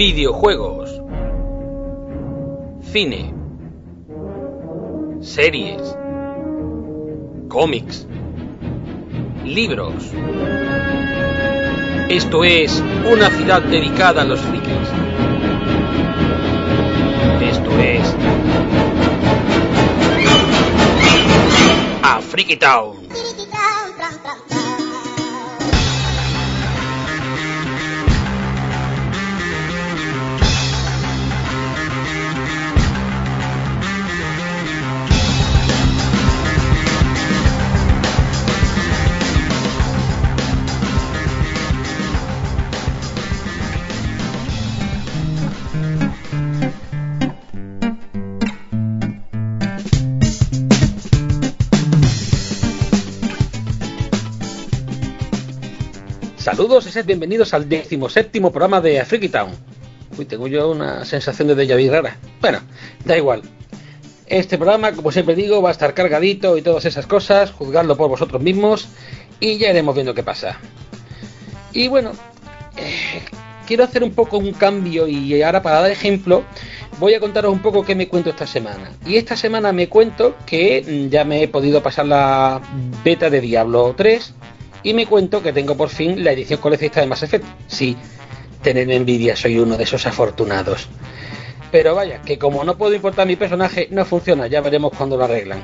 videojuegos, cine, series, cómics, libros. Esto es una ciudad dedicada a los frikis. Esto es a Freaky Town. Saludos y sed bienvenidos al decimoséptimo programa de Freaky Town. Uy, tengo yo una sensación de déjà vu rara. Bueno, da igual. Este programa, como siempre digo, va a estar cargadito y todas esas cosas, juzgadlo por vosotros mismos y ya iremos viendo qué pasa. Y bueno, eh, quiero hacer un poco un cambio y ahora para dar ejemplo voy a contaros un poco qué me cuento esta semana. Y esta semana me cuento que mm, ya me he podido pasar la beta de Diablo 3 y me cuento que tengo por fin la edición coleccionista de Mass Effect. Sí, tener envidia, soy uno de esos afortunados. Pero vaya, que como no puedo importar mi personaje, no funciona, ya veremos cuando lo arreglan.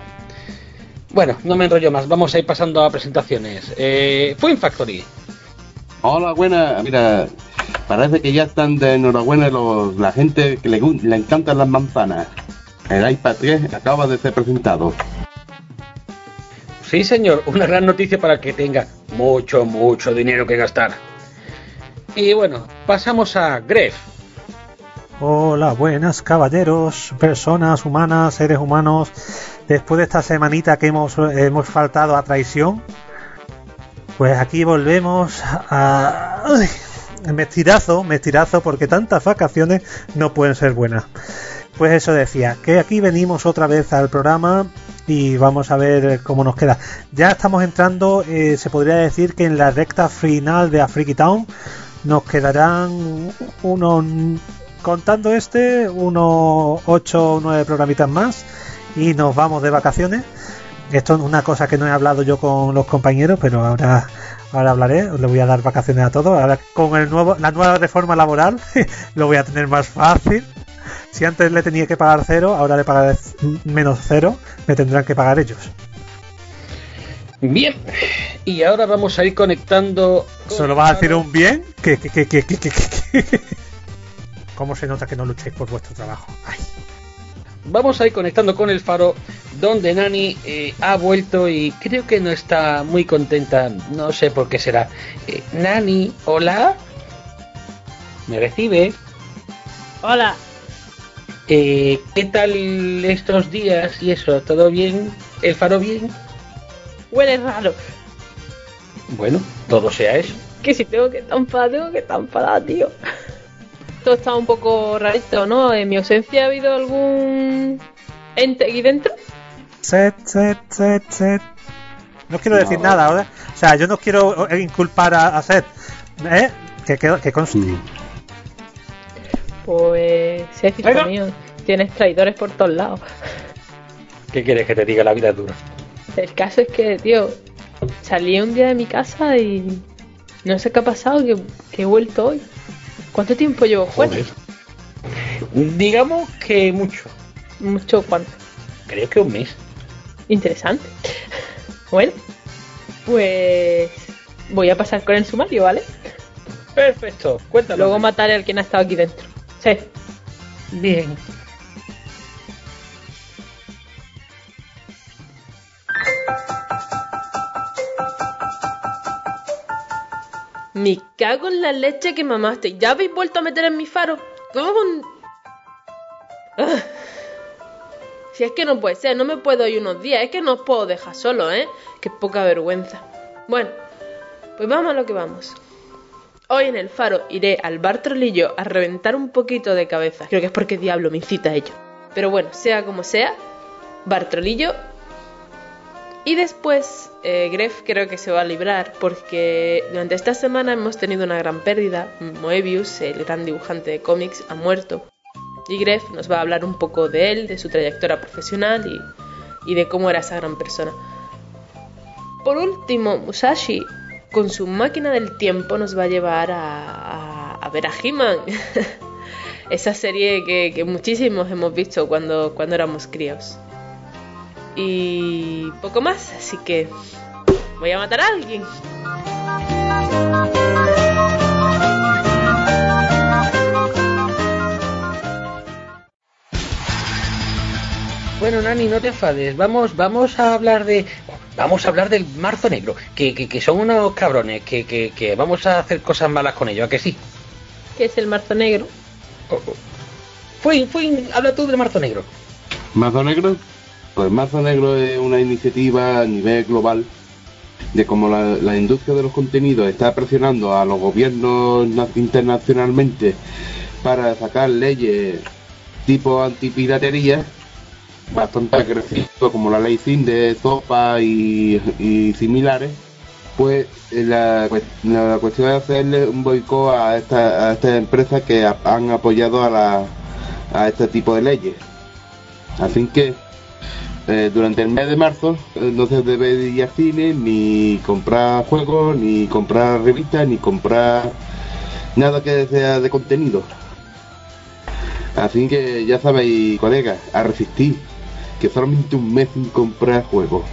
Bueno, no me enrollo más, vamos a ir pasando a presentaciones. Eh, Factory. Hola, buena. Mira, parece que ya están de enhorabuena los, la gente que le, le encantan las manzanas. El iPad 3 acaba de ser presentado. Sí, señor, una gran noticia para que tenga mucho, mucho dinero que gastar. Y bueno, pasamos a Gref. Hola, buenas caballeros, personas humanas, seres humanos. Después de esta semanita que hemos, hemos faltado a traición, pues aquí volvemos a... me tirazo, me tirazo, porque tantas vacaciones no pueden ser buenas. Pues eso decía, que aquí venimos otra vez al programa y vamos a ver cómo nos queda. Ya estamos entrando, eh, se podría decir que en la recta final de Afriki Town nos quedarán unos, contando este, unos 8 o 9 programitas más y nos vamos de vacaciones. Esto es una cosa que no he hablado yo con los compañeros, pero ahora ahora hablaré, le voy a dar vacaciones a todos. Ahora con el nuevo, la nueva reforma laboral lo voy a tener más fácil. Si antes le tenía que pagar cero, ahora le pagaré menos cero, me tendrán que pagar ellos. Bien, y ahora vamos a ir conectando. ¿Solo vas a decir un bien? ¿Qué, qué, qué, qué, qué, qué, ¿Cómo se nota que no luchéis por vuestro trabajo? Ay. Vamos a ir conectando con el faro, donde Nani eh, ha vuelto y creo que no está muy contenta. No sé por qué será. Eh, Nani, hola. ¿Me recibe? Hola. Eh, ¿Qué tal estos días y eso? ¿Todo bien? ¿El faro bien? Huele raro. Bueno, todo sea eso. Que si tengo que estar enfadada, tengo que estar enfadada, tío. Todo está un poco rarito, ¿no? En mi ausencia ha habido algún ente aquí dentro. Set, set, set, set. No quiero decir nada ahora. O sea, yo no quiero inculpar a, a Seth. ¿Eh? Que, que, que conste. Pues, hijo Venga. mío, tienes traidores por todos lados. ¿Qué quieres que te diga? La vida es dura. El caso es que, tío, salí un día de mi casa y no sé qué ha pasado, que, que he vuelto hoy. ¿Cuánto tiempo llevo fuera? Digamos que mucho. Mucho cuánto. Creo que un mes. Interesante. Bueno, pues voy a pasar con el sumario, ¿vale? Perfecto. Cuéntame. Luego mataré al quien ha estado aquí dentro. Sí. Bien. Me cago en la leche que mamaste. ¿Ya habéis vuelto a meter en mi faro? ¿Cómo con...? Ah. Si es que no puede ser, no me puedo ir unos días, es que no os puedo dejar solo, ¿eh? Qué poca vergüenza. Bueno, pues vamos a lo que vamos. Hoy en el faro iré al bar Trolillo a reventar un poquito de cabeza. Creo que es porque diablo me incita a ello. Pero bueno, sea como sea, bar Trolillo Y después, eh, Gref creo que se va a librar porque durante esta semana hemos tenido una gran pérdida. Moebius, el gran dibujante de cómics, ha muerto. Y Gref nos va a hablar un poco de él, de su trayectoria profesional y, y de cómo era esa gran persona. Por último, Musashi, con su máquina del tiempo, nos va a llevar a, a, ver a He-Man. esa serie que, que muchísimos hemos visto cuando, cuando éramos críos y poco más, así que voy a matar a alguien. Bueno, Nani, no te enfades. Vamos, vamos a hablar de. Vamos a hablar del marzo negro. Que, que, que son unos cabrones. Que, que, que, vamos a hacer cosas malas con ellos, ¿a que sí? ¿Qué es el marzo negro? Oh, oh. Fui, fui, habla tú del marzo negro. ¿Marzo negro? Pues Marzo Negro es una iniciativa a nivel global de cómo la, la, industria de los contenidos está presionando a los gobiernos internacionalmente para sacar leyes tipo antipiratería bastante agresivas como la ley SIN de Zopa y, y similares pues la, la, cuestión es hacerle un boicot a esta, a estas empresas que han apoyado a, la, a este tipo de leyes así que eh, durante el mes de marzo no se debe ir a cine, ni comprar juegos, ni comprar revistas, ni comprar nada que sea de contenido. Así que ya sabéis, colegas, a resistir, que solamente un mes sin comprar juegos.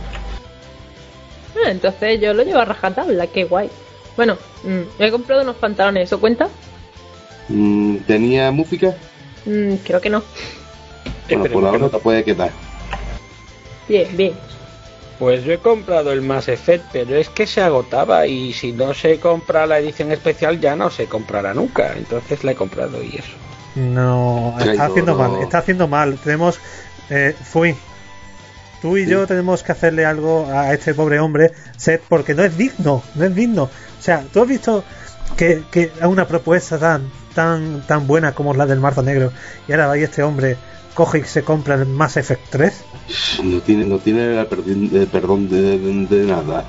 Ah, entonces yo lo llevo a rajatabla, qué guay. Bueno, mmm, he comprado unos pantalones, ¿eso cuenta? Mm, ¿Tenía música? Mm, creo que no. Bueno, por ahora te puede quedar. Bien, bien. Pues yo he comprado el Mass Effect, pero es que se agotaba y si no se compra la edición especial ya no se comprará nunca. Entonces la he comprado y eso. No, está haciendo mal, está haciendo mal. Tenemos, eh, Fui, tú y yo tenemos que hacerle algo a este pobre hombre, Seth, porque no es digno, no es digno. O sea, tú has visto que, que una propuesta tan, tan, tan buena como la del Marzo Negro y ahora va este hombre coge y se compra el Mass Effect 3? No tiene, no tiene el perdón de, de, de nada.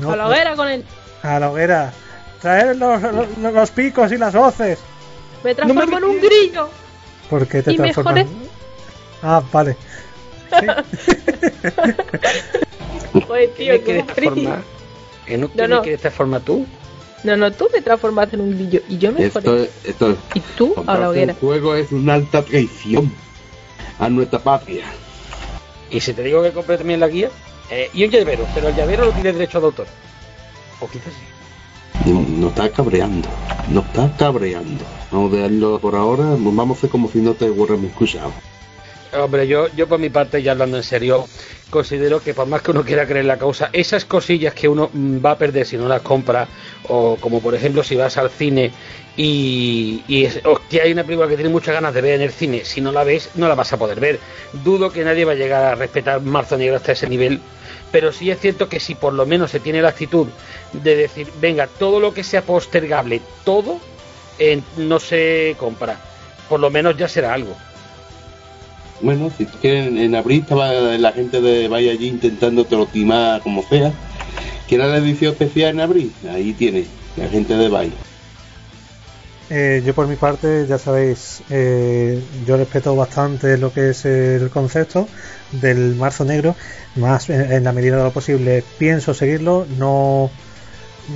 No, a la hoguera con él. A la hoguera. Traer los, los, los, picos y las hoces. Me transformo no me... en un grillo. ¿Por qué te transformas? Mejoré. Ah, vale. ¿Sí? Oye, tío, ¿Qué quieres transformar? ¿En un no, no. quieres transformar tú? No, no, tú te transformaste en un grillo y yo me esto, esto, Y tú a la hoguera. El juego es una alta traición a nuestra patria. Y si te digo que compré también la guía, eh, y un llavero, pero el llavero no tiene derecho de autor. O quizás sí. No, no está cabreando, no está cabreando. Vamos a dejarlo por ahora, vamos a hacer como si no te hubieran escuchado. Hombre, yo, yo por mi parte, ya hablando en serio, considero que por más que uno quiera creer la causa, esas cosillas que uno va a perder si no las compra, o como por ejemplo si vas al cine y, y es, hay una película que tiene muchas ganas de ver en el cine, si no la ves, no la vas a poder ver. Dudo que nadie va a llegar a respetar Marzo Negro hasta ese nivel, pero sí es cierto que si por lo menos se tiene la actitud de decir, venga, todo lo que sea postergable, todo, no se compra. Por lo menos ya será algo. Bueno, si quieren, en abril estaba la gente de Vaya allí intentando trotimar como sea. ¿Quiere la edición especial en abril? Ahí tiene, la gente de Vaya. Eh, yo por mi parte, ya sabéis, eh, yo respeto bastante lo que es el concepto del marzo negro, más en la medida de lo posible pienso seguirlo, no,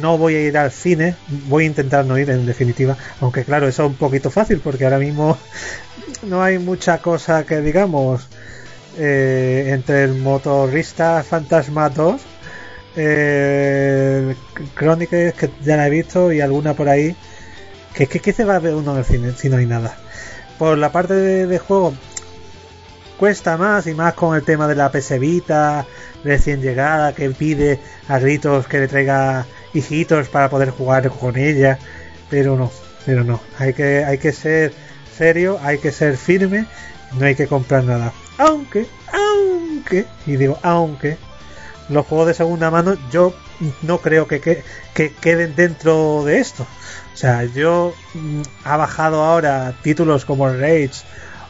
no voy a ir al cine, voy a intentar no ir en definitiva, aunque claro, eso es un poquito fácil porque ahora mismo no hay mucha cosa que digamos eh, entre el motorista Fantasma 2, eh, que ya la he visto y alguna por ahí, que, que, que se va a ver uno en el cine si no hay nada. Por la parte de, de juego cuesta más y más con el tema de la PS Vita recién llegada que pide a gritos que le traiga hijitos para poder jugar con ella pero no pero no. Hay que hay que ser serio hay que ser firme no hay que comprar nada. Aunque aunque y digo aunque los juegos de segunda mano yo no creo que, que, que queden dentro de esto. O sea yo mm, ha bajado ahora títulos como Rage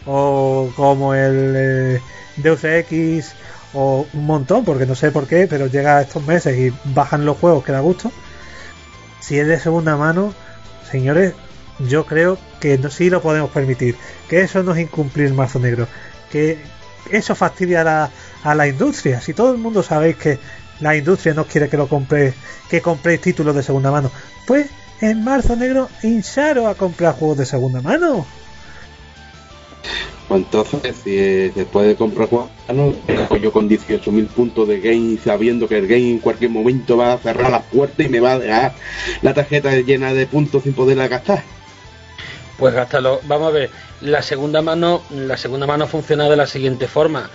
o como el eh, Deus Ex o un montón, porque no sé por qué, pero llega estos meses y bajan los juegos que da gusto. Si es de segunda mano, señores, yo creo que no, sí lo podemos permitir. Que eso no es incumplir marzo negro. Que eso fastidia a la, a la industria. Si todo el mundo sabéis que la industria no quiere que lo compréis, que compréis títulos de segunda mano, pues en marzo negro hincharos a comprar juegos de segunda mano. Pues entonces, si después de comprar juegos, yo con 18.000 puntos de game, sabiendo que el game en cualquier momento va a cerrar las puertas y me va a dejar la tarjeta llena de puntos sin poderla gastar. Pues gástalo. Vamos a ver, la segunda mano, la segunda mano funciona de la siguiente forma.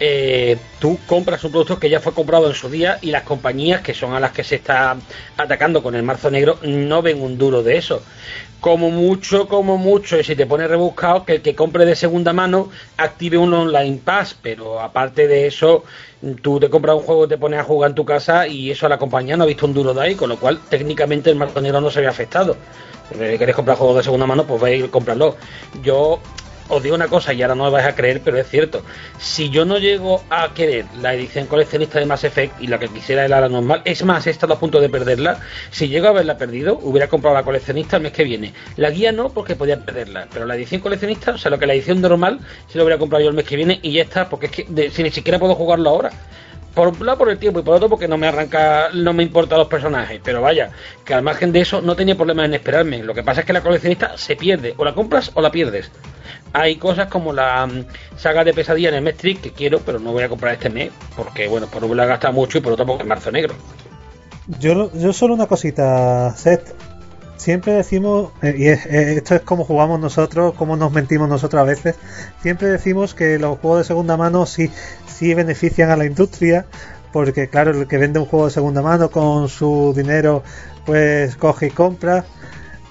Eh, tú compras un producto que ya fue comprado en su día y las compañías que son a las que se está atacando con el marzo negro no ven un duro de eso. Como mucho, como mucho, y si te pone rebuscado, que el que compre de segunda mano active un online pass, pero aparte de eso, tú te compras un juego, te pones a jugar en tu casa y eso a la compañía no ha visto un duro de ahí, con lo cual técnicamente el marzo negro no se ve afectado. Si queréis comprar juegos de segunda mano, pues vais a comprarlo. Yo os digo una cosa y ahora no me vais a creer, pero es cierto. Si yo no llego a querer la edición coleccionista de Mass Effect y la que quisiera era la normal, es más, he estado a punto de perderla. Si llego a haberla perdido, hubiera comprado la coleccionista el mes que viene. La guía no, porque podía perderla, pero la edición coleccionista, o sea, lo que la edición normal, si lo hubiera comprado yo el mes que viene y ya está, porque es que si ni siquiera puedo jugarlo ahora por un lado por el tiempo y por otro porque no me arranca, no me importan los personajes. Pero vaya, que al margen de eso no tenía problema en esperarme. Lo que pasa es que la coleccionista se pierde, o la compras o la pierdes. Hay cosas como la mm, saga de pesadilla en el mes que quiero, pero no voy a comprar este mes, porque bueno, por no me la gasta mucho y por otro porque es marzo negro. Yo, yo solo una cosita, Seth. Siempre decimos, eh, y esto es como jugamos nosotros, como nos mentimos nosotros a veces, siempre decimos que los juegos de segunda mano sí sí benefician a la industria, porque claro, el que vende un juego de segunda mano con su dinero, pues coge y compra.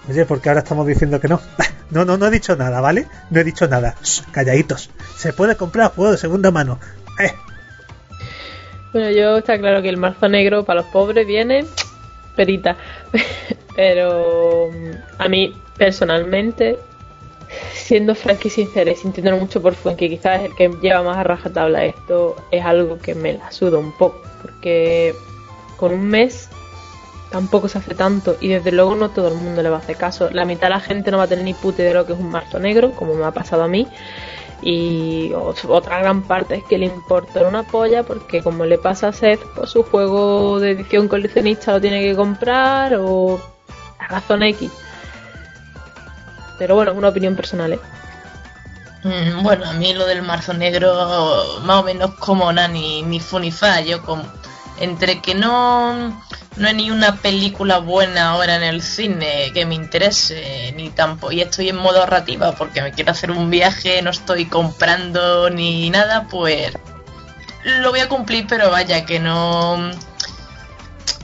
Oye, porque ahora estamos diciendo que no. No, no, no he dicho nada, ¿vale? No he dicho nada. calladitos. Se puede comprar juego de segunda mano. Eh. Bueno, yo está claro que el marzo negro para los pobres viene perita. Pero a mí personalmente siendo franca y sincera y sintiéndolo mucho por que quizás el que lleva más a rajatabla esto, es algo que me la suda un poco, porque con un mes tampoco se hace tanto y desde luego no todo el mundo le va a hacer caso. La mitad de la gente no va a tener ni pute de lo que es un marzo negro, como me ha pasado a mí. Y otra gran parte es que le importa una polla porque como le pasa a Seth, pues su juego de edición coleccionista lo tiene que comprar o la razón X. Pero bueno, una opinión personal, ¿eh? Mm, bueno, a mí lo del marzo negro, más o menos como nada, ni, ni fa. Yo como, entre que no, no hay ni una película buena ahora en el cine que me interese, ni tampoco, y estoy en modo narrativa porque me quiero hacer un viaje, no estoy comprando ni nada, pues lo voy a cumplir, pero vaya, que no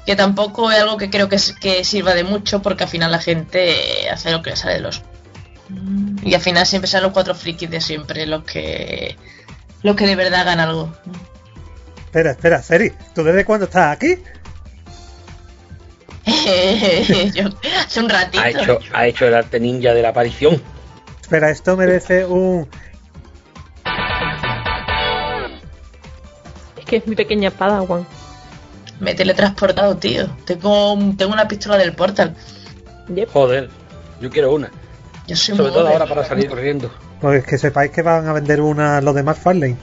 que tampoco es algo que creo que, que sirva de mucho porque al final la gente hace lo que le sale de los y al final siempre son los cuatro frikis de siempre los que los que de verdad hagan algo. Espera, espera, Seri, ¿tú desde cuándo estás aquí? hace un ratito. Ha hecho, ha hecho el arte ninja de la aparición. Espera, esto merece un. Es que es mi pequeña espada, Juan. Me he teletransportado, tío. Tengo, tengo una pistola del portal. Joder, yo quiero una. Sobre todo ahora para salir corriendo. Pues que sepáis que van a vender una los demás Farlane.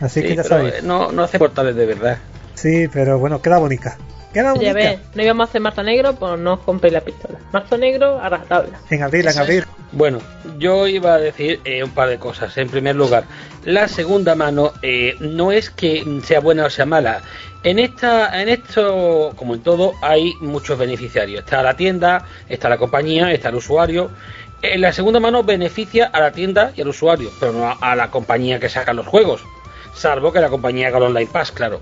Así que ya sabéis. Eh, no, no hace portales de verdad. Sí, pero bueno, queda bonita. Queda bonita. Ya no íbamos a hacer marzo negro, pues no os compréis la pistola. Marzo negro a. En abril, en abril. Bueno, yo iba a decir eh, un par de cosas. En primer lugar, la segunda mano eh, no es que sea buena o sea mala. En esta, en esto, como en todo, hay muchos beneficiarios. Está la tienda, está la compañía, está el usuario en la segunda mano beneficia a la tienda y al usuario, pero no a, la compañía que saca los juegos, salvo que la compañía haga el Online Pass, claro.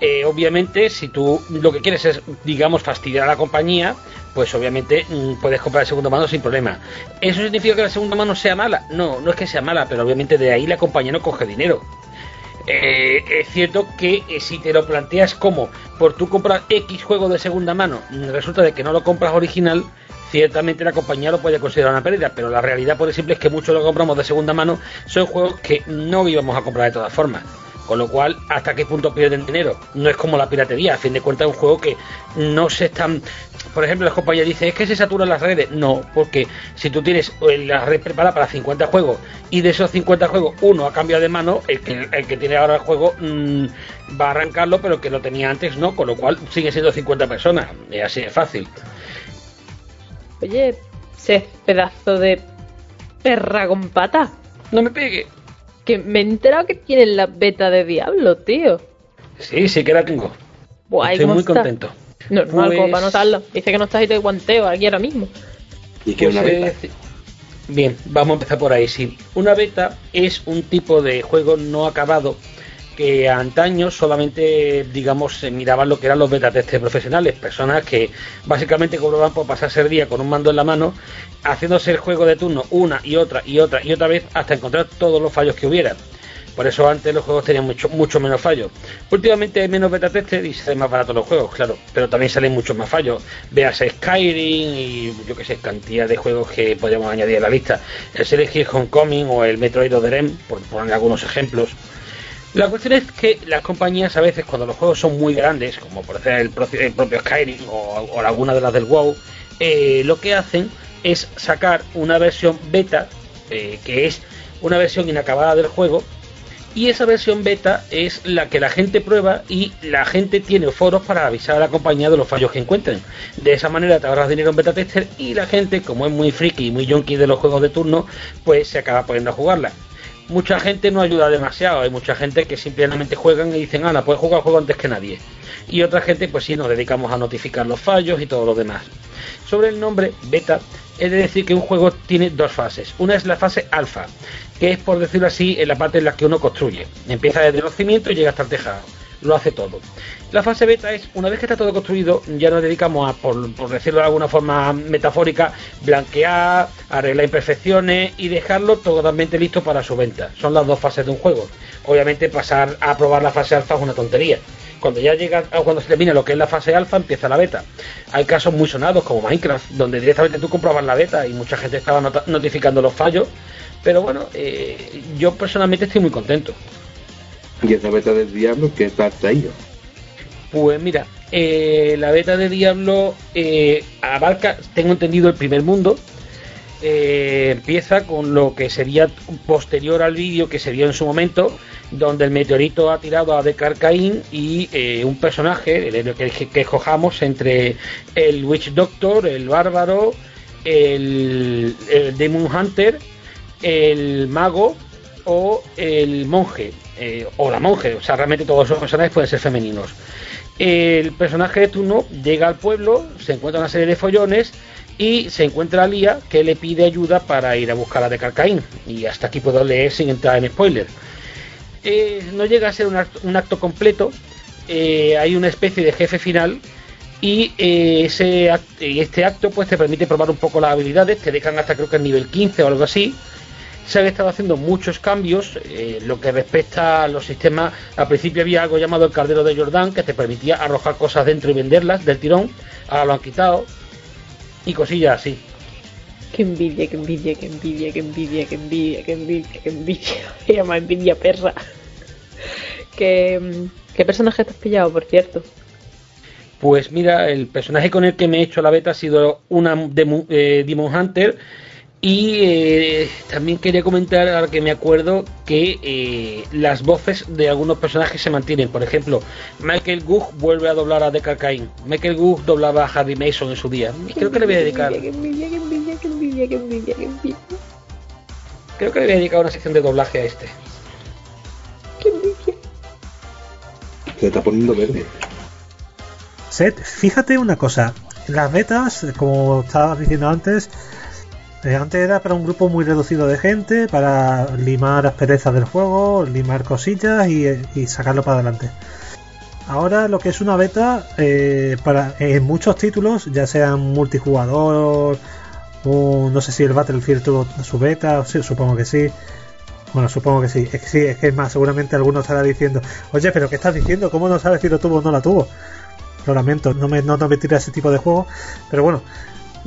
Eh, obviamente, si tú lo que quieres es, digamos, fastidiar a la compañía, pues obviamente mm, puedes comprar de segunda mano sin problema. ¿Eso significa que la segunda mano sea mala? No, no es que sea mala, pero obviamente de ahí la compañía no coge dinero. Eh, es cierto que eh, si te lo planteas como por tú comprar X juego de segunda mano, resulta de que no lo compras original, ciertamente la compañía lo puede considerar una pérdida, pero la realidad por ejemplo es que muchos lo compramos de segunda mano son juegos que no íbamos a comprar de todas formas. Con lo cual, ¿hasta qué punto pierden dinero? No es como la piratería, a fin de cuentas es un juego que no se están... Por ejemplo, las compañías dicen, es que se saturan las redes. No, porque si tú tienes la red preparada para 50 juegos y de esos 50 juegos uno ha cambiado de mano, el que, el que tiene ahora el juego mmm, va a arrancarlo, pero el que lo tenía antes no, con lo cual sigue siendo 50 personas. Es así de fácil. Oye, ese pedazo de perra con pata. No me pegue. Que me he enterado que tienen la beta de Diablo, tío. Sí, sí que la tengo. Buah, Estoy ¿cómo muy está? contento. Normal, Pues- como para notarlo. Dice que no estás ahí de guanteo aquí ahora mismo. Y que Pues, una beta. eh, Bien, vamos a empezar por ahí. Sí, una beta es un tipo de juego no acabado que antaño solamente, digamos, se miraban lo que eran los beta testers profesionales, personas que básicamente cobraban por pasarse el día con un mando en la mano, haciéndose el juego de turno una y otra y otra y otra vez hasta encontrar todos los fallos que hubiera. Por eso antes los juegos tenían mucho, mucho menos fallos. Últimamente hay menos beta testers y se hacen más baratos los juegos, claro, pero también salen muchos más fallos. Veas Skyrim y yo que sé, cantidad de juegos que podríamos añadir a la lista. El Hill Homecoming o el Metroid Other M, por poner algunos ejemplos. La cuestión es que las compañías a veces cuando los juegos son muy grandes, como por ejemplo el, propio- el propio Skyrim o, o alguna de las del WoW, eh, lo que hacen es sacar una versión beta, eh, que es una versión inacabada del juego, y esa versión beta es la que la gente prueba y la gente tiene foros para avisar a la compañía de los fallos que encuentren. De esa manera te ahorras dinero en beta tester y la gente, como es muy friki y muy junkie de los juegos de turno, pues se acaba poniendo a jugarla. Mucha gente no ayuda demasiado, hay mucha gente que simplemente juegan y dicen, Ana, puedes jugar el juego antes que nadie. Y otra gente, pues sí, nos dedicamos a notificar los fallos y todo lo demás. Sobre el nombre beta, es de decir que un juego tiene dos fases. Una es la fase alfa, que es por decirlo así, en la parte en la que uno construye. Empieza desde los cimientos y llega hasta el tejado. Lo hace todo. La fase beta es, una vez que está todo construido, ya nos dedicamos a, por, por decirlo de alguna forma metafórica, blanquear, arreglar imperfecciones y dejarlo totalmente listo para su venta. Son las dos fases de un juego. Obviamente pasar a probar la fase alfa es una tontería. Cuando ya llega, o cuando se termina lo que es la fase alfa, empieza la beta. Hay casos muy sonados como Minecraft, donde directamente tú comprabas la beta y mucha gente estaba notificando los fallos. Pero bueno, eh, yo personalmente estoy muy contento. Y esa beta del diablo que está traído. Pues mira, eh, la beta de Diablo eh, abarca, tengo entendido, el primer mundo. Eh, empieza con lo que sería posterior al vídeo que se vio en su momento, donde el meteorito ha tirado a Deckard Cain y eh, un personaje, el que, que escojamos entre el Witch Doctor, el Bárbaro, el, el Demon Hunter, el Mago o el Monje, eh, o la Monje, o sea, realmente todos esos personajes pueden ser femeninos. El personaje de turno llega al pueblo, se encuentra una serie de follones y se encuentra a Lía que le pide ayuda para ir a buscar a Deckard Cain. Y hasta aquí puedo leer sin entrar en spoiler. Eh, no llega a ser un acto, completo, eh, hay una especie de jefe final y eh, ese este acto pues te permite probar un poco las habilidades, te dejan hasta creo que el nivel 15 o algo así. Se han estado haciendo muchos cambios, lo que respecta a los sistemas. Al principio había algo llamado el caldero de Jordán que te permitía arrojar cosas dentro y venderlas del tirón. Ahora lo han quitado. Y cosillas así. Qué envidia, qué envidia, qué envidia, qué envidia, qué envidia, qué envidia, qué envidia. Se llama envidia perra. ¿Qué, ¿Qué personaje te has pillado, por cierto? Pues mira, el personaje con el que me he hecho la beta ha sido una eh, Demon Hunter. Y eh, también quería comentar, ahora que me acuerdo, que eh, las voces de algunos personajes se mantienen. Por ejemplo, Michael Gough vuelve a doblar a Deckard Cain. Michael Gough doblaba a Harry Mason en su día. Creo que le voy a dedicar, creo que le voy a dedicar una sección de doblaje a este. Se está poniendo verde. Seth, fíjate una cosa. Las betas, como estabas diciendo antes, antes era para un grupo muy reducido de gente, para limar asperezas del juego, limar cosillas y, sacarlo para adelante. Ahora lo que es una beta, eh, para en muchos títulos, ya sean multijugador, o no sé si el Battlefield tuvo su beta, sí, supongo que sí. Bueno, supongo que sí. Es que sí, es que más, seguramente alguno estará diciendo, oye, pero ¿qué estás diciendo? ¿Cómo no sabes si lo tuvo o no la tuvo? Lo lamento, no me, no me tira ese tipo de juegos. Pero bueno,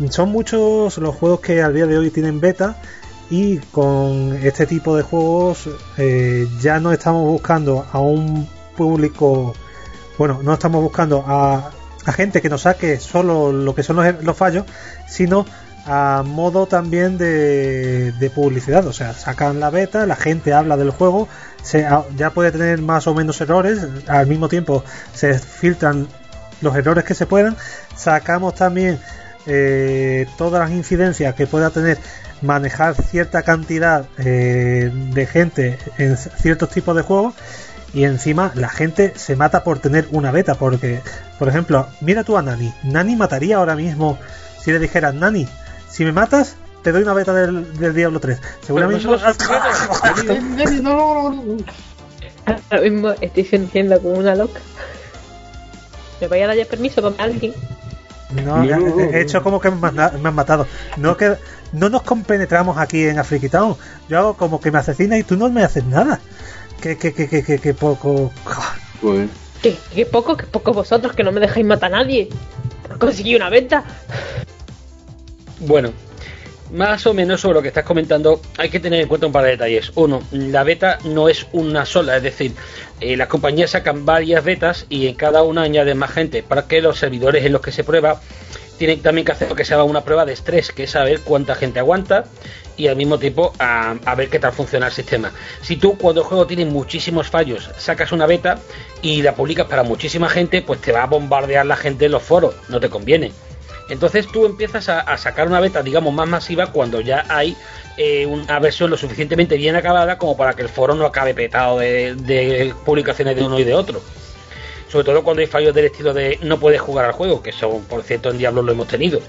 son muchos los juegos que al día de hoy tienen beta y con este tipo de juegos eh, ya no estamos buscando a un público, bueno, no estamos buscando a, gente que nos saque solo lo que son los, los fallos, sino a modo también de, de, publicidad. O sea, sacan la beta, la gente habla del juego, se, ya puede tener más o menos errores, al mismo tiempo se filtran los errores que se puedan, sacamos también eh, todas las incidencias que pueda tener manejar cierta cantidad eh, de gente en ciertos tipos de juegos y encima la gente se mata por tener una beta porque por ejemplo mira tú a Nani. Nani mataría ahora mismo si le dijeras Nani si me matas te doy una beta del, del Diablo 3 seguramente ahora mismo. Estoy sintiendo como una loca. Me voy a dar ya permiso para alguien no, he hecho como que me han matado. No que no nos compenetramos aquí en Afriquitown. Yo hago como que me asesinas y tú no me haces nada. Que, que, que, que, que, poco. Pues. ¿Qué, poco? Que poco vosotros que no me dejáis matar a nadie. Conseguí una venta. Bueno, más o menos sobre lo que estás comentando, hay que tener en cuenta un par de detalles. Uno, la beta no es una sola, es decir, eh, las compañías sacan varias betas y en cada una añaden más gente para que los servidores en los que se prueba tienen también que hacer lo que se llama una prueba de estrés, que es saber cuánta gente aguanta y al mismo tiempo a, a, ver qué tal funciona el sistema. Si tú cuando el juego tiene muchísimos fallos sacas una beta y la publicas para muchísima gente, pues te va a bombardear la gente en los foros, no te conviene. Entonces tú empiezas a, sacar una beta, digamos, más masiva cuando ya hay eh, una versión lo suficientemente bien acabada como para que el foro no acabe petado de, de publicaciones de uno y de otro sobre todo cuando hay fallos del estilo de no puedes jugar al juego, que son, por cierto, en Diablo lo hemos tenido.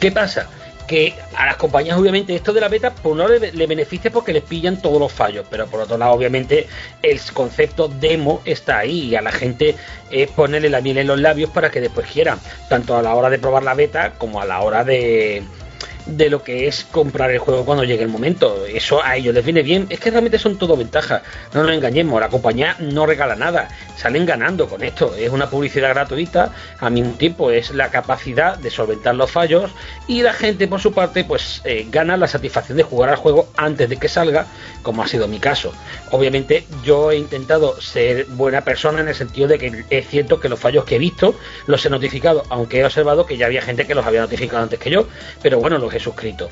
¿Qué pasa? Que a las compañías, obviamente, esto de la beta, por un lado le, le, beneficia porque les pillan todos los fallos, pero por otro lado, obviamente, el concepto demo está ahí y a la gente es ponerle la miel en los labios para que después quieran, tanto a la hora de probar la beta como a la hora de, de lo que es comprar el juego cuando llegue el momento. Eso a ellos les viene bien. Es que realmente son todo ventajas. No nos engañemos, la compañía no regala nada. Salen ganando con esto. Es una publicidad gratuita. Al mismo tiempo es la capacidad de solventar los fallos. Y la gente, por su parte, pues eh, gana la satisfacción de jugar al juego antes de que salga, como ha sido mi caso. Obviamente yo he intentado ser buena persona en el sentido de que es cierto que los fallos que he visto los he notificado, aunque he observado que ya había gente que los había notificado antes que yo. Pero bueno, los he suscrito.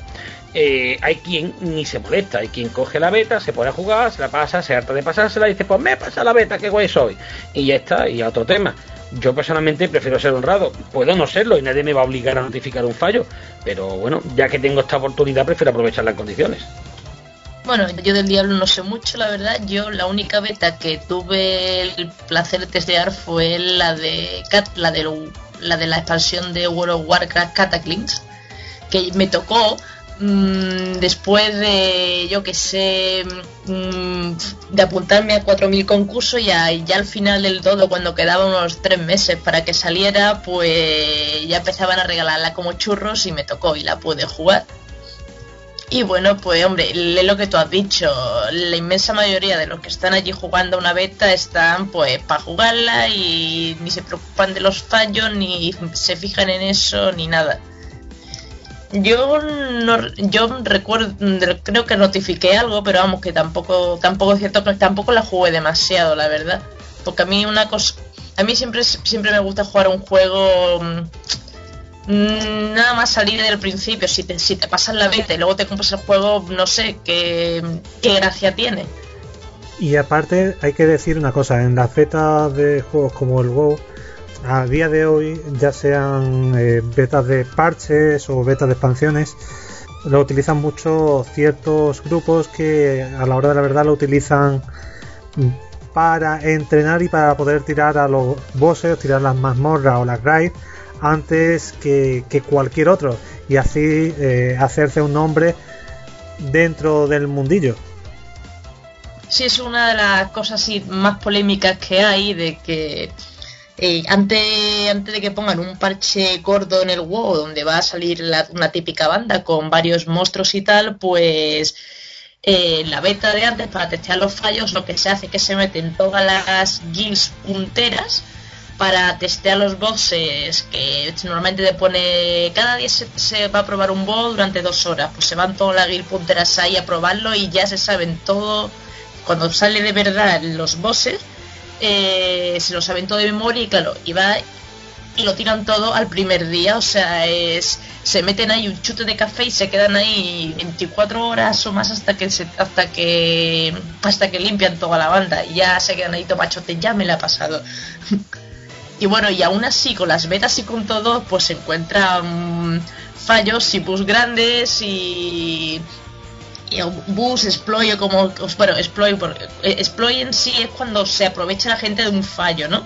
Eh, hay quien ni se molesta, hay quien coge la beta, se pone a jugar, se la pasa, se harta de pasársela y dice, pues me pasa la beta, qué guay soy. Y ya está, y a otro tema. Yo personalmente prefiero ser honrado, puedo no serlo y nadie me va a obligar a notificar un fallo, pero bueno, ya que tengo esta oportunidad, prefiero aprovecharla en condiciones. Bueno, yo del diablo no sé mucho, la verdad. Yo la única beta que tuve el placer de testear fue la de la la de la expansión de World of Warcraft Cataclysm que me tocó mmm, después de, yo que sé, mmm, de apuntarme a 4.000 concursos y ya, ya al final del todo, cuando quedaban unos tres meses para que saliera, pues ya empezaban a regalarla como churros y me tocó y la pude jugar. Y bueno, pues hombre, es lo que tú has dicho, la inmensa mayoría de los que están allí jugando una beta están pues para jugarla y ni se preocupan de los fallos, ni se fijan en eso, ni nada. Yo no, yo recuerdo, creo que notifiqué algo, pero vamos que tampoco, tampoco es cierto que tampoco la jugué demasiado, la verdad. Porque a mí una cosa, a mí siempre, siempre me gusta jugar un juego mmm, nada más salir del principio. Si te, si te pasas la beta y luego te compras el juego, no sé qué, qué gracia tiene. Y aparte hay que decir una cosa, en las betas de juegos como el WoW a día de hoy, ya sean eh, betas de parches o betas de expansiones, lo utilizan mucho ciertos grupos que a la hora de la verdad lo utilizan para entrenar y para poder tirar a los bosses, tirar las mazmorras o las raids antes que, cualquier otro y así eh, hacerse un nombre dentro del mundillo. Sí, es una de las cosas más polémicas que hay de que eh, antes, de que pongan un parche gordo en el WoW donde va a salir la, una típica banda con varios monstruos y tal, pues eh, la beta de antes para testear los fallos lo que se hace es que se meten todas las guilds punteras para testear los bosses que normalmente te pone cada día se, va a probar un boss durante dos horas pues se van todas las guild punteras ahí a probarlo y ya se saben todo. Cuando sale de verdad los bosses eh, se lo saben todo de memoria y claro y va y lo tiran todo al primer día. O sea es se meten ahí un chute de café y se quedan ahí 24 horas o más hasta que se, hasta que hasta que limpian toda la banda. Y ya se quedan ahí tomachote ya me la ha pasado. Y bueno, y aún así, con las betas y con todo, pues se encuentran fallos y bus grandes y bus, exploit, como, bueno, exploit, eh, exploit en sí es cuando se aprovecha la gente de un fallo, ¿no?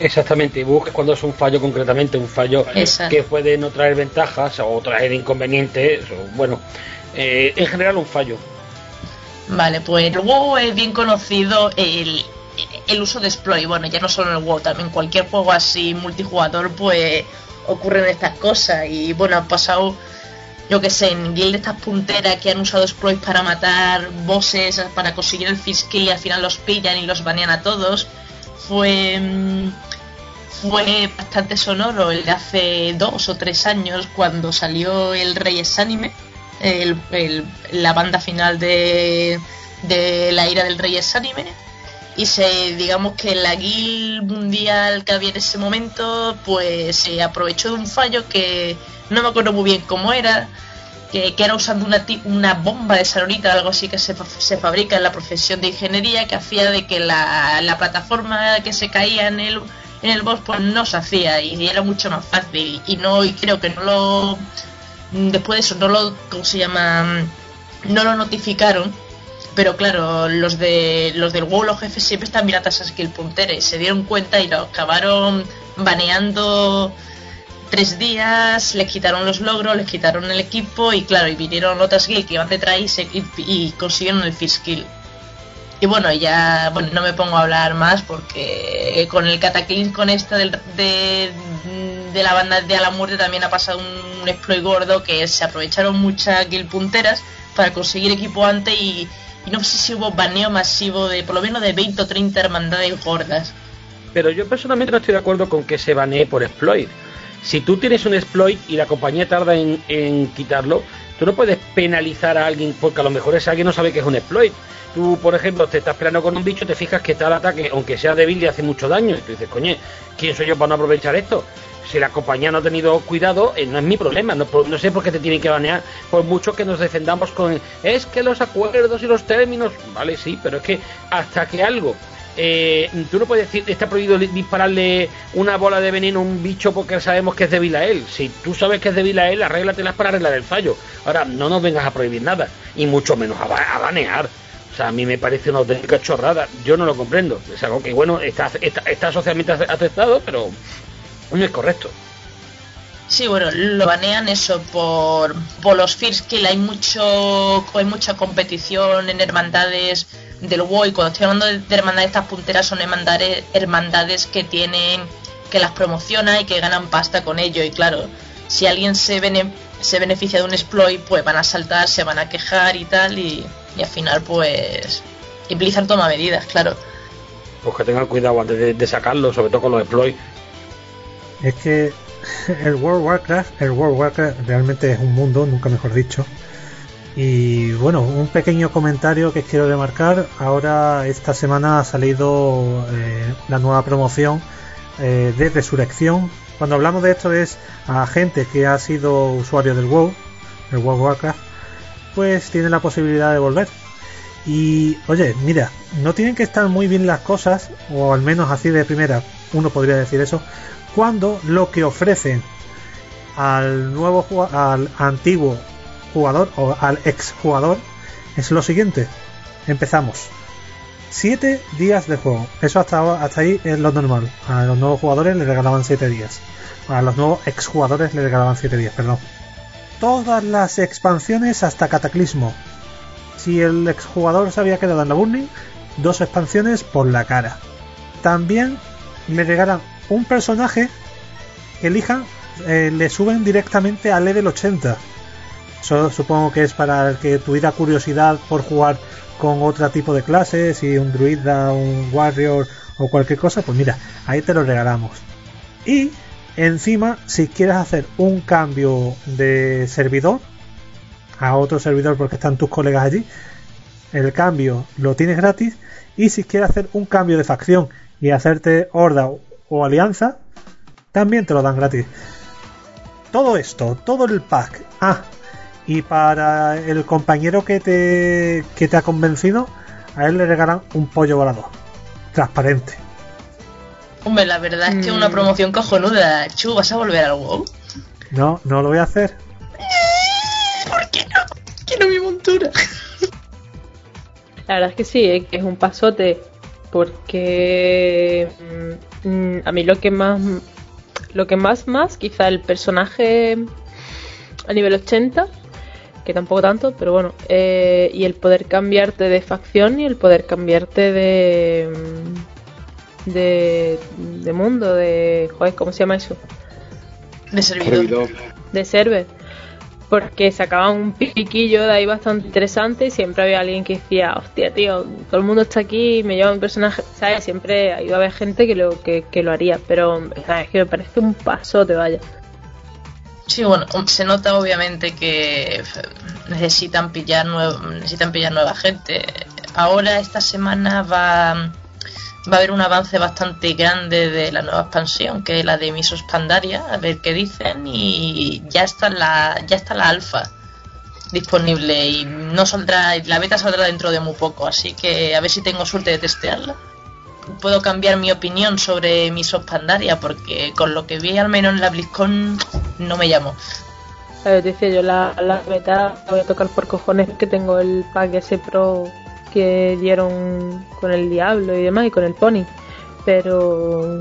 Exactamente, bus es cuando es un fallo concretamente, un fallo que puede no traer ventajas o traer inconvenientes, o, bueno, eh, en general un fallo. Vale, pues luego es bien conocido el, el uso de exploit, bueno, ya no solo en el WoW, también cualquier juego así multijugador, pues ocurren estas cosas. Y bueno, ha pasado, yo que sé, en guild estas punteras que han usado exploits para matar bosses, para conseguir el fish y al final los pillan y los banean a todos. Fue. Fue bastante sonoro el de hace dos o tres años cuando salió el Reyes Anime, la banda final de, de la ira del Reyes Anime y se digamos que la guild mundial que había en ese momento pues se aprovechó de un fallo que no me acuerdo muy bien cómo era que, era usando una, una bomba de salonita algo así que se, se, fabrica en la profesión de ingeniería que hacía de que la, la plataforma que se caía en el en el boss pues no se hacía y era mucho más fácil. Y no creo que no lo después de eso no lo cómo se llama no lo notificaron pero claro, los de los del WoW, los jefes siempre están mirando a skill punteras se dieron cuenta y lo acabaron baneando tres días, les quitaron los logros, les quitaron el equipo y claro, y vinieron otras guild que iban detrás y, y, consiguieron el first kill. Y bueno, ya bueno, no me pongo a hablar más porque con el cataclismo con esta del, de, de la banda de a la muerte también ha pasado un exploit gordo que se aprovecharon muchas guild punteras para conseguir equipo antes y, y no sé si hubo baneo masivo de por lo menos de 20 o 30 hermandades gordas. Pero yo personalmente no estoy de acuerdo con que se banee por exploit. Si tú tienes un exploit y la compañía tarda en, quitarlo, tú no puedes penalizar a alguien porque a lo mejor ese alguien no sabe que es un exploit. Tú, por ejemplo, te estás peleando con un bicho, te fijas que el ataque, aunque sea débil, y hace mucho daño. Y tú dices, coño, ¿quién soy yo para no aprovechar esto? si la compañía no ha tenido cuidado, eh, no es mi problema, no, sé por qué te tienen que banear, por mucho que nos defendamos con, es que los acuerdos y los términos, vale, sí, pero es que hasta que algo, eh, tú no puedes decir, está prohibido dispararle una bola de veneno a un bicho porque sabemos que es débil a él, si tú sabes que es débil a él, arréglatelas para arreglar el fallo, ahora no nos vengas a prohibir nada, y mucho menos a, banear. O sea, a mí me parece una auténtica chorrada. Yo no lo comprendo. Es algo que, bueno, está, está, está socialmente aceptado, pero no es correcto. Sí, bueno, lo banean eso por, por los First Kill. Hay mucho hay mucha competición en hermandades del WoW. Y cuando estoy hablando de, hermandades estas punteras, son hermandades, hermandades que tienen que las promociona y que ganan pasta con ello. Y claro, si alguien se, se beneficia de un exploit, pues van a saltar, se van a quejar y tal. Y, al final, pues. Y Blizzard toma medidas, claro. Pues que tengan cuidado antes de, de sacarlo, sobre todo con los exploits es que el World Warcraft, el World Warcraft realmente es un mundo, nunca mejor dicho. Y bueno, un pequeño comentario que quiero remarcar. Ahora esta semana ha salido eh, la nueva promoción eh, de Resurrección. Cuando hablamos de esto es a gente que ha sido usuario del WoW, del World Warcraft, pues tiene la posibilidad de volver. Y oye, mira, no tienen que estar muy bien las cosas, o al menos así de primera, uno podría decir eso, cuando lo que ofrecen al nuevo al antiguo jugador o al ex jugador es lo siguiente. Empezamos. 7 días de juego. Eso hasta, hasta ahí es lo normal. A los nuevos jugadores les regalaban 7 días. A los nuevos exjugadores les regalaban 7 días, perdón. Todas las expansiones hasta Cataclismo. Si el exjugador se había quedado en la Burning, dos expansiones por la cara. También le regalan un personaje que elijan eh, le suben directamente al level 80. Supongo que es para que tuviera curiosidad por jugar con otro tipo de clases, y un druida, un warrior o cualquier cosa, pues mira, ahí te lo regalamos. Y encima, si quieres hacer un cambio de servidor a otro servidor porque están tus colegas allí, el cambio lo tienes gratis. Y si quieres hacer un cambio de facción y hacerte horda o alianza, también te lo dan gratis. Todo esto, todo el pack. Ah, y para el compañero que te, que te ha convencido, a él le regalan un pollo volador. Transparente. Hombre, la verdad es que una Mm. promoción cojonuda. Chu, ¿vas a volver al WoW? No, no lo voy a hacer. ¿Por qué no? Quiero mi montura. La verdad es que sí, eh, que es un pasote. Porque mm, mm, a mí lo que más. Lo que más, más, quizá el personaje a nivel 80, que tampoco tanto, pero bueno. eh, y el poder cambiarte de facción y el poder cambiarte de. mm, de. de mundo, de. Joder, ¿cómo se llama eso? De servidor. Servidor. de server porque sacaban un piquillo de ahí bastante interesante y siempre había alguien que decía hostia tío todo el mundo está aquí y me lleva un personaje sabes siempre ha ido a haber gente que lo que, que lo haría pero sabes que me parece un pasote vaya Sí, bueno, se nota obviamente que necesitan pillar nuevo, necesitan pillar nueva gente. Ahora esta semana va, va a haber un avance bastante grande de la nueva expansión, que es la de Misos Pandaria, a ver qué dicen y ya está la ya está la alfa disponible y no saldrá la beta saldrá dentro de muy poco, así que a ver si tengo suerte de testearla. Puedo cambiar mi opinión sobre Misos Pandaria porque con lo que vi al menos en la BlizzCon no me llamó. Te decía yo la, la beta la voy a tocar por cojones que tengo el pack ese pro que dieron con el diablo y demás y con el pony pero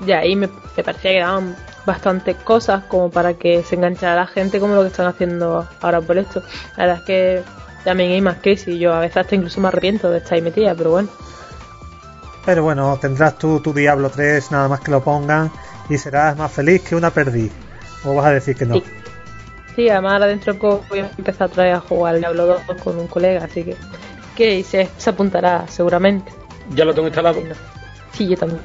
de ahí me, parecía que daban bastantes cosas como para que se enganchara la gente como lo que están haciendo ahora por esto. La verdad es que también hay más crisis yo a veces hasta incluso me arrepiento de estar ahí metida, pero bueno. Pero bueno, tendrás tú tu Diablo 3 nada más que lo pongan y serás más feliz que una perdí. ¿O vas a decir que no? Sí. Sí, además ahora dentro de poco voy a empezar otra vez a jugar al Diablo 2 con un colega, así que que se, se apuntará seguramente. Ya lo tengo instalado. Sí, yo también.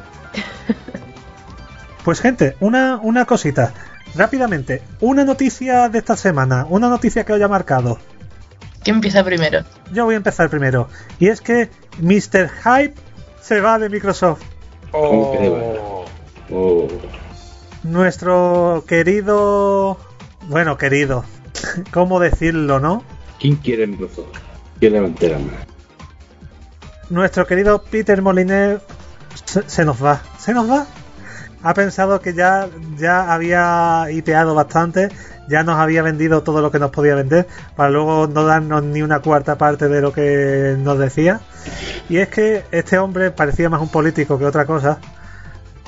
Pues gente, una, una cosita. Rápidamente, una noticia de esta semana, una noticia que os haya marcado. ¿Quién empieza primero? Yo voy a empezar primero. Y es que Mr. Hype se va de Microsoft. ¿Cómo que Oh. Oh, Nuestro querido... Bueno, querido. ¿Cómo decirlo, no? ¿Quién quiere Microsoft? ¿Quién levante la mano? Nuestro querido Peter Molyneux se, se nos va. Se nos va. Ha pensado que ya, ya había hipeado bastante, ya nos había vendido todo lo que nos podía vender, para luego no darnos ni una cuarta parte de lo que nos decía. Y es que este hombre parecía más un político que otra cosa,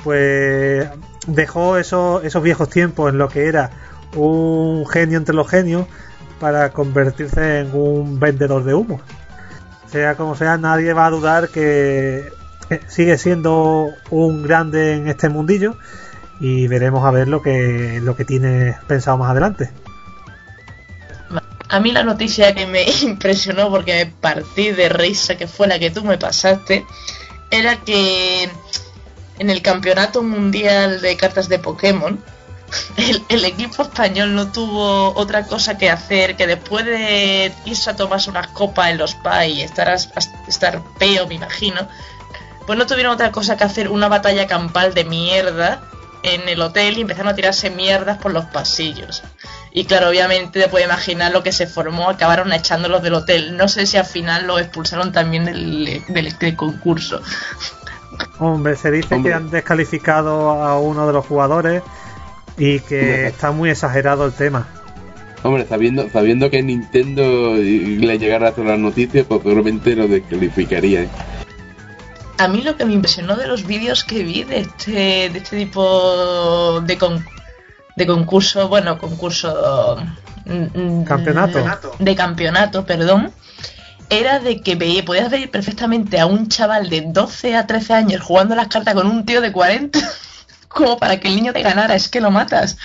pues dejó esos, viejos tiempos en lo que era un genio entre los genios para convertirse en un vendedor de humo. Sea como sea, nadie va a dudar que sigue siendo un grande en este mundillo y veremos a ver lo que lo que tiene pensado más adelante. A mí la noticia que me impresionó porque me partí de risa, que fue la que tú me pasaste, era que en el campeonato mundial de cartas de Pokémon, el, equipo español no tuvo otra cosa que hacer que después de irse a tomarse unas copas en los PA y estar, as- estar peo, me imagino, pues no tuvieron otra cosa que hacer una batalla campal de mierda en el hotel y empezaron a tirarse mierdas por los pasillos. Y claro, obviamente te puedes imaginar lo que se formó, acabaron echándolos del hotel. No sé si al final los expulsaron también del, del- del concurso. Hombre, se dice Hombre. que han descalificado a uno de los jugadores y que está muy exagerado el tema. Hombre, sabiendo, sabiendo que Nintendo le llegara a hacer las noticias, pues probablemente lo descalificaría. ¿eh? A mí lo que me impresionó de los vídeos que vi de este, de este tipo de, con- de concurso, bueno, concurso... mm, mm, Campeonato. De campeonato, perdón. Era de que veía, podías ver perfectamente a un chaval de 12 a 13 años jugando las cartas con un tío de 40. Como para que el niño te ganara, es que lo matas.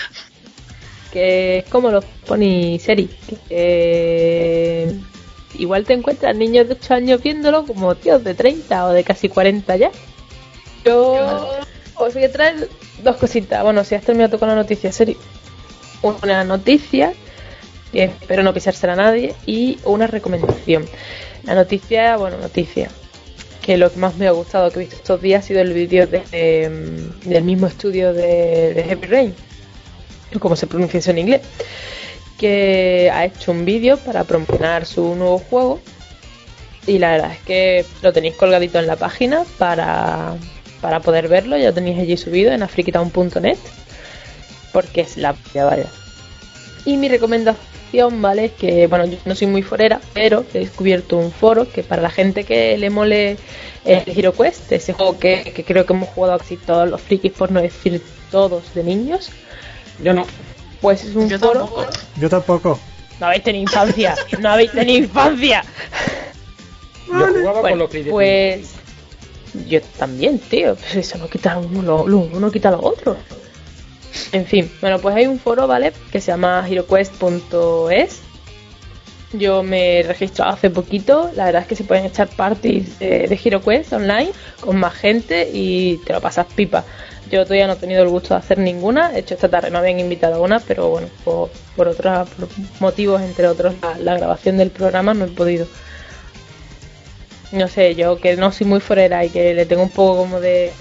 que es como los pony series. que, igual te encuentras niños de 8 años viéndolo como tíos de 30 o de casi 40 ya. Yo os voy a traer dos cositas. Bueno, si has terminado con la noticia serie. Una noticia, que espero no pisársela a nadie, y una recomendación. La noticia, bueno, noticia. Que lo que más me ha gustado que he visto estos días ha sido el vídeo de, de- del mismo estudio de, de Heavy Rain, como se pronuncia eso en inglés, que ha hecho un vídeo para promocionar su nuevo juego y la verdad es que lo tenéis colgadito en la página para, para poder verlo, ya lo tenéis allí subido en afrikitown.net porque es la ya vaya. Y mi recomendación, ¿vale? Es que, bueno, yo no soy muy forera, pero he descubierto un foro que para la gente que le mole el Hero Quest, ese juego que, que creo que hemos jugado casi todos los frikis, por no decir todos de niños, Yo no. Pues es un Yo foro... tampoco. Yo tampoco. No habéis tenido infancia, no habéis tenido infancia. Yo jugaba con los Creed. pues yo también, tío. Pues eso no quita uno lo, lo uno quita lo otro. En fin, bueno, pues hay un foro, ¿vale? Que se llama heroquest.es. Yo me he registrado hace poquito. La verdad es que se pueden echar parties de, de HeroQuest online con más gente y te lo pasas pipa. Yo todavía no he tenido el gusto de hacer ninguna. Hecho, esta tarde no habían invitado a una, pero bueno, por, otros motivos, entre otros, la, grabación del programa no he podido no sé, yo que no soy muy forera y que le tengo un poco como de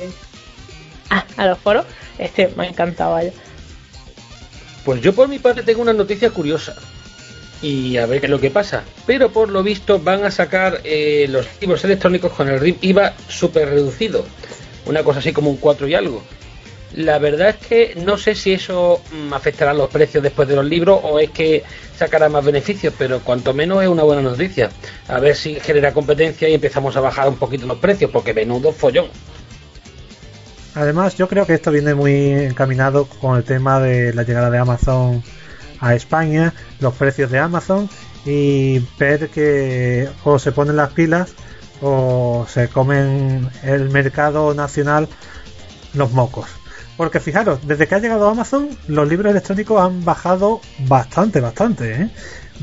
ah, a los foros, este me ha encantado, vaya. Pues yo por mi parte tengo una noticia curiosa. Y a ver qué es lo que pasa. Pero por lo visto van a sacar eh, los libros electrónicos con el IVA súper reducido. Una cosa así como un 4 y algo. La verdad es que no sé si eso mm, afectará los precios después de los libros o es que sacará más beneficios, pero cuanto menos es una buena noticia. A ver si genera competencia y empezamos a bajar un poquito los precios, porque menudo follón. Además, yo creo que esto viene muy encaminado con el tema de la llegada de Amazon a España, los precios de Amazon y ver que o se ponen las pilas o se comen el mercado nacional los mocos. Porque fijaros, desde que ha llegado Amazon, los libros electrónicos han bajado bastante, bastante. ¿eh?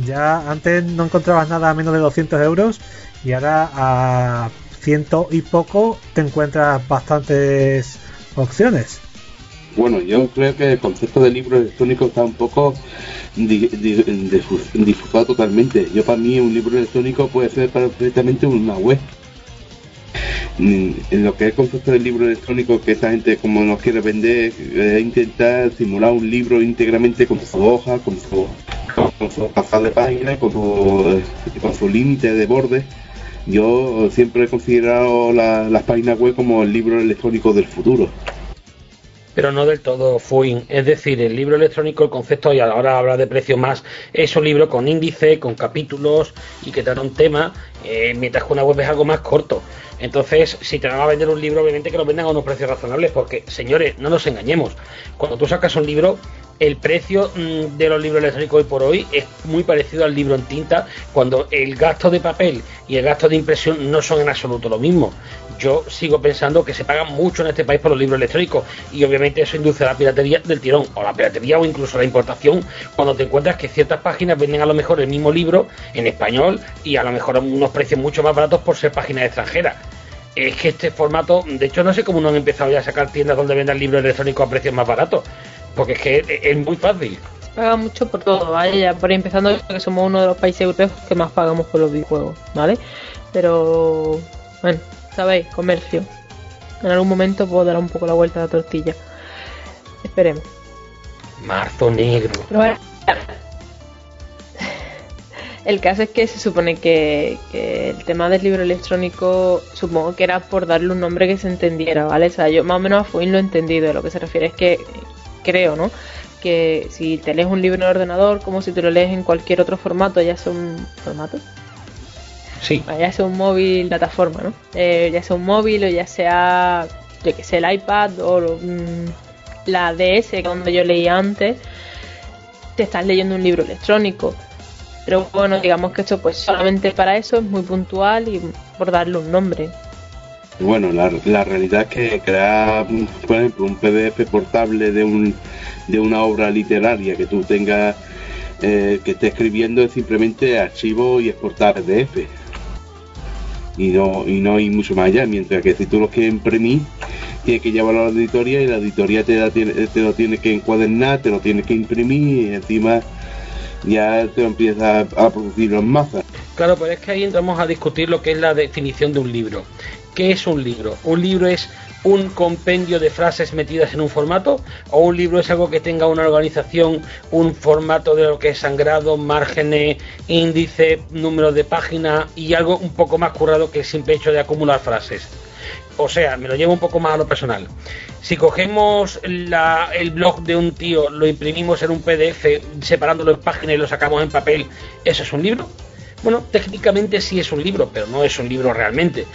Ya antes no encontrabas nada a menos de 200 euros y ahora a ciento y poco te encuentras bastantes opciones. Bueno, yo creo que el concepto de libro electrónico está un poco di- di- difu- difusado totalmente. Yo para mí un libro electrónico puede ser perfectamente una web. Mm, En lo que es el concepto del libro electrónico, que esa gente como nos quiere vender, es intentar simular un libro íntegramente con su hoja, con su, con pasar de página, con su, eh, con su límite de borde. Yo siempre he considerado la- las páginas web como el libro electrónico del futuro. Pero no del todo full. Es decir, el libro electrónico, el concepto, y ahora habla de precio más, es un libro con índice, con capítulos y que trata un tema, eh, mientras que una web es algo más corto. Entonces, si te van a vender un libro, obviamente que lo vendan a unos precios razonables, porque, señores, no nos engañemos. Cuando tú sacas un libro, el precio mm, de los libros electrónicos hoy por hoy es muy parecido al libro en tinta, cuando el gasto de papel y el gasto de impresión no son en absoluto lo mismo. Yo sigo pensando que se paga mucho en este país por los libros electrónicos y obviamente eso induce a la piratería del tirón, o la piratería o incluso la importación, cuando te encuentras que ciertas páginas venden a lo mejor el mismo libro en español y a lo mejor unos precios mucho más baratos por ser páginas extranjeras. Es que este formato, de hecho no sé cómo no han empezado ya a sacar tiendas donde vendan libros electrónicos a precios más baratos, porque es que es- muy fácil. Paga mucho por todo, ¿vale? Ya por ahí empezando que somos uno de los países europeos que más pagamos por los videojuegos, ¿vale? Pero, bueno, sabéis, comercio. En algún momento puedo dar un poco la vuelta a la tortilla. Esperemos. Marzo negro. Pero bueno, el caso es que se supone que, que el tema del libro electrónico, supongo que era por darle un nombre que se entendiera, ¿vale? O sea, yo más o menos a Fuin lo he entendido. De lo que se refiere es que creo, ¿no? Que si te lees un libro en el ordenador, como si te lo lees en cualquier otro formato, ya sea un formato, Sí, ya sea un móvil, plataforma, ¿no? Eh, ya sea un móvil o ya sea, yo que sé, el iPad o mm, la DS, que donde yo leía antes, te estás leyendo un libro electrónico. Pero bueno, digamos que esto pues solamente para eso es muy puntual y por darle un nombre. Bueno, la, la realidad es que crear, por ejemplo, un PDF portable de, un, de una obra literaria que tú tengas, eh, que esté escribiendo es simplemente archivo y exportar PDF. Y no, y no hay mucho más allá, mientras que si tú lo quieres imprimir, tiene que llevarlo a la editoría y la editoría te, te lo tiene que encuadernar, te lo tiene que imprimir y encima ya te empieza a, producir en masa. Claro, pero es que ahí entramos a discutir lo que es la definición de un libro. ¿Qué es un libro? Un libro es un compendio de frases metidas en un formato o un libro es algo que tenga una organización, un formato de lo que es sangrado, márgenes, índice, número de página y algo un poco más currado que el simple hecho de acumular frases. O sea, me lo llevo un poco más a lo personal. Si cogemos el blog de un tío, lo imprimimos en un PDF, separándolo en páginas y lo sacamos en papel, ¿eso es un libro? Bueno, técnicamente sí es un libro, pero no es un libro realmente.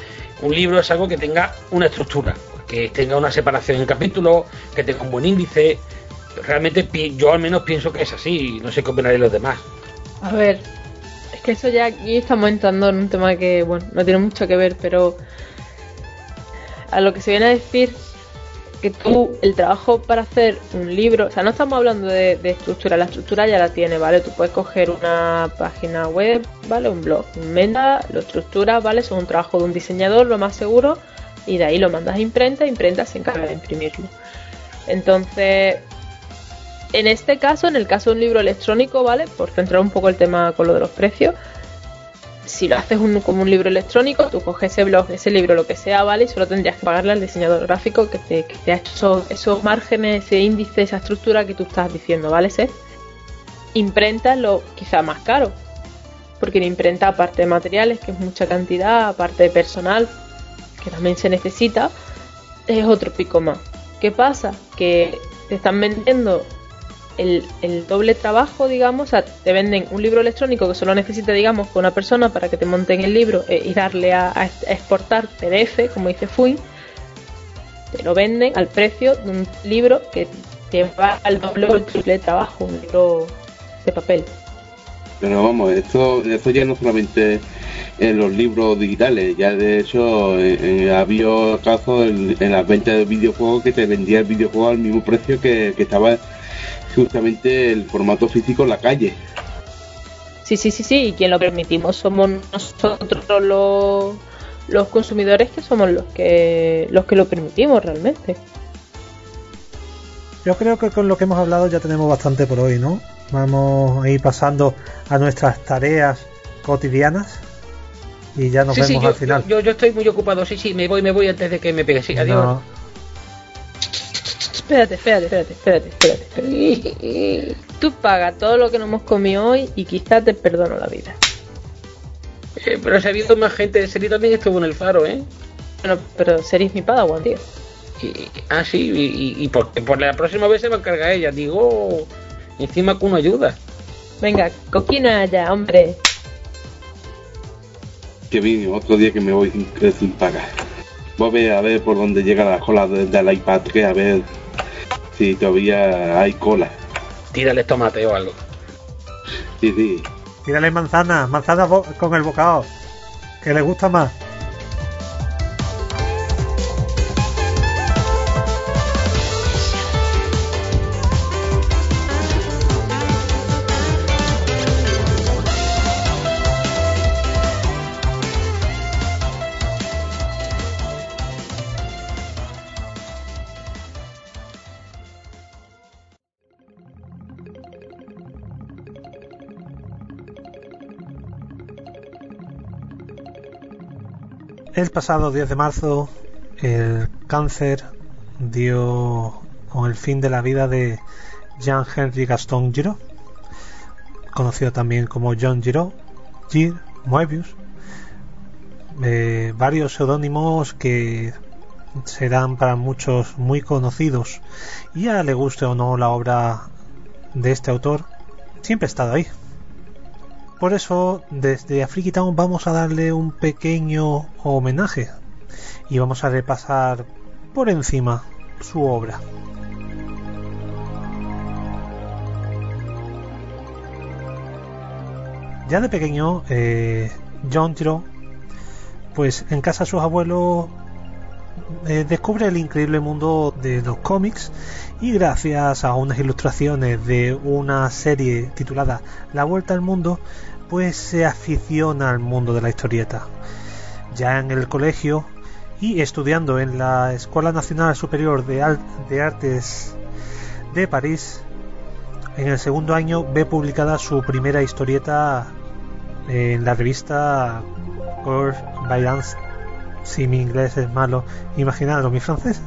Un libro es algo que tenga una estructura, que tenga una separación en capítulos, que tenga un buen índice. Realmente yo al menos pienso que es así, no sé qué opinaré los demás. A ver, es que eso ya aquí estamos entrando en un tema que, bueno, no tiene mucho que ver, pero a lo que se viene a decir que tú, el trabajo para hacer un libro, o sea, no estamos hablando de, estructura, la estructura ya la tiene, ¿vale? Tú puedes coger una página web, ¿vale? Un blog, un meta, lo estructuras, ¿vale? Eso es un trabajo de un diseñador, lo más seguro, y de ahí lo mandas a imprenta, imprenta se encarga de imprimirlo. Entonces, en este caso, en el caso de un libro electrónico, ¿vale? Por centrar un poco el tema con lo de los precios, si lo haces como un libro electrónico, tú coges ese blog, ese libro, lo que sea, ¿vale? Y solo tendrías que pagarle al diseñador gráfico que te, ha hecho esos, márgenes, ese índice, esa estructura que tú estás diciendo, ¿vale, Seth? Imprenta lo quizá más caro, porque en imprenta, aparte de materiales, que es mucha cantidad, aparte de personal, que también se necesita, es otro pico más. ¿Qué pasa? Que te están vendiendo el, doble trabajo, digamos, o sea, te venden un libro electrónico que solo necesita, digamos, una persona para que te monten el libro eh, y darle a, exportar PDF, como dice Fuin, te lo venden al precio de un libro que te va al doble o el triple trabajo, un libro de papel. Pero vamos, esto, esto ya no solamente en los libros digitales, ya de hecho eh, ha habido casos en, las ventas de videojuegos que te vendía el videojuego al mismo precio que, que estaba justamente el formato físico en la calle. Sí, sí, sí, sí, y quien lo permitimos somos nosotros los, los consumidores que somos los que los que lo permitimos realmente. Yo creo que con lo que hemos hablado ya tenemos bastante por hoy, ¿no? Vamos a ir pasando a nuestras tareas cotidianas y ya nos vemos al final. Yo, yo, estoy muy ocupado, sí, sí, me voy, me voy antes de que me pegue. Sí, adiós. Espérate, espérate, espérate, espérate, espérate. Tú pagas todo lo que nos hemos comido hoy y quizás te perdono la vida. Eh, pero se ha habido más gente. Seri también estuvo en el faro, ¿eh? Bueno, pero Seri es mi padawan, tío. ah, sí, y, y, por, la próxima vez se va a encargar ella. Digo, encima con una ayuda. Venga, coquina ya, hombre. Que vino, otro día que me voy sin, sin pagar. Voy a ver por dónde llega la cola del iPad, que a ver Sí, todavía hay cola. Tírale tomate o algo. Sí, sí. Tírale manzana, manzana con el bocado. Que le gusta más. El pasado 10 de marzo, el cáncer dio con el fin de la vida de Jean-Henri Gaston Giraud, conocido también como John Giraud, Gir Moebius, eh, varios seudónimos que serán para muchos muy conocidos y ya le guste o no la obra de este autor, siempre ha estado ahí. Por eso, desde Town vamos a darle un pequeño homenaje y vamos a repasar por encima su obra. Ya de pequeño, eh, John Giro, pues en casa de sus abuelos eh, descubre el increíble mundo de los cómics y gracias a unas ilustraciones de una serie titulada La Vuelta al Mundo, pues se aficiona al mundo de la historieta. Ya en el colegio y estudiando en la Escuela Nacional Superior de, de Artes de París, en el segundo año ve publicada su primera historieta en la revista Cours Dance. Si mi inglés es malo, imaginadlo, mi francés.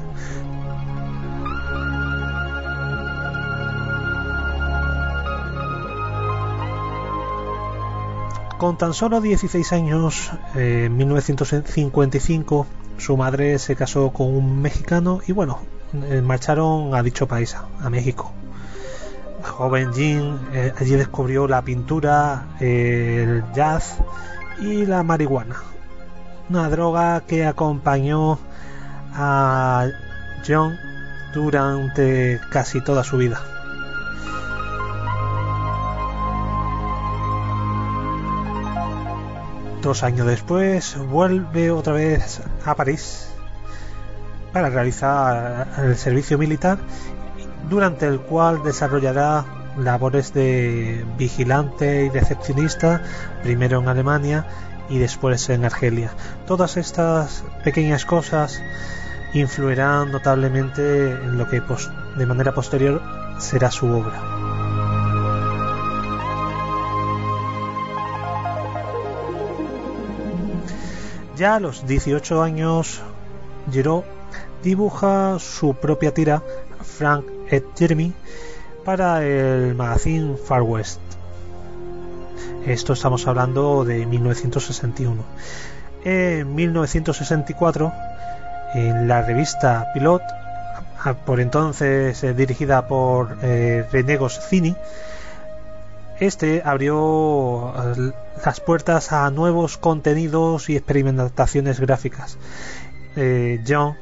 Con tan solo 16 años, en 1955, su madre se casó con un mexicano y bueno, eh, marcharon a dicho país, a México. joven Jean eh, allí descubrió la pintura, el jazz y la marihuana, una droga que acompañó a John durante casi toda su vida. Dos años después vuelve otra vez a París para realizar el servicio militar durante el cual desarrollará labores de vigilante y recepcionista primero en Alemania y después en Argelia. Todas estas pequeñas cosas influirán notablemente en lo que de manera posterior será su obra. Ya a los 18 años, Giraud dibuja su propia tira, Frank et Jeremy, para el magazine Far West. Esto estamos hablando de 1961. En 1964, en la revista Pilot, por entonces eh, dirigida por eh, René Goscinny, este abrió eh, las puertas a nuevos contenidos y experimentaciones gráficas. Eh, John,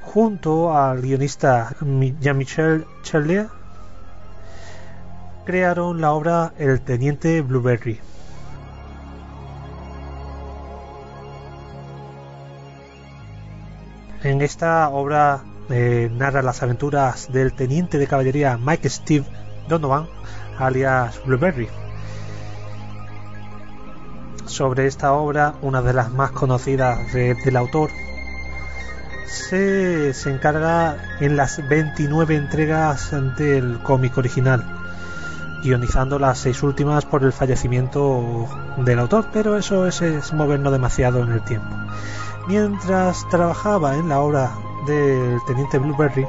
junto al guionista Jean-Michel Charlier, crearon la obra El Teniente Blueberry. En esta obra eh, narra las aventuras del teniente de caballería Mike Steve Donovan, alias Blueberry. Sobre esta obra, una de las más conocidas del autor, se, encarga en las 29 entregas del cómic original, guionizando las seis últimas por el fallecimiento del autor, pero eso es, es movernos demasiado en el tiempo. Mientras trabajaba en la obra del Teniente Blueberry,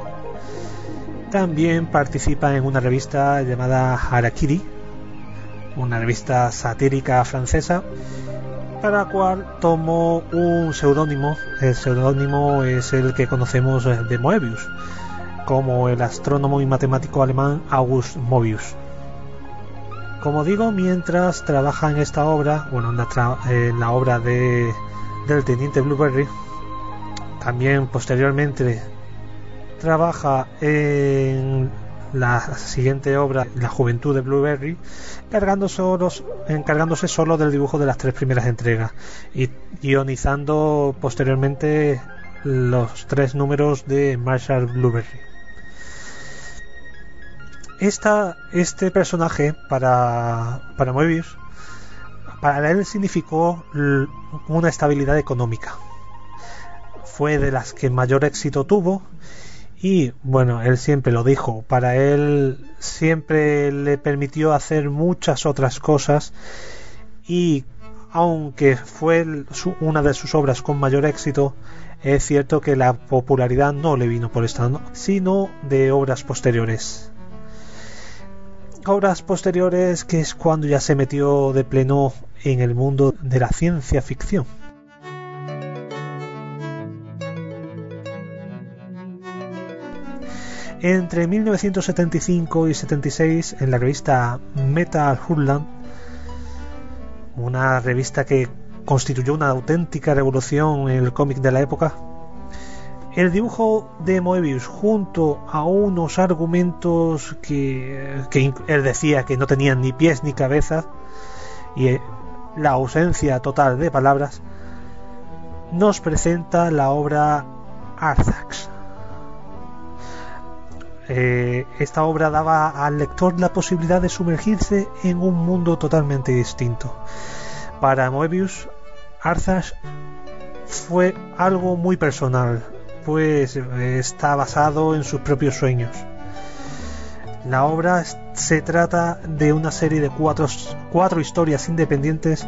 también participa en una revista llamada Harakiri, una revista satírica francesa, para la cual tomó un seudónimo. El seudónimo es el que conocemos de Moebius, como el astrónomo y matemático alemán August Moebius. Como digo, mientras trabaja en esta obra, bueno, en la, obra de, del teniente Blueberry, también posteriormente trabaja en la siguiente obra, La juventud de Blueberry, encargándose solo del dibujo de las tres primeras entregas y guionizando posteriormente los tres números de Marshall Blueberry. Esta, este personaje para, para Moebius, para él significó una estabilidad económica. Fue de las que mayor éxito tuvo y bueno, él siempre lo dijo, para él siempre le permitió hacer muchas otras cosas y aunque fue una de sus obras con mayor éxito, es cierto que la popularidad no le vino por esta, sino de obras posteriores. Obras posteriores que es cuando ya se metió de pleno en el mundo de la ciencia ficción. Entre 1975 y 76, en la revista Metal Hurland, una revista que constituyó una auténtica revolución en el cómic de la época, el dibujo de Moebius junto a unos argumentos que, él decía que no tenían ni pies ni cabeza y eh, la ausencia total de palabras nos presenta la obra Arthax eh, esta obra daba al lector la posibilidad de sumergirse en un mundo totalmente distinto. Para Moebius, Arthas fue algo muy personal, pues eh, está basado en sus propios sueños. La obra se trata de una serie de cuatro, historias independientes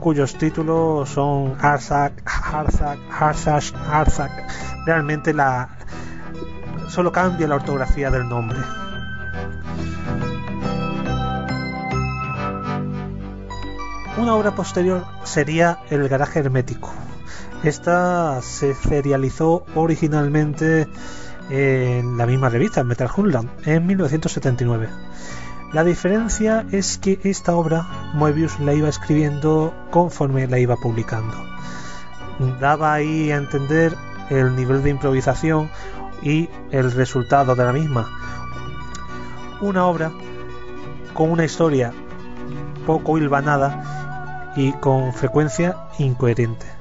cuyos títulos son Arzak, Arzak, Arzak, Arzak. Realmente la solo cambia la ortografía del nombre. Una obra posterior sería El garaje hermético. Esta se serializó originalmente en la misma revista, Metal Hunland, en 1979. La diferencia es que esta obra Moebius la iba escribiendo conforme la iba publicando. Daba ahí a entender el nivel de improvisación y el resultado de la misma. Una obra con una historia poco hilvanada y con frecuencia incoherente.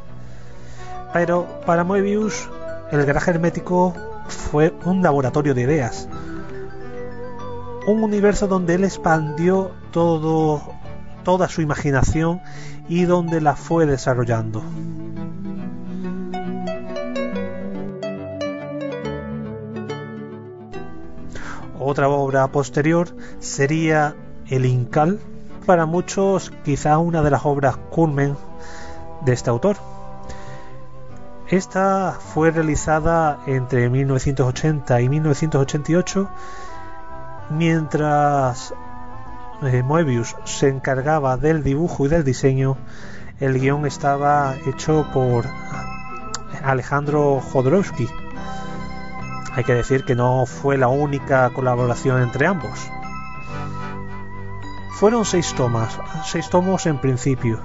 Pero para Moebius el garaje hermético fue un laboratorio de ideas, un universo donde él expandió toda su imaginación y donde la fue desarrollando. Otra obra posterior sería El Incal, para muchos quizá una de las obras culmen de este autor. Esta fue realizada entre 1980 y 1988 mientras eh, Moebius se encargaba del dibujo y del diseño, el guion estaba hecho por Alejandro Jodorowsky. Hay que decir que no fue la única colaboración entre ambos. Fueron seis tomas, seis tomos en principio,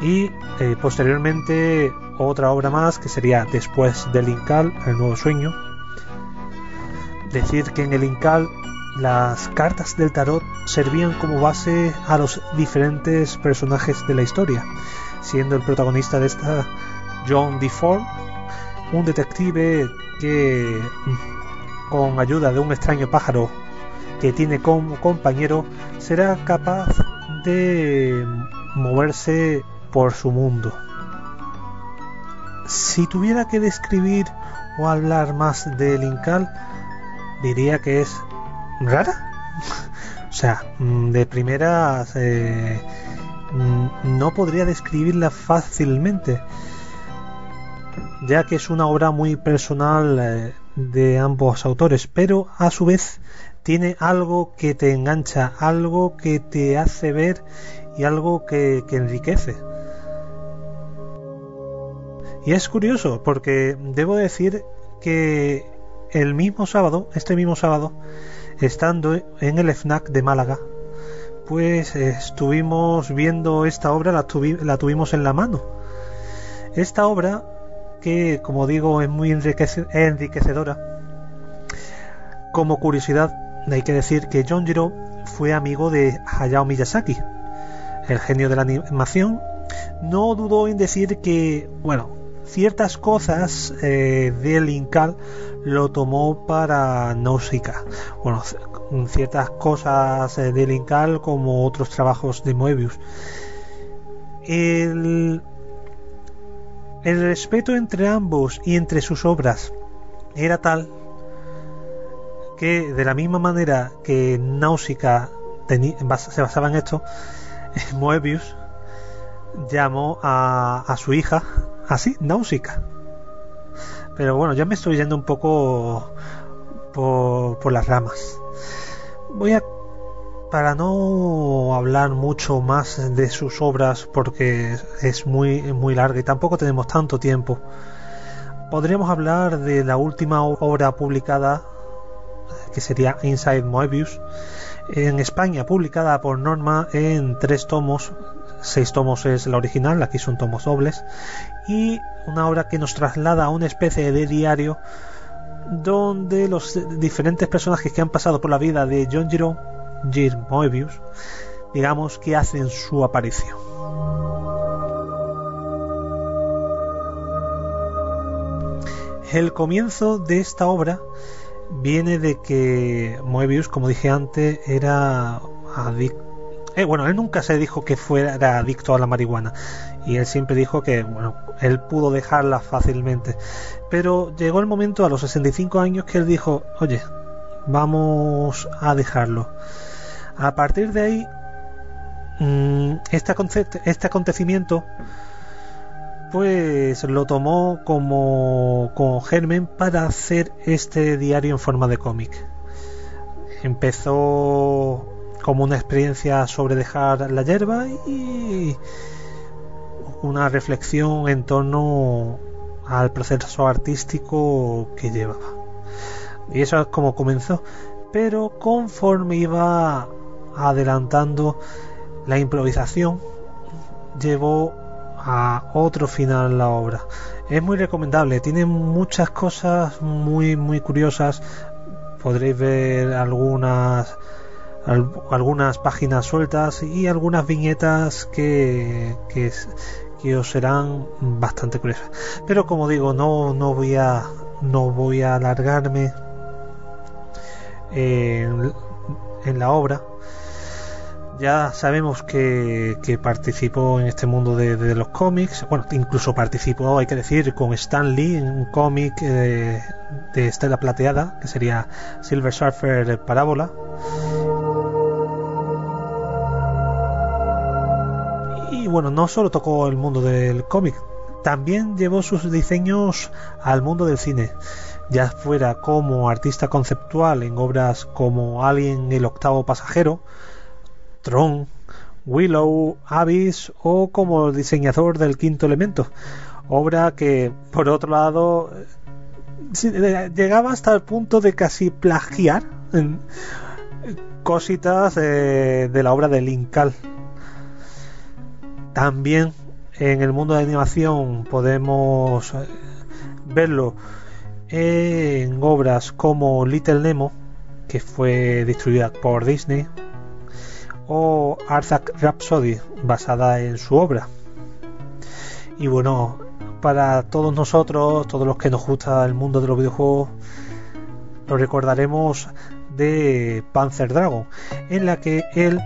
y eh, posteriormente otra obra más que sería después del Incal, el nuevo sueño. Decir que en el Incal las cartas del tarot servían como base a los diferentes personajes de la historia, siendo el protagonista de esta John DeFord, un detective que con ayuda de un extraño pájaro que tiene como compañero será capaz de moverse por su mundo. Si tuviera que describir o hablar más del Incal, diría que es rara. o sea, mm, de primera eh, mm, no podría describirla fácilmente, ya que es una obra muy personal eh, de ambos autores, pero a su vez tiene algo que te engancha, algo que te hace ver y algo que, que enriquece. Y es curioso porque debo decir que el mismo sábado, este mismo sábado, estando en el FNAC de Málaga, pues estuvimos viendo esta obra, la, tuvimos en la mano. Esta obra, que como digo es muy enriquecedora, como curiosidad hay que decir que John Giro fue amigo de Hayao Miyazaki, el genio de la animación. No dudó en decir que, bueno, ciertas cosas eh, del Incal lo tomó para Nausicaa. Bueno, ciertas cosas eh, del Incal como otros trabajos de Moebius. El, el respeto entre ambos y entre sus obras era tal que de la misma manera que Nausicaa se basaba en esto, Moebius llamó a, a su hija así, Náusica. Pero bueno, ya me estoy yendo un poco por, las ramas. Voy a para no hablar mucho más de sus obras porque es muy muy larga y tampoco tenemos tanto tiempo. Podríamos hablar de la última obra publicada que sería Inside Moebius en España publicada por Norma en tres tomos seis tomos es la original, aquí son tomos dobles, y una obra que nos traslada a una especie de diario donde los diferentes personajes que han pasado por la vida de John Giro, Jir Moebius, digamos que hacen su aparición. El comienzo de esta obra viene de que Moebius, como dije antes, era Eh, bueno, él nunca se dijo que fuera adicto a la marihuana y él siempre dijo que, bueno, él pudo dejarla fácilmente. Pero llegó el momento a los 65 años que él dijo, oye, vamos a dejarlo. A partir de ahí, mm, este, este acontecimiento pues lo tomó como, como germen para hacer este diario en forma de cómic. Empezó como una experiencia sobre dejar la hierba y una reflexión en torno al proceso artístico que llevaba. Y eso es como comenzó. Pero conforme iba adelantando la improvisación, llevó a otro final la obra. Es muy recomendable, tiene muchas cosas muy muy curiosas. Podréis ver algunas algunas páginas sueltas y algunas viñetas que, que, que, os serán bastante curiosas. Pero como digo, no, no voy a no voy a alargarme en, en la obra ya sabemos que, participó en este mundo de, los cómics, bueno, incluso participó, hay que decir, con Stan Lee en un cómic eh, de Estela Plateada, que sería Silver Surfer Parábola. Y bueno, no solo tocó el mundo del cómic, también llevó sus diseños al mundo del cine, ya fuera como artista conceptual en obras como Alien el octavo pasajero, Tron, Willow, Abyss o como diseñador del quinto elemento. Obra que, por otro lado, llegaba hasta el punto de casi plagiar cositas de, la obra de Linkal. También en el mundo de animación podemos eh, verlo en obras como Little Nemo, que fue distribuida por Disney, o Arthak Rhapsody, basada en su obra. Y bueno, para todos nosotros, todos los que nos gusta el mundo de los videojuegos, lo recordaremos de Panzer Dragon, en la que él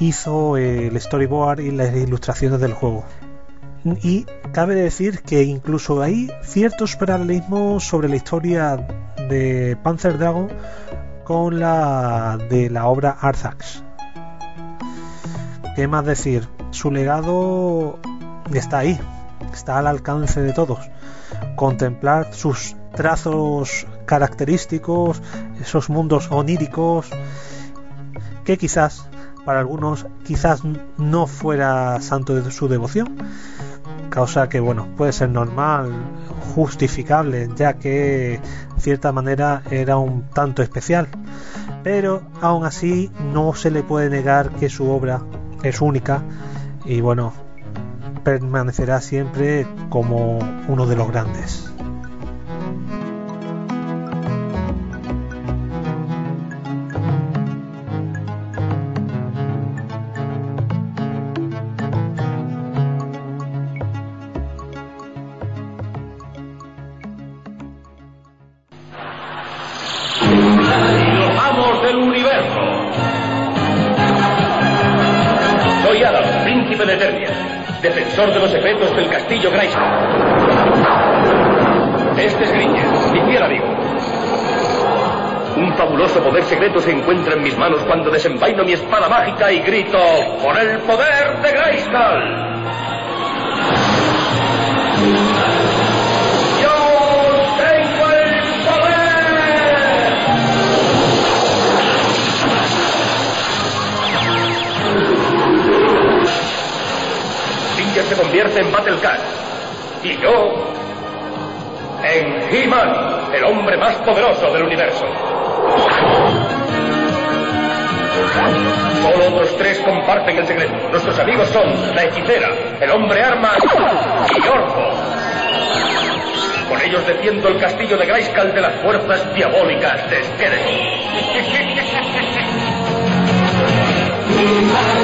hizo el storyboard y las ilustraciones del juego. Y cabe decir que incluso hay ciertos paralelismos sobre la historia de Panzer Dragon con la de la obra Arthax. ¿Qué más decir? Su legado está ahí, está al alcance de todos. Contemplar sus trazos característicos, esos mundos oníricos, que quizás para algunos quizás no fuera santo de su devoción, causa que bueno puede ser normal, justificable, ya que de cierta manera era un tanto especial, pero aún así no se le puede negar que su obra es única y bueno, permanecerá siempre como uno de los grandes. Defensor de los secretos del castillo Grayskull. Este es Gringer, mi fiel amigo. Un fabuloso poder secreto se encuentra en mis manos cuando desenvaino mi espada mágica y grito ¡Por el poder de Grayskull! Convierte en Battle Cat. Y yo en He-Man, el hombre más poderoso del universo. Solo otros tres comparten el secreto. Nuestros amigos son la hechicera, el hombre arma y Orco. Con ellos defiendo el castillo de Grayskull de las fuerzas diabólicas de Skeletor.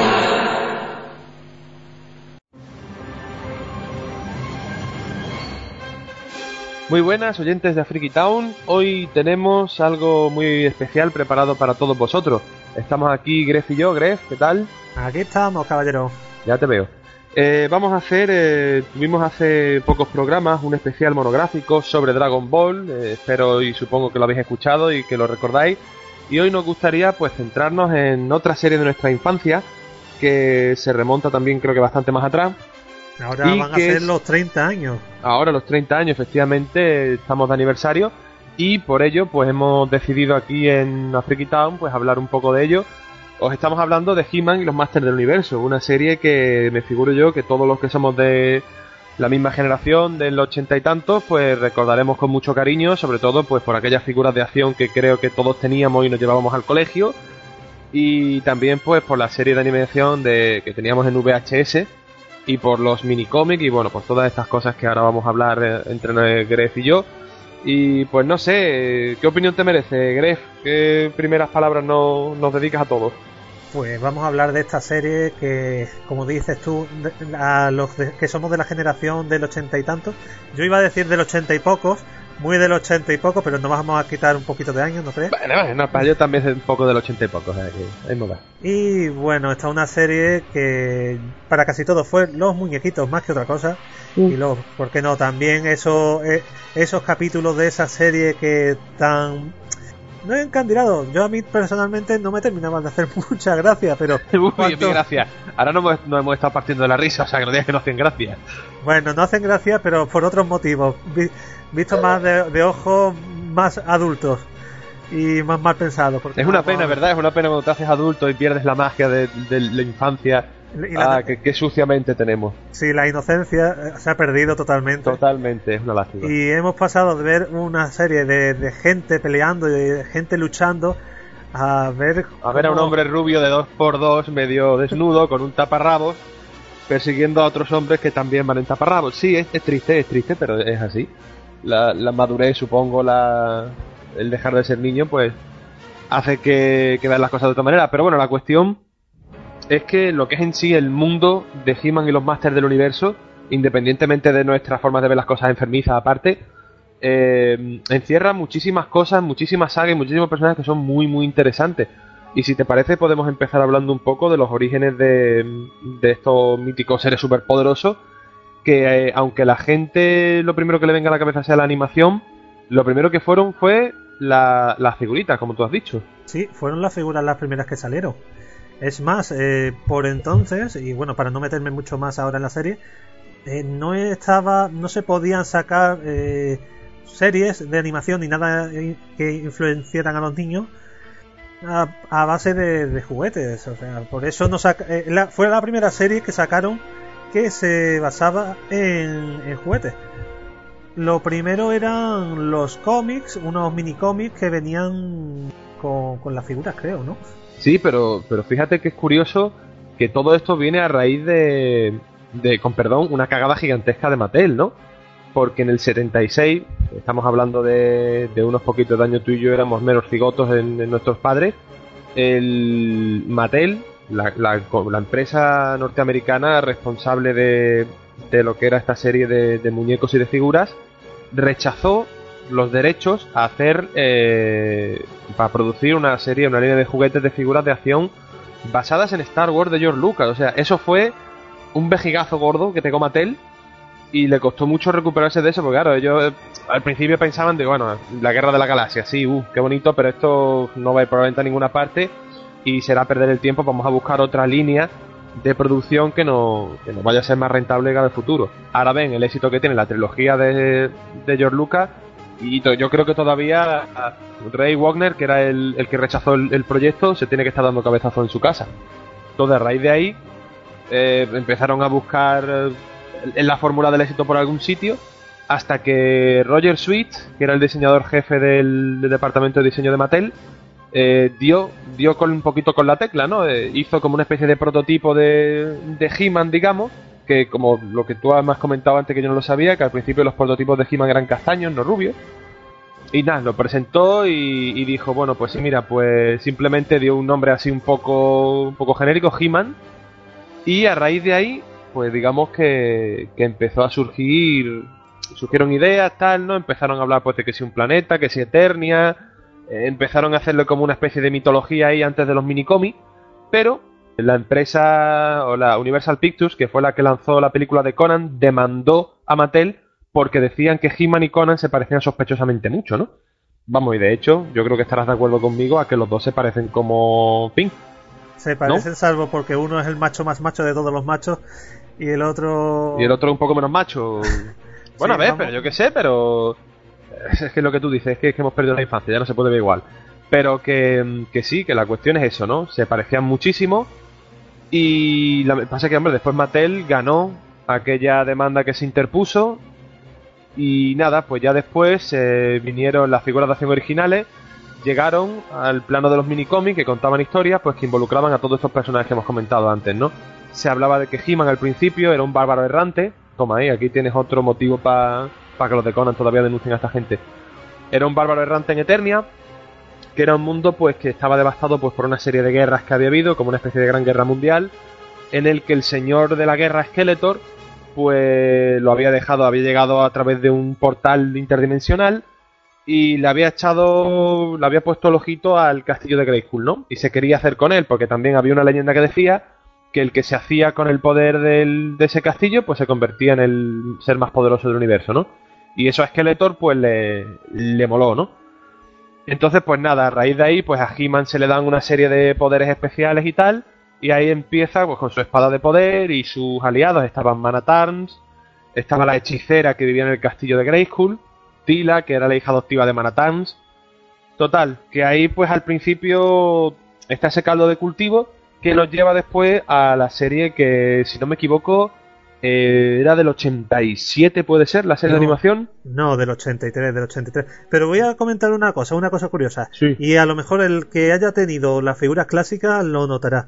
Muy buenas oyentes de Freaky Town, hoy tenemos algo muy especial preparado para todos vosotros. Estamos aquí, Gref y yo. Gref, ¿qué tal? Aquí estamos, caballero. Ya te veo. Eh, vamos a hacer, eh, tuvimos hace pocos programas un especial monográfico sobre Dragon Ball, eh, espero y supongo que lo habéis escuchado y que lo recordáis. Y hoy nos gustaría pues centrarnos en otra serie de nuestra infancia que se remonta también creo que bastante más atrás. Ahora Y van a ser es- los 30 años. Ahora los 30 años efectivamente estamos de aniversario y por ello pues hemos decidido aquí en Afriki Town pues hablar un poco de ello. Os estamos hablando de He-Man y los Masters del Universo, una serie que me figuro yo que todos los que somos de la misma generación, del ochenta y tantos, pues recordaremos con mucho cariño, sobre todo pues por aquellas figuras de acción que creo que todos teníamos y nos llevábamos al colegio, y también pues por la serie de animación de, que teníamos en VHS, y por los minicómics, y bueno, pues todas estas cosas que ahora vamos a hablar eh, entre Gref y yo. Y pues no sé, eh, ¿qué opinión te merece, Gref? ¿Qué primeras palabras no- nos dedicas a todos? Pues vamos a hablar de esta serie que, como dices tú, a los que somos de la generación del ochenta y tantos. Yo iba a decir del ochenta y pocos, muy del ochenta y pocos, pero nos vamos a quitar un poquito de años, ¿no crees? Bueno, bueno, para yo también es un poco del ochenta y pocos, o sea que ahí me va. Y bueno, esta es una serie que para casi todos fue los muñequitos más que otra cosa. Y los, ¿por qué no? También esos, eh, esos capítulos de esa serie que tan... No he encandilado. Yo a mí personalmente no me terminaban de hacer mucha gracia, pero... Uy, cuanto- gracias. Ahora no hemos, no hemos estado partiendo de la risa, o sea que no digas que no hacen gracia. Bueno, no hacen gracia, pero por otros motivos. Vi- visto más de, de ojos más adultos y más mal pensados. Es una no- pena, ¿verdad? Es una pena cuando te haces adulto y pierdes la magia de, de la infancia la- ah, que, que suciamente tenemos. Sí, la inocencia eh, se ha perdido totalmente. Totalmente, es una lástima. Y hemos pasado de ver una serie de, de gente peleando y de gente luchando a ver. A ver a un hombre rubio de dos por dos, medio desnudo, con un taparrabos, persiguiendo a otros hombres que también van en taparrabos. Sí, es, es triste, es triste, pero es así. La, la madurez, supongo, la, el dejar de ser niño, pues hace que, que vean las cosas de otra manera. Pero bueno, la cuestión es que lo que es en sí el mundo de He-Man y los Masters del Universo, independientemente de nuestras formas de ver las cosas enfermizas aparte, eh, encierra muchísimas cosas, muchísimas sagas y muchísimos personajes que son muy, muy interesantes. Y si te parece, podemos empezar hablando un poco de los orígenes de, estos míticos seres superpoderosos. Que eh, aunque la gente lo primero que le venga a la cabeza sea la animación, lo primero que fueron fue la- las figuritas, como tú has dicho. Sí, fueron las figuras las primeras que salieron. Es más, eh, por entonces, y bueno, para no meterme mucho más ahora en la serie, eh, no estaba, no se podían sacar eh, series de animación ni nada que influenciaran a los niños a, base de, de juguetes. O sea, por eso no saca- eh, la- fue la primera serie que sacaron que se basaba en, en juguetes. Lo primero eran los cómics, unos mini cómics que venían con, con las figuras, creo, ¿no? Sí, pero, pero fíjate que es curioso que todo esto viene a raíz de, de, con perdón, una cagada gigantesca de Mattel, ¿no? Porque en el 76, estamos hablando de, unos poquitos de años tú y yo éramos menos cigotos en, en nuestros padres, el Mattel, la, la- la empresa norteamericana responsable de, de lo que era esta serie de, de muñecos y de figuras, rechazó los derechos a hacer eh, para producir una serie, una línea de juguetes de figuras de acción basadas en Star Wars de George Lucas. O sea, eso fue un vejigazo gordo que pegó Mattel y le costó mucho recuperarse de eso, porque claro, ellos eh, al principio pensaban de, bueno, la guerra de la galaxia, sí, uh, qué bonito, pero esto no va a ir probablemente a ninguna parte y será perder el tiempo, vamos a buscar otra línea de producción que, no, que nos vaya a ser más rentable en el futuro. Ahora ven el éxito que tiene la trilogía de, de George Lucas y yo creo que todavía Ray Wagner, que era el, el que rechazó el, proyecto, se tiene que estar dando cabezazo en su casa. Entonces, a raíz de ahí, eh, empezaron a buscar eh, en la fórmula del éxito por algún sitio, hasta que Roger Sweet, que era el diseñador jefe del, del departamento de diseño de Mattel, eh, dio, dio con un poquito con la tecla, ¿no? Eh, hizo como una especie de prototipo de, de He-Man, digamos, que como lo que tú has comentado antes que yo no lo sabía, que al principio los prototipos de He-Man eran castaños, no rubios. Y nada, lo presentó y, y dijo, bueno, pues sí, mira, pues simplemente dio un nombre así un poco, un poco genérico, He-Man. Y a raíz de ahí, pues digamos que, que empezó a surgir, surgieron ideas, tal, ¿no? Empezaron a hablar pues de que si un planeta, que si Eternia, eh, empezaron a hacerlo como una especie de mitología ahí antes de los minicómics, pero la empresa o la Universal Pictures, que fue la que lanzó la película de Conan, demandó a Mattel porque decían que He-Man y Conan se parecían sospechosamente mucho, ¿no? Vamos, y de hecho, yo creo que estarás de acuerdo conmigo a que los dos se parecen como Pink. Se parecen salvo porque uno es el macho más macho de todos los machos y el otro... Y el otro un poco menos macho. Bueno, Sí, a ver, vamos. pero yo qué sé, pero... Es que lo que tú dices, es que, es que hemos perdido la infancia, ya no se puede ver igual. Pero que, que sí, que la cuestión es eso, ¿no? Se parecían muchísimo y la pasa que, hombre, después Mattel ganó aquella demanda que se interpuso y nada, pues ya después eh, vinieron las figuras de acción originales, llegaron al plano de los minicómics que contaban historias, pues que involucraban a todos estos personajes que hemos comentado antes, ¿no? Se hablaba de que He-Man al principio era un bárbaro errante, toma ahí, aquí tienes otro motivo para que los de Conan todavía denuncien a esta gente. Era un bárbaro errante en Eternia, que era un mundo pues que estaba devastado pues por una serie de guerras que había habido, como una especie de gran guerra mundial, en el que el señor de la guerra Skeletor pues lo había dejado, había llegado a través de un portal interdimensional y le había echado, le había puesto el ojito al castillo de Grayskull, ¿no? Y se quería hacer con él, porque también había una leyenda que decía que el que se hacía con el poder del- de ese castillo, pues se convertía en el ser más poderoso del universo, ¿no? Y eso a Skeletor, pues le, le moló, ¿no? Entonces, pues nada, a raíz de ahí, pues a He-Man se le dan una serie de poderes especiales y tal, y ahí empieza pues con su espada de poder y sus aliados. Estaban Manatarns, estaba la hechicera que vivía en el castillo de Grayskull, Tila, que era la hija adoptiva de Manatarns. Total, que ahí pues al principio está ese caldo de cultivo que nos lleva después a la serie que, si no me equivoco, eh, era del 87, puede ser, la serie de animación. No, del 83, del 83. Pero voy a comentar una cosa, una cosa curiosa. Sí. Y a lo mejor el que haya tenido las figuras clásicas lo notará.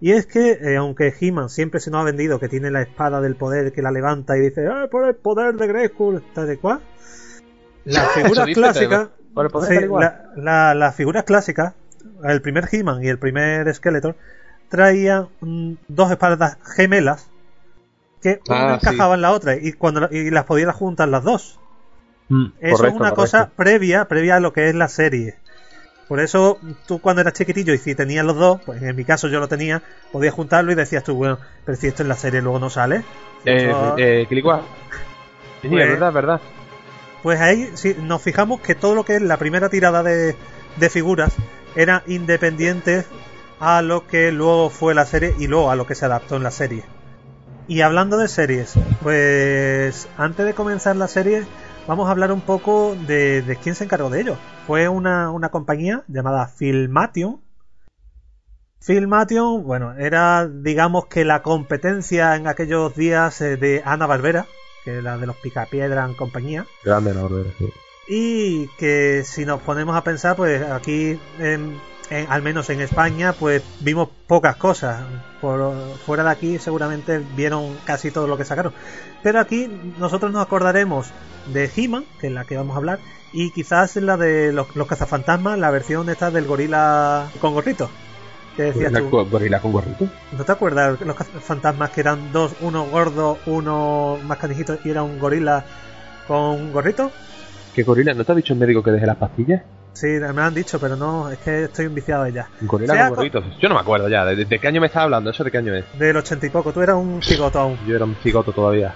Y es que, eh, aunque He-Man siempre se nos ha vendido que tiene la espada del poder que la levanta y dice, ¡ah, por el poder de Grayskull! Tal y cual. Las figuras clásicas. sí, la- la- las figuras clásicas, el primer He-Man y el primer Skeletor, traían mm, dos espadas gemelas que una Ah, sí. encajaba en la otra y cuando la- y las podías juntar las dos. Mm, Eso correcto, es una correcto. cosa previa, previa a lo que es la serie. Por eso tú cuando eras chiquitillo y si tenías los dos, pues en mi caso yo lo tenía, podías juntarlo y decías tú, bueno, pero si esto en la serie luego no sale. Eh, Eso- eh, Quilicua. Sí, Pues- es verdad, es verdad. Pues ahí sí, nos fijamos que todo lo que es la primera tirada de, de figuras era independiente a lo que luego fue la serie y luego a lo que se adaptó en la serie. Y hablando de series, pues antes de comenzar la serie vamos a hablar un poco de, de quién se encargó de ello. Fue una, una compañía llamada Filmation. Filmation, bueno, era digamos que la competencia en aquellos días eh, de Ana Barbera, que era de los Picapiedra en compañía. Grande, no, sí. Y que si nos ponemos a pensar, pues aquí, en- en- al menos en España, pues vimos pocas cosas. Por fuera de aquí seguramente vieron casi todo lo que sacaron. Pero aquí nosotros nos acordaremos de He-Man, que es la que vamos a hablar, y quizás la de los, los cazafantasmas, la versión esta del gorila con gorrito. Que decías Gorila tú. gorila con gorrito. ¿No te acuerdas los fantasmas que eran dos, uno gordo, uno más canijito y era un gorila con gorrito? ¿Qué gorila? ¿No te ha dicho el médico que deje las pastillas? Sí, me lo han dicho, pero no, es que estoy enviciado de ya. Un gorila Sea con gorritos. Yo no me acuerdo ya. ¿De, de qué año me estás hablando? ¿Eso de qué año es? Del ochenta y poco, tú eras un cigoto aún. Yo era un cigoto todavía.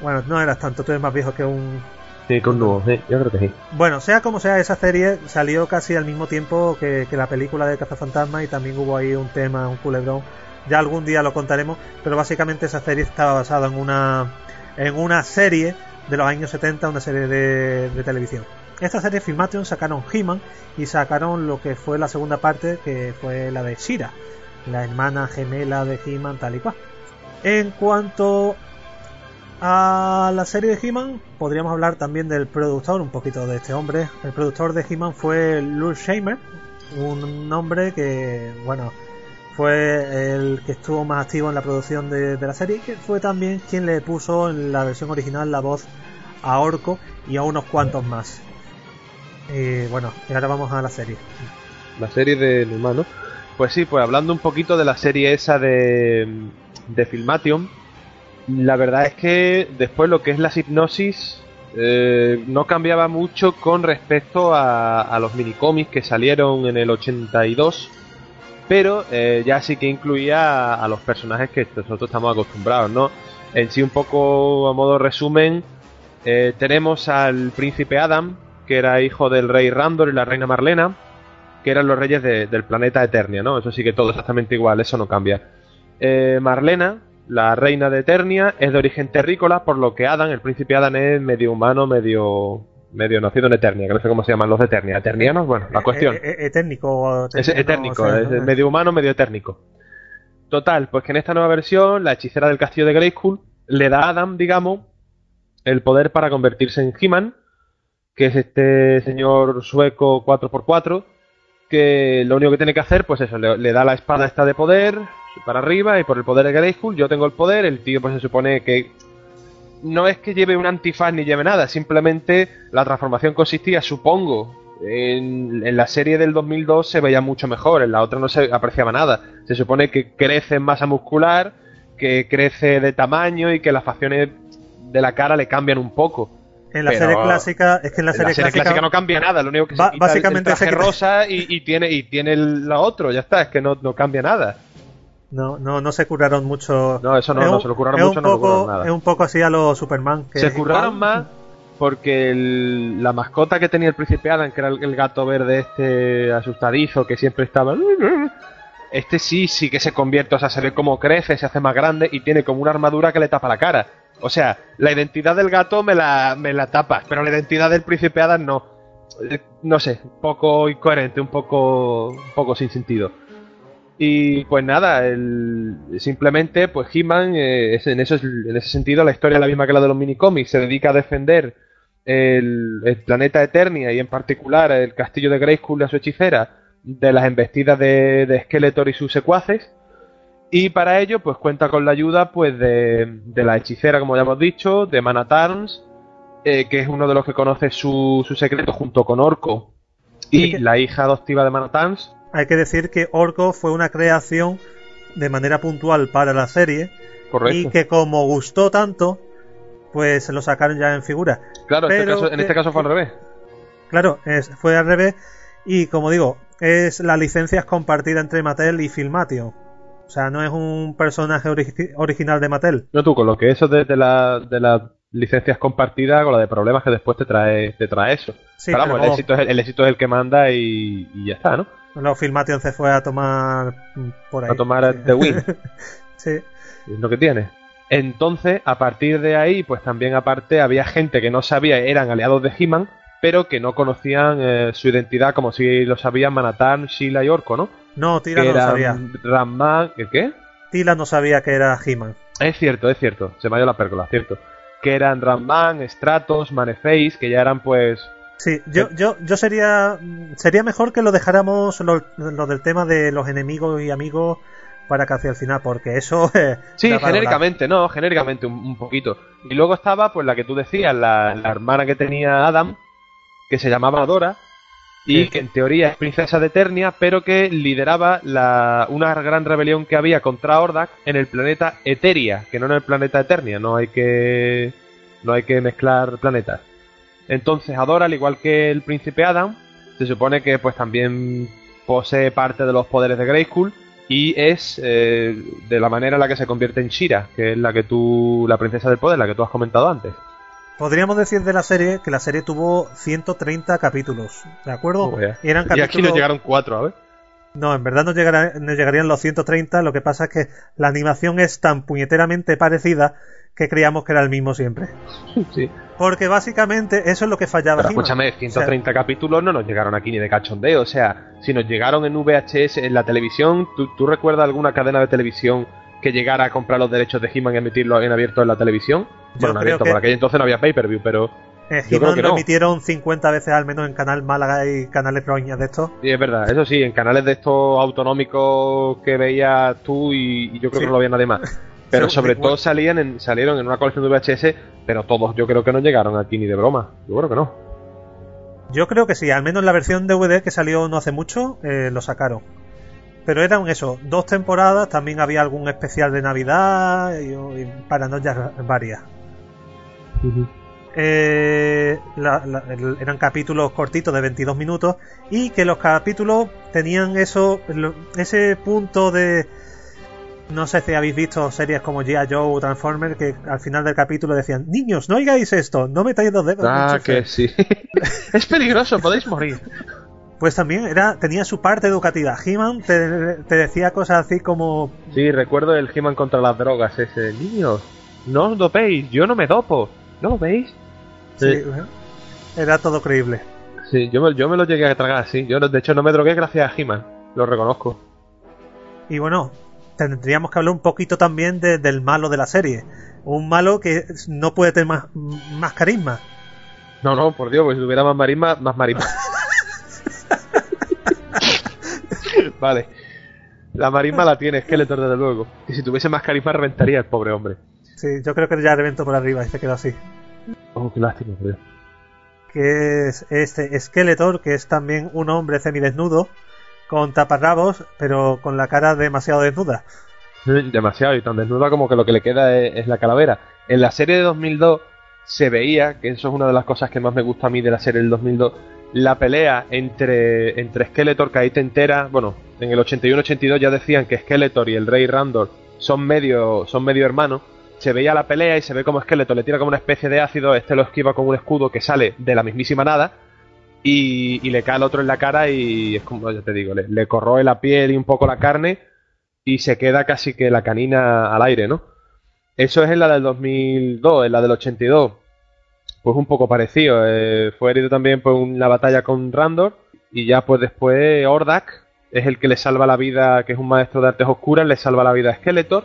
Bueno, no eras tanto, tú eres más viejo que un... Sí, con nuevo. Sí, yo creo que sí. Bueno, sea como sea, esa serie salió casi al mismo tiempo que, que la película de Cazafantasma y también hubo ahí un tema, un culebrón. Ya algún día lo contaremos, pero básicamente esa serie estaba basada en una, en una serie de los años 70, una serie de, de televisión. Esta serie Filmation sacaron He-Man y sacaron lo que fue la segunda parte, que fue la de Shira, la hermana gemela de He-Man, tal y cual. En cuanto a la serie de He-Man, podríamos hablar también del productor, un poquito de este hombre. El productor de He-Man fue Lul Shamer, un hombre que, bueno, fue el que estuvo más activo en la producción de, de la serie, que fue también quien le puso en la versión original la voz a Orco y a unos cuantos más. Y bueno, y ahora vamos a la serie. La serie de humano. Pues sí, pues hablando un poquito de la serie esa de, de Filmation, la verdad es que después lo que es las hipnosis eh, no cambiaba mucho con respecto a, a los minicómics que salieron en el 82, pero eh, ya sí que incluía a, a los personajes que nosotros estamos acostumbrados, ¿no? En sí, un poco a modo resumen, eh, tenemos al príncipe Adam, que era hijo del rey Randor y la reina Marlena, que eran los reyes de- del planeta Eternia, ¿no? Eso sí que todo exactamente igual, eso no cambia. Eh, Marlena, la reina de Eternia, es de origen terrícola, por lo que Adam, el príncipe Adam, es medio humano, medio medio nacido en Eternia, que no sé cómo se llaman los de Eternia. ¿Eternianos? Bueno, la cuestión. Eh, eh, eternico. Es eterniano, etérnico, o sea, es medio humano, medio etérnico. Total, pues que en esta nueva versión, la hechicera del castillo de Grayskull le da a Adam, digamos, el poder para convertirse en He-Man, que es este señor sueco 4x4, que lo único que tiene que hacer, pues eso, le, da la espada esta de poder para arriba y por el poder de Grayskull yo tengo el poder, el tío pues se supone que no es que lleve un antifaz ni lleve nada, simplemente la transformación consistía, supongo, en, en la serie del 2002 se veía mucho mejor, en la otra no se apreciaba nada. Se supone que crece en masa muscular, que crece de tamaño y que las facciones de la cara le cambian un poco. En la Pero- serie clásica, es que en la serie, clásica, no cambia nada, lo único que se quita básicamente el, el se traje quita- rosa y, y tiene y tiene el, la otro, ya está, es que no, no cambia nada. no, no, no se curaron mucho. No, eso no, Es no, un- se lo curaron mucho, un no lo poco, curaron nada. Es un poco así a los Superman. Que Se igual. más porque el- la mascota que tenía el príncipe Adam, que era el, el gato verde este asustadizo que siempre estaba... Este sí, sí que se convierte, o sea, se ve cómo crece, se hace más grande y tiene como una armadura que le tapa la cara. O sea, la identidad del gato me la, me la tapas, pero la identidad del príncipe Adam no. Eh, No sé, un poco incoherente, un poco, un poco sin sentido. Y pues nada, el, simplemente pues He-Man eh, en, ese sentido la historia es la misma que la de los minicómics, se dedica a defender el, el planeta Eternia y en particular el castillo de Grayskull y a su hechicera de las embestidas de, de Skeletor y sus secuaces y para ello pues cuenta con la ayuda pues de, de la hechicera como ya hemos dicho, de Mana Tarns, eh, que es uno de los que conoce su, su secreto junto con Orco y que- la hija adoptiva de Mana Tarns Hay que decir que Orco fue una creación de manera puntual para la serie correcto. y que como gustó tanto, pues se lo sacaron ya en figura. Claro, en este Pero caso- en que- este caso fue al revés. Claro, es- fue al revés y como digo, es la licencia es compartida entre Mattel y Filmation. O sea, no es un personaje origi- original de Mattel. No tú, con lo que eso de, de la- de las licencias compartidas, con lo de problemas que después te trae, te trae eso. Sí, pero vamos, pero el, éxito es el, el éxito es el que manda y, y ya está, ¿no? Luego Filmation se fue a tomar por ahí. A tomar. The Win. sí. Es lo que tiene. Entonces, a partir de ahí, pues también aparte había gente que no sabía, eran aliados de He-Man, pero que no conocían eh, su identidad como si lo sabían Manatán, Sheila y Orco, ¿no? No, Tila no lo sabía. Ramman, ¿el qué? Tila no sabía que era He-Man. Es cierto, es cierto, se me ha ido la pérgola, cierto. Que eran Ramman, Stratos, Maneface, que ya eran pues Sí, yo, yo, yo sería sería mejor que lo dejáramos lo, lo del tema de los enemigos y amigos para casi al final, porque eso eh, Sí, genéricamente, no, genéricamente un, un poquito. Y luego estaba, pues, la que tú decías, la, la hermana que tenía Adam, que se llamaba Dora, y Sí. que en teoría es princesa de Eternia, pero que lideraba la, una gran rebelión que había contra Ordak en el planeta Eteria, que no en el planeta Eternia, no hay que, no hay que mezclar planetas. Entonces, Adora, al igual que el príncipe Adam, se supone que pues también posee parte de los poderes de Grayskull y es eh, de la manera en la que se convierte en Shira, que es la que tú, la princesa del poder, la que tú has comentado antes. Podríamos decir de la serie que la serie tuvo 130 capítulos, ¿de acuerdo? Oh, eran Y aquí capítulos... nos llegaron cuatro, a ver. No, en verdad no, llegará- no llegarían los 130, lo que pasa es que la animación es tan puñeteramente parecida que creíamos que era el mismo siempre. Sí. Porque básicamente eso es lo que fallaba Pero escúchame, 130 capítulos no nos llegaron aquí ni de cachondeo. O sea, si nos llegaron en VHS, en la televisión, ¿tú, tú recuerdas alguna cadena de televisión que llegara a comprar los derechos de He-Man y emitirlo en abierto en la televisión? Yo bueno, en abierto, que- por aquel entonces no había pay-per-view, pero Eh, yo creo He-Man que lo no. emitieron 50 veces al menos en Canal Málaga y canales roñas de estos. sí, es verdad. Eso sí, en canales de estos autonómicos que veías tú y, y yo creo Sí. que no lo veía nadie más. Pero sobre todo salían en, salieron en una colección de VHS, pero todos yo creo que no llegaron aquí ni de broma. Yo creo que no. Yo creo que sí, al menos la versión DVD que salió no hace mucho, eh, lo sacaron. Pero eran eso, dos temporadas, también había algún especial de Navidad y, y paranoias varias. eh, la- la- eran capítulos cortitos de 22 minutos y que los capítulos tenían eso ese punto de no sé si habéis visto series como G.I. Joe o Transformers que al final del capítulo decían niños no oigáis esto no metáis los dedos Ah, enchufe". que sí. es peligroso, podéis morir. Pues también era tenía su parte educativa He-Man te, te decía cosas así como Sí, recuerdo el He-Man contra las drogas ese. Niños, no os dopéis, yo no me dopo. ¿No lo veis? sí, Sí. era todo creíble Sí, yo me, yo me lo llegué a tragar, sí. Yo, de hecho, no me drogué gracias a He-Man. Lo reconozco. Y bueno, tendríamos que hablar un poquito también de- del malo de la serie. Un malo que no puede tener más, más carisma. No, no, por Dios, pues si tuviera más marisma, más marisma. vale. La marisma la tiene Skeletor, desde luego. Y si tuviese más carisma, reventaría el pobre hombre. Sí, yo creo que ya reventó por arriba y se quedó así. Oh, qué lástima, Dios. Que es este Skeletor, que es también un hombre semidesnudo, con taparrabos, pero con la cara demasiado desnuda. Demasiado y tan desnuda como que lo que le queda es, es la calavera. En la serie de 2002 se veía, que eso es una de las cosas que más me gusta a mí de la serie del 2002, la pelea entre, entre Skeletor, que ahí te entera, bueno, en el 81-82 ya decían que Skeletor y el Rey Randor son medio, son medio hermanos. Se veía la pelea y se ve como Skeletor le tira como una especie de ácido, este lo esquiva con un escudo que sale de la mismísima nada y, y le cae al otro en la cara y es como, ya te digo, le, le corroe la piel y un poco la carne y se queda casi que la canina al aire, ¿no? Eso es en la del 2002, en la del 82. Pues un poco parecido. eh, fue herido también por una batalla con Randor y ya pues después Ordak es el que le salva la vida, que es un maestro de artes oscuras, le salva la vida a Skeletor.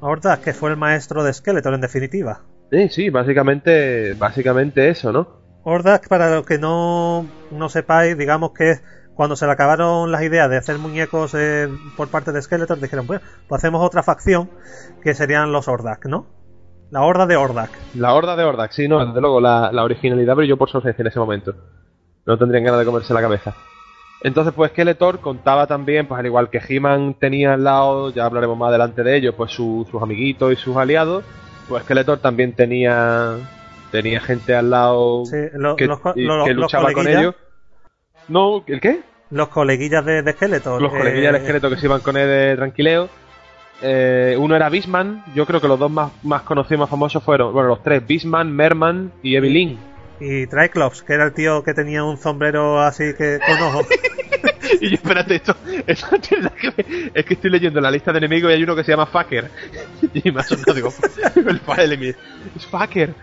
Hordak, que fue el maestro de Skeletor en definitiva. Sí, sí, básicamente, básicamente eso, ¿no? Hordak, para los que no, no sepáis, digamos que es cuando se le acabaron las ideas de hacer muñecos eh, por parte de Skeletor, dijeron, bueno, pues hacemos otra facción que serían los Hordak, ¿no? La horda de Hordak. La horda de Ordak, sí, no, desde luego, la, la originalidad brilló por su ausencia en ese momento. No tendrían ganas de comerse la cabeza. Entonces, pues Skeletor contaba también, pues al igual que He-Man tenía al lado, ya hablaremos más adelante de ellos, pues su- sus amiguitos y sus aliados, pues Skeletor también tenía tenía gente al lado Sí, lo- que, los, y- lo- que los luchaba con ellos. No, ¿el qué? Los coleguillas de, de Skeletor. Los eh, coleguillas del esqueleto que se iban con él de tranquileo. Eh, uno era Bisman, yo creo que los dos más, más conocidos, más famosos fueron, bueno, los tres, Bisman, Merman y Evelyn. Y Triclops, que era el tío que tenía un sombrero así que con ojos. Y yo, espérate, esto, esto que. Es que estoy leyendo la lista de enemigos y hay uno que se llama Fucker. Y me ha sonado, digo, el file es Fucker.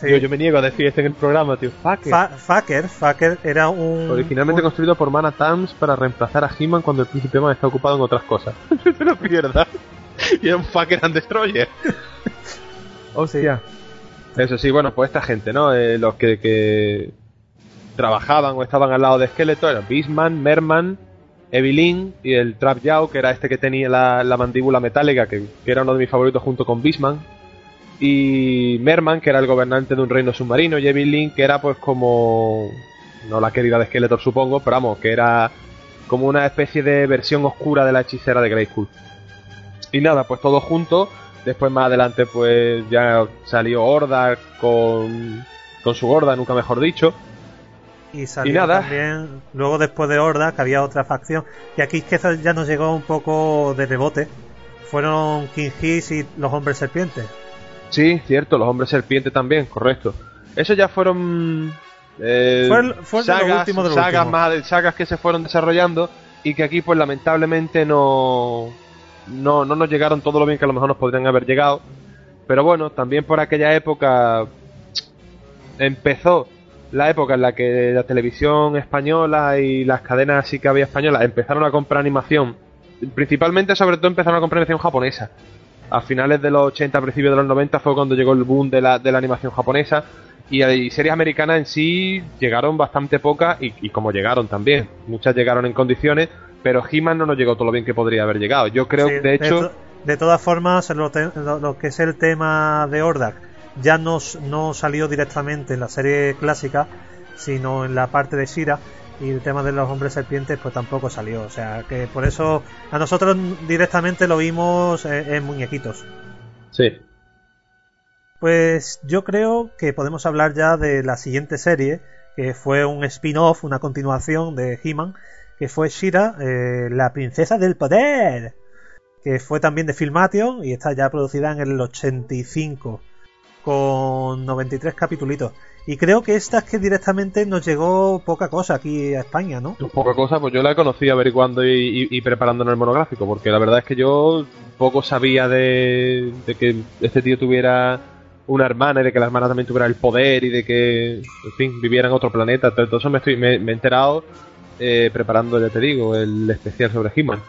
Sí. Yo me niego a decir esto en el programa, tío. Fucker. Fa- Fucker, Fucker era un. Originalmente un- construido por Mana Tams para reemplazar a He-Man cuando el príncipe Man está ocupado en otras cosas. No te lo pierdas. Y era un Fucker and Destroyer. Hostia. Eso sí, bueno, pues esta gente, ¿no? Eh, los que, que trabajaban o estaban al lado de Skeletor eran Beastman, Merman, Evelyn y el Trap Yao, que era este que tenía la, la mandíbula metálica, que, que era uno de mis favoritos junto con Beastman. Y Merman, que era el gobernante de un reino submarino, y Evelyn, que era pues como... No la querida de Skeletor, supongo, pero vamos, que era como una especie de versión oscura de la hechicera de Grayskull. Y nada, pues todos juntos. Después más adelante pues ya salió Horda con, con su Horda, nunca mejor dicho. Y salió Y nada. también, luego después de Horda, que había otra facción. Y aquí es que ya nos llegó un poco de rebote. Fueron King Hiss y los hombres serpientes. Sí, cierto, los hombres serpiente también, correcto. Esos ya fueron eh, de sagas, de sagas más sagas que se fueron desarrollando y que aquí pues lamentablemente no, no no nos llegaron todo lo bien que a lo mejor nos podrían haber llegado. Pero bueno, también por aquella época empezó la época en la que la televisión española y las cadenas así que había españolas empezaron a comprar animación. Principalmente, sobre todo, empezaron a comprar animación japonesa. A finales de los 80, a principios de los 90 fue cuando llegó el boom de la, de la animación japonesa. Y, y series americanas en sí llegaron bastante pocas y, y como llegaron también. Muchas llegaron en condiciones, pero He-Man no nos llegó todo lo bien que podría haber llegado. Yo creo Sí, que, de hecho... de todas formas, lo, te- lo- lo que es el tema de Hordak ya no salió directamente en la serie clásica, sino en la parte de Shira. Y el tema de los hombres serpientes, pues tampoco salió. O sea, que por eso a nosotros directamente lo vimos eh, en muñequitos. Sí. Pues yo creo que podemos hablar ya de la siguiente serie, que fue un spin-off, una continuación de He-Man, que fue Shira, eh, la princesa del poder, que fue también de Filmation y está ya producida en el 85 con 93 capítulos. Y creo que esta es que directamente nos llegó poca cosa aquí a España, ¿no? Poca cosa, pues yo la conocí averiguando y, y, y preparándonos el monográfico, porque la verdad es que yo poco sabía de, de que este tío tuviera una hermana y de que la hermana también tuviera el poder y de que, en fin, viviera en otro planeta. Eso me, estoy, me, me he enterado eh, preparando, ya te digo, el especial sobre He-Man.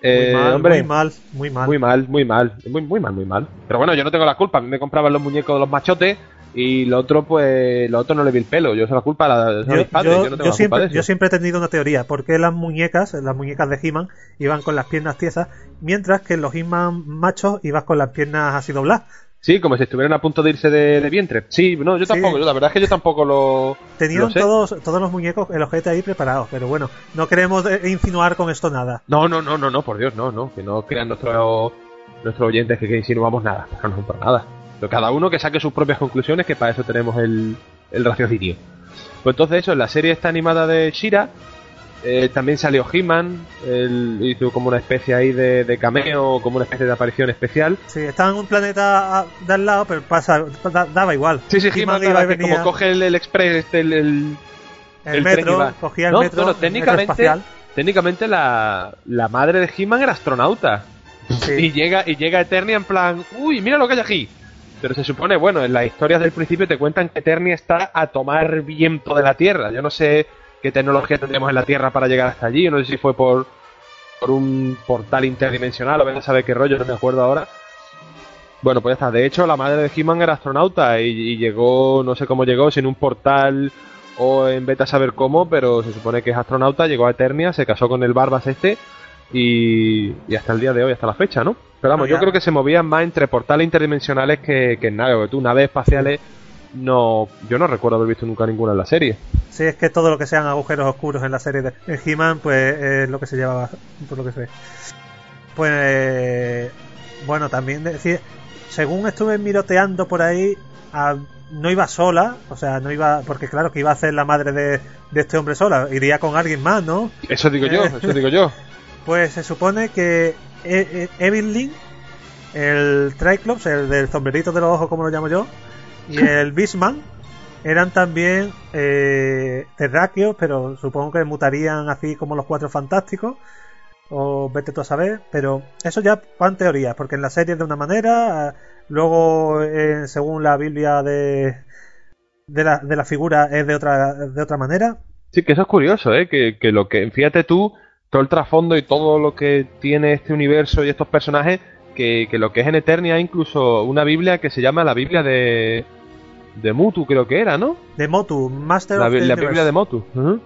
Eh, muy, mal, hombre, muy mal, muy mal, muy mal, muy mal, muy, muy mal, muy mal. Pero bueno, yo no tengo la culpa. A mí me compraban los muñecos de los machotes y lo otro, pues, lo otro no le vi el pelo. Yo sé la culpa a, la, yo, padres. Yo, yo, no tengo yo la siempre, culpa de eso. yo siempre he tenido una teoría. ¿Por qué las muñecas, las muñecas de He-Man, iban con las piernas tiesas, mientras que los He-Man machos iban con las piernas así dobladas? Sí, como si estuvieran a punto de irse de, de vientre. Sí, no, yo Sí. tampoco. Yo, la verdad es que yo tampoco lo. Tenían lo sé. todos, todos los muñecos, el ojete ahí preparados, pero bueno, no queremos eh, insinuar con esto nada. No, no, no, no, no, por Dios, no, no. Que no crean nuestros nuestros oyentes que, que insinuamos nada. No, no, para nada. Pero cada uno que saque sus propias conclusiones, que para eso tenemos el, el raciocinio. Pues entonces eso, en la serie esta animada de Shira, eh, también salió He-Man, hizo como una especie ahí de, de cameo, como una especie de aparición especial. Sí, estaba en un planeta ah, de al lado, pero pasa, da- daba igual. Sí, sí, He-Man y que como coge el, el express, este, el, el, el, metro, cogía el No, metro, bueno, el técnicamente- metro técnicamente la, la madre de He-Man era astronauta. Sí. Y llega, y llega Eternia en plan, uy, mira lo que hay aquí. Pero se supone, bueno, en las historias del principio te cuentan que Eternia está a tomar viento de la Tierra. Yo no sé qué tecnología tendríamos en la Tierra para llegar hasta allí. Yo no sé si fue por, por un portal interdimensional o ven a saber qué rollo, no me acuerdo ahora. Bueno, pues ya está. De hecho, la madre de He-Man era astronauta y, llegó, no sé cómo llegó, sin un portal o en beta saber cómo, pero se supone que es astronauta, llegó a Eternia, se casó con el Barbas este y hasta el día de hoy, hasta la fecha, ¿no? Pero vamos, No, yo creo que se movían más entre portales interdimensionales que, que nada, porque tú, naves espaciales, no, yo no recuerdo haber visto nunca ninguna en la serie. Sí, es que todo lo que sean agujeros oscuros en la serie de He-Man, pues es lo que se llevaba, por lo que sé. Pues, bueno, también decir, según estuve miroteando por ahí, a- no iba sola, o sea, no iba, porque claro que iba a ser la madre de, de este hombre sola, iría con alguien más, ¿no? Eso digo yo, eso digo yo. Pues se supone que E- E- Evelyn, el Triclops, el del sombrerito de los ojos, como lo llamo yo, y el Beastman eran también eh, terráqueos, pero supongo que mutarían así como los cuatro fantásticos. O vete tú a saber, pero eso ya van teorías, porque en la serie es de una manera, luego eh, según la Biblia de, de, la, de la figura es de otra, de otra manera. Sí, que eso es curioso, ¿eh? Que, que lo que, fíjate tú, todo el trasfondo y todo lo que tiene este universo y estos personajes, que, que lo que es en Eternia hay incluso una Biblia que se llama la Biblia de, de Mutu, creo que era, ¿no? De Motu, Master La, of the la. Biblia de Motu. Ujú.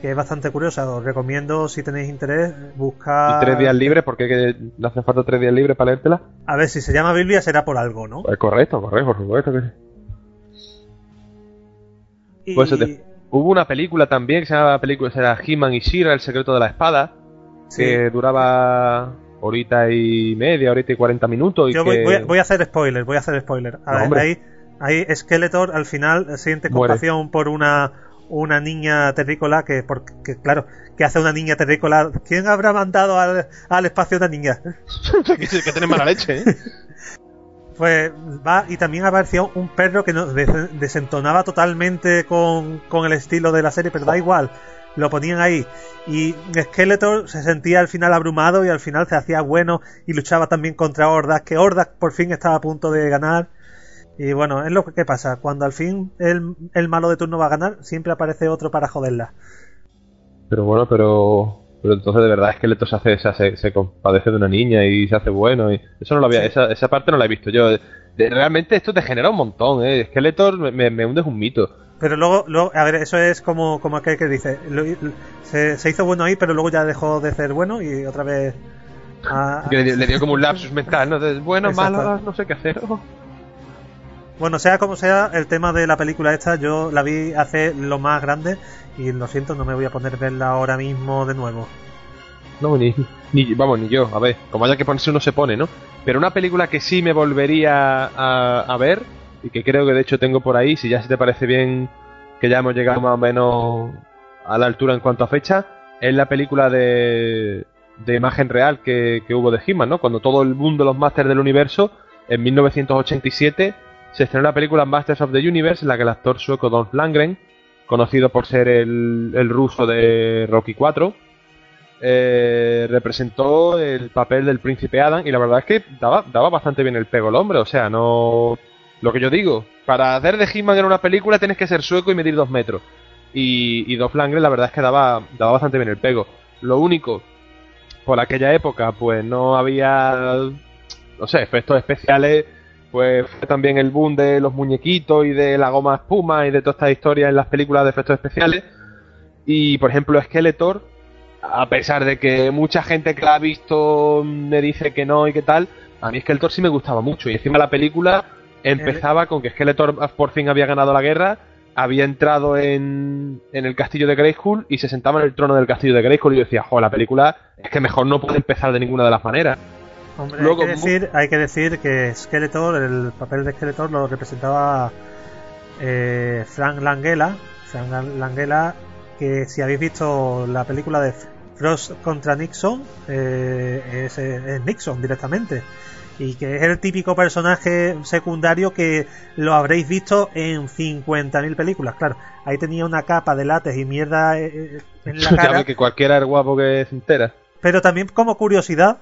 que es bastante curiosa. Os recomiendo, si tenéis interés, buscar. Y tres días libres, porque que le hacen falta tres días libres para leértela. A ver, si se llama Biblia será por algo, ¿no? Pues correcto, correcto, por supuesto que sí. Y... Pues Hubo una película también que se llamaba película, era He-Man y She-Ra, El secreto de la espada, sí. que duraba horita y media, horita y cuarenta minutos. Y Yo que... voy, voy a- voy a hacer spoiler, voy a hacer spoiler. A No, ver, ahí, ahí Skeletor al final siente Muere. compasión por una una niña terrícola que, porque, claro, que hace una niña terrícola? ¿Quién habrá mandado al, al espacio una niña? que, que tiene mala leche, ¿eh? Pues va y también apareció un perro que nos des- desentonaba totalmente con, con el estilo de la serie, pero da igual, lo ponían ahí. Y Skeletor se sentía al final abrumado y al final se hacía bueno y luchaba también contra Hordak, que Hordak por fin estaba a punto de ganar. Y bueno, es lo que, que pasa, cuando al fin el, el malo de turno va a ganar, siempre aparece otro para joderla. Pero bueno, pero. Pero entonces de verdad es que Leto se hace, se, hace- se compadece de una niña y se hace bueno. Y eso no lo había, esa, esa parte no la he visto yo. De- realmente esto te genera un montón, eh. Skeletor me, me, me hundes un mito. Pero luego, luego, a ver, eso es como, como aquel que dice, lo- se, se hizo bueno ahí, pero luego ya dejó de ser bueno y otra vez... le, le dio como un lapsus mental, ¿no? De, bueno, malo, no sé qué hacer. Oh. Bueno, sea como sea, el tema de la película esta, yo la vi hace lo más grande y lo siento, no me voy a poner a verla ahora mismo de nuevo. No, ni, ni, vamos, ni yo. A ver, como haya que ponerse uno se pone, ¿no? Pero una película que sí me volvería a, a ver, y que creo que de hecho tengo por ahí, si ya se te parece bien que ya hemos llegado más o menos a la altura en cuanto a fecha, es la película de, de imagen real que, que hubo de He-Man, ¿no? Cuando todo el mundo, los Masters del Universo, en 1987 se estrenó la película Masters of the Universe, en la que el actor sueco Dolph Lundgren, conocido por ser el, el ruso de Rocky 4, eh, representó el papel del príncipe Adam y la verdad es que daba, daba bastante bien el pego el hombre, o sea, no... Lo que yo digo, para hacer de He-Man en una película tienes que ser sueco y medir dos metros. Y, y Dolph Lundgren la verdad es que daba, daba bastante bien el pego. Lo único, por aquella época, pues no había, no sé, efectos especiales. Pues también el boom de los muñequitos y de la goma espuma y de todas estas historias en las películas de efectos especiales. Y por ejemplo, Skeletor, a pesar de que mucha gente que la ha visto me dice que no y que tal, a mí Skeletor sí me gustaba mucho. Y encima la película empezaba con que Skeletor por fin había ganado la guerra, había entrado en, en el castillo de Grayskull y se sentaba en el trono del castillo de Grayskull y yo decía, joder, la película es que mejor no puede empezar de ninguna de las maneras. Hombre, Luego, hay, que decir, hay que decir que Skeletor, el papel de Skeletor lo representaba eh, Frank Langella. Frank Langella, que si habéis visto la película de Frost contra Nixon, eh, es, es Nixon directamente. Y que es el típico personaje secundario que lo habréis visto en 50.000 películas. Claro, ahí tenía una capa de látex y mierda eh, eh, en la cara. que cualquiera es guapo que se entera. Pero también como curiosidad.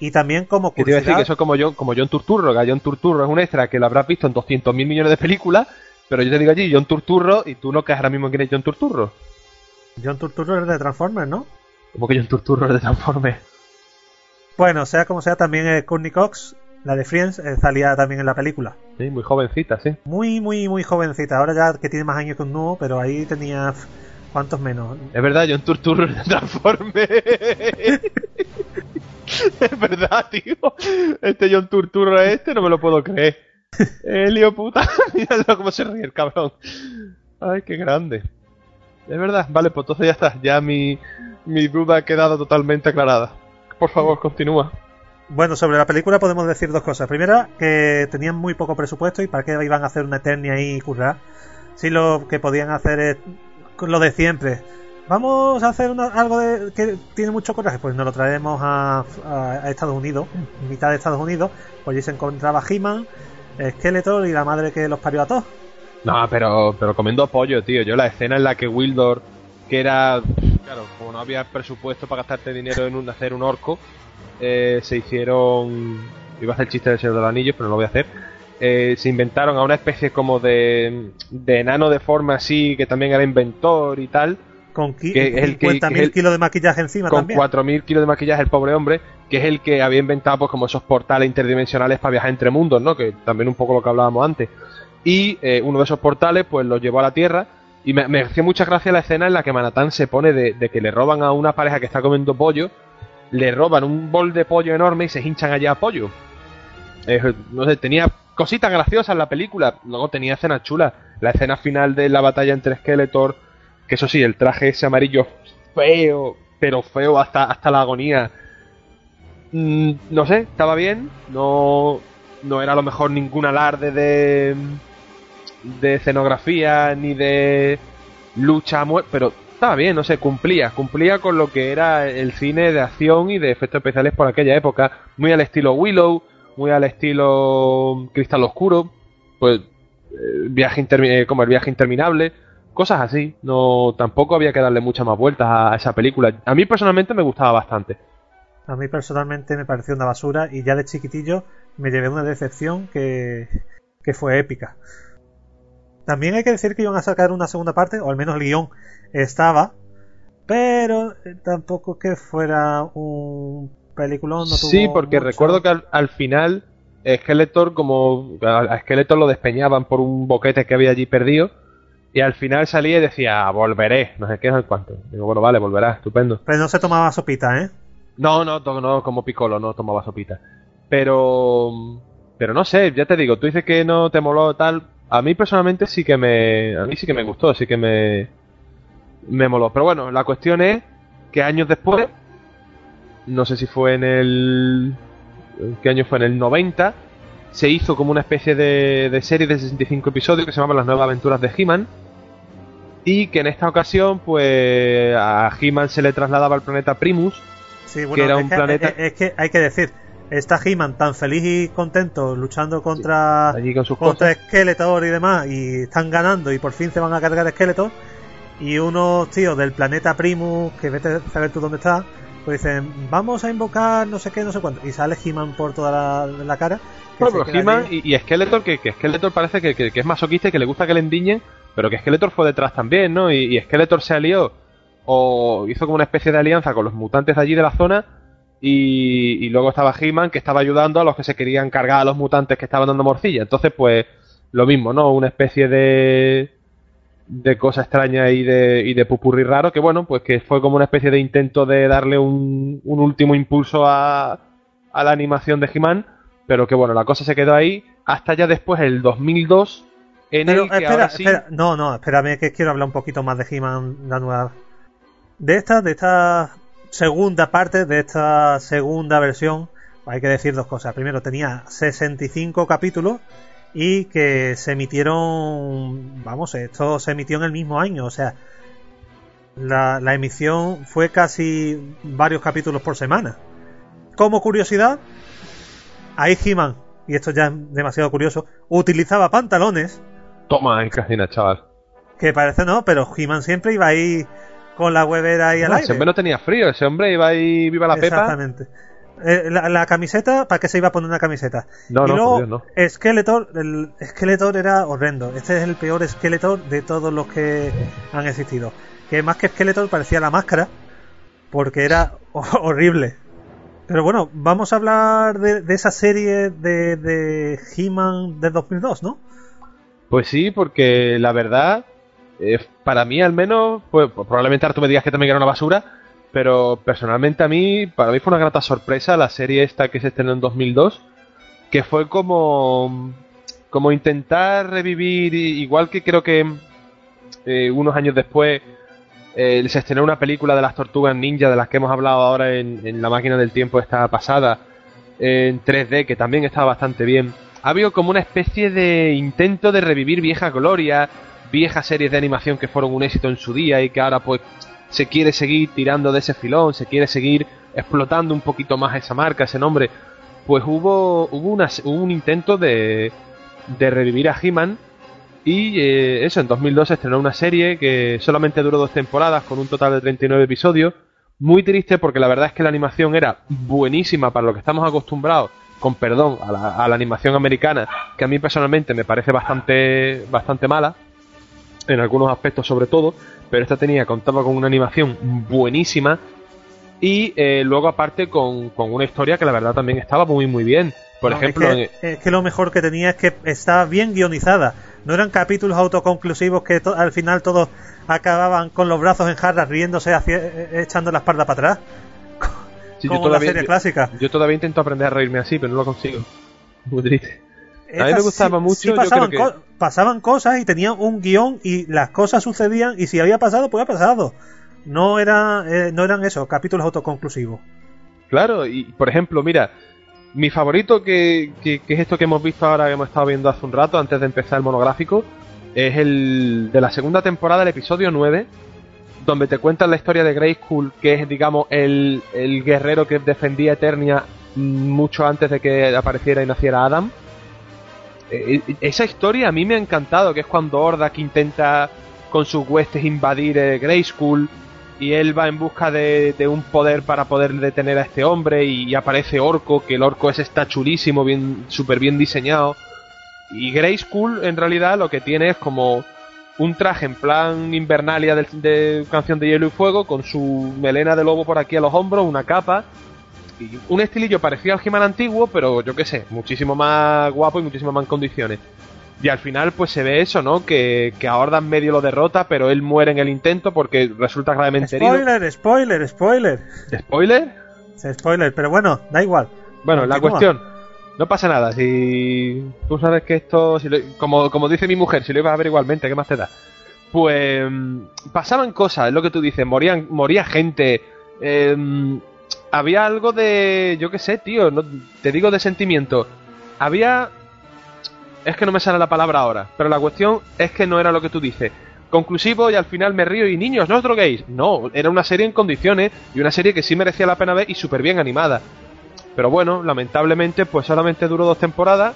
Y también como Que te iba a decir curiosidad. que eso es como John, como John Turturro, que John Turturro es un extra que lo habrás visto en 200.000 millones de películas, pero yo te digo allí John Turturro y tú no caes ahora mismo quién es John Turturro. John Turturro es de Transformers, ¿no? Como que John Turturro es de Transformers. Bueno, sea como sea, también eh, Courtney Cox, la de Friends, eh, salía también en la película. Sí, muy jovencita, sí. Muy, muy, muy jovencita. Ahora ya que tiene más años que un nuevo, pero ahí tenía. ¿Cuántos menos? Es verdad, John Turturro es de Transformers. es verdad, tío. Este John Turturro es este, no me lo puedo creer. Helio, puta. Míralo cómo se ríe el cabrón. Ay, qué grande. Es verdad, vale, pues entonces ya está. Ya mi, mi duda ha quedado totalmente aclarada. Por favor, continúa. Bueno, sobre la película podemos decir dos cosas. Primera, que tenían muy poco presupuesto y para qué iban a hacer una Eternia ahí y currar. Si lo que podían hacer es lo de siempre. Vamos a hacer una- algo de, que tiene mucho coraje. Pues nos lo traemos a, a- Estados Unidos, mitad de Estados Unidos. Pues allí se encontraba He-Man, Skeletor y la madre que los parió a todos. No, pero, pero comiendo pollo, tío. Yo la escena en la que Wildor, que era. Claro, como no había presupuesto para gastarte dinero en un, hacer un orco, eh, se hicieron. Iba a hacer el chiste del Señor de los Anillos, pero no lo voy a hacer. Eh, se inventaron a una especie como de, de enano de forma así, que también era inventor y tal, Con el que- 50.000 que es el- kilos de maquillaje encima con también. 4.000 kilos de maquillaje, el pobre hombre, que es el que había inventado pues como esos portales interdimensionales para viajar entre mundos, ¿no? Que también un poco lo que hablábamos antes. Y eh, uno de esos portales pues los llevó a la Tierra y me, me hacía mucha gracia la escena en la que Manatán se pone de, de que le roban a una pareja que está comiendo pollo, le roban un bol de pollo enorme y se hinchan allá a pollo. Eh, no sé, tenía cositas graciosas la película, luego tenía escenas chulas. La escena final de la batalla entre Skeletor, que eso sí, el traje ese amarillo feo, pero feo hasta, hasta la agonía. Mm, no sé, estaba bien, no, no era a lo mejor ningún alarde de, de escenografía ni de lucha a muerte, pero estaba bien, no sé, cumplía, cumplía con lo que era el cine de acción y de efectos especiales por aquella época, muy al estilo Willow, muy al estilo Cristal Oscuro, pues eh, viaje eh, como el viaje interminable, cosas así, no tampoco había que darle muchas más vueltas a esa película. A mí personalmente me gustaba bastante. A mí personalmente me pareció una basura y ya de chiquitillo me llevé una decepción que, que fue épica. También hay que decir que iban a sacar una segunda parte, o al menos el guion estaba, pero tampoco que fuera un peliculón. No tuvo sí, porque mucho- recuerdo que al, al final Skeletor, como a Skeletor lo despeñaban por un boquete que había allí perdido, y al final salía y decía, volveré, no sé qué, no sé cuánto. Digo, bueno, vale, volverá, estupendo. Pero no se tomaba sopita, ¿eh? No, no, no, como Piccolo, no tomaba sopita. Pero, pero no sé, ya te digo, tú dices que no te moló tal. A mí personalmente sí que me, a mí sí que me gustó, sí que me, me moló. Pero bueno, la cuestión es que años después, no sé si fue en el, ¿qué año fue? En el 90, se hizo como una especie de, de serie de 65 episodios que se llamaba Las Nuevas Aventuras de He-Man. Y que en esta ocasión, pues a He-Man se le trasladaba al planeta Primus, Sí, bueno, que era es un que- planeta- Es, es que hay que decir, está He-Man tan feliz y contento luchando contra, con sus contra cosas. Skeletor y demás, y están ganando y por fin se van a cargar Skeletor. Y unos tíos del planeta Primus, que vete a saber tú dónde está, pues dicen, vamos a invocar no sé qué, no sé cuánto. Y sale He-Man por toda la, la cara. Bueno, pero y, y Skeletor, que, que Skeletor parece que, que- que es masoquista y que le gusta que le endiñen, pero que Skeletor fue detrás también, ¿no? Y, y Skeletor se alió o hizo como una especie de alianza con los mutantes de allí de la zona y, y luego estaba He-Man que estaba ayudando a los que se querían cargar a los mutantes que estaban dando morcilla. Entonces, pues, lo mismo, ¿no? Una especie de de cosa extraña y de, y de pupurri raro, que bueno, pues que fue como una especie de intento de darle un, un último impulso a, a la animación de He-Man, pero que bueno, la cosa se quedó ahí hasta ya después, el 2002, en Pero el que espera, ahora sí... espera, no, no, espérame que quiero hablar un poquito más de He-Man, la nueva. De esta, de esta segunda parte, de esta segunda versión, hay que decir dos cosas. Primero, tenía 65 capítulos y que se emitieron, vamos, esto se emitió en el mismo año, o sea, la, la emisión fue casi varios capítulos por semana. Como curiosidad, ahí He-Man, y esto ya es demasiado curioso, utilizaba pantalones Toma, en casina, chaval. que parece no, pero He-Man siempre iba ahí con la huevera ahí al aire. ese hombre no tenía frío, ese hombre iba ahí, viva la pepa. Exactamente. Eh, la, la camiseta, ¿para qué se iba a poner una camiseta? No, y no, luego, Dios, no. Skeletor, el Skeletor era horrendo. Este es el peor Skeletor de todos los que han existido. Que más que Skeletor parecía la máscara, porque era horrible. Pero bueno, vamos a hablar de, esa serie de, de He-Man de 2002, ¿no? Pues sí, porque la verdad, eh, para mí al menos, pues probablemente ahora tú me digas que también era una basura, pero personalmente a mí, para mí fue una grata sorpresa la serie esta que se estrenó en 2002, que fue como, como intentar revivir, igual que creo que eh, unos años después eh, se estrenó una película de las tortugas ninja de las que hemos hablado ahora en, en la máquina del tiempo esta pasada, en 3D, que también estaba bastante bien. Ha habido como una especie de intento de revivir vieja gloria, viejas series de animación que fueron un éxito en su día y que ahora pues se quiere seguir tirando de ese filón, se quiere seguir explotando un poquito más esa marca, ese nombre. Pues hubo, hubo, una- hubo un intento de, de revivir a He-Man y eh, eso, en 2002 se estrenó una serie que solamente duró dos temporadas con un total de 39 episodios. Muy triste porque la verdad es que la animación era buenísima para lo que estamos acostumbrados, con perdón, a la, a la animación americana, que a mí personalmente me parece bastante, bastante mala, en algunos aspectos sobre todo, pero esta tenía, contaba con una animación buenísima y eh, luego aparte con, con una historia que la verdad también estaba muy muy bien. Por No, ejemplo, es que, es que lo mejor que tenía es que estaba bien guionizada. No eran capítulos autoconclusivos que to- al final todos acababan con los brazos en jarras riéndose, hacia- eh, echando la espalda para atrás. sí, yo como la todavía- serie clásica. Yo todavía intento aprender a reírme así, pero no lo consigo. Muy triste. A mí me gustaba sí- mucho, sí yo pasaban, creo que- co- pasaban cosas y tenían un guion y las cosas sucedían y si había pasado, pues había pasado. No, era, eh, no eran eso, capítulos autoconclusivos. Claro, y por ejemplo, mira, mi favorito que, es esto que hemos visto ahora, que hemos estado viendo hace un rato, antes de empezar el monográfico, es el de la segunda temporada, el episodio 9, donde te cuentan la historia de Grayskull, que es, digamos, el, el guerrero que defendía Eternia mucho antes de que apareciera y naciera Adam. Eh, esa historia a mí me ha encantado, que es cuando Ordak intenta con sus huestes invadir eh, Grayskull y él va en busca de, de un poder para poder detener a este hombre y, aparece Orco, que el Orco ese está chulísimo, bien súper bien diseñado. Y Grayskull en realidad lo que tiene es como un traje en plan Invernalia del- de, Canción de Hielo y Fuego, con su melena de lobo por aquí a los hombros, una capa, y un estilillo parecido al He-Man antiguo, pero yo qué sé, muchísimo más guapo y muchísimo más en condiciones. Y al final pues se ve eso, ¿no? Que, que a medio lo derrota, pero él muere en el intento porque resulta gravemente herido. Spoiler, spoiler, spoiler. ¿Spoiler? Spoiler, pero bueno, da igual. Bueno, la cuestión, no pasa nada. Si tú sabes que esto, si lo- como, como dice mi mujer, si lo ibas a ver igualmente, ¿qué más te da? Pues pasaban cosas, es lo que tú dices, morían, moría gente. em, había algo de, yo qué sé, tío, no, te digo de sentimiento. Había... Es que no me sale la palabra ahora, pero la cuestión es que no era lo que tú dices. Conclusivo y al final me río y niños, no os droguéis. No, era una serie en condiciones y una serie que sí merecía la pena ver y súper bien animada. Pero bueno, lamentablemente pues solamente duró dos temporadas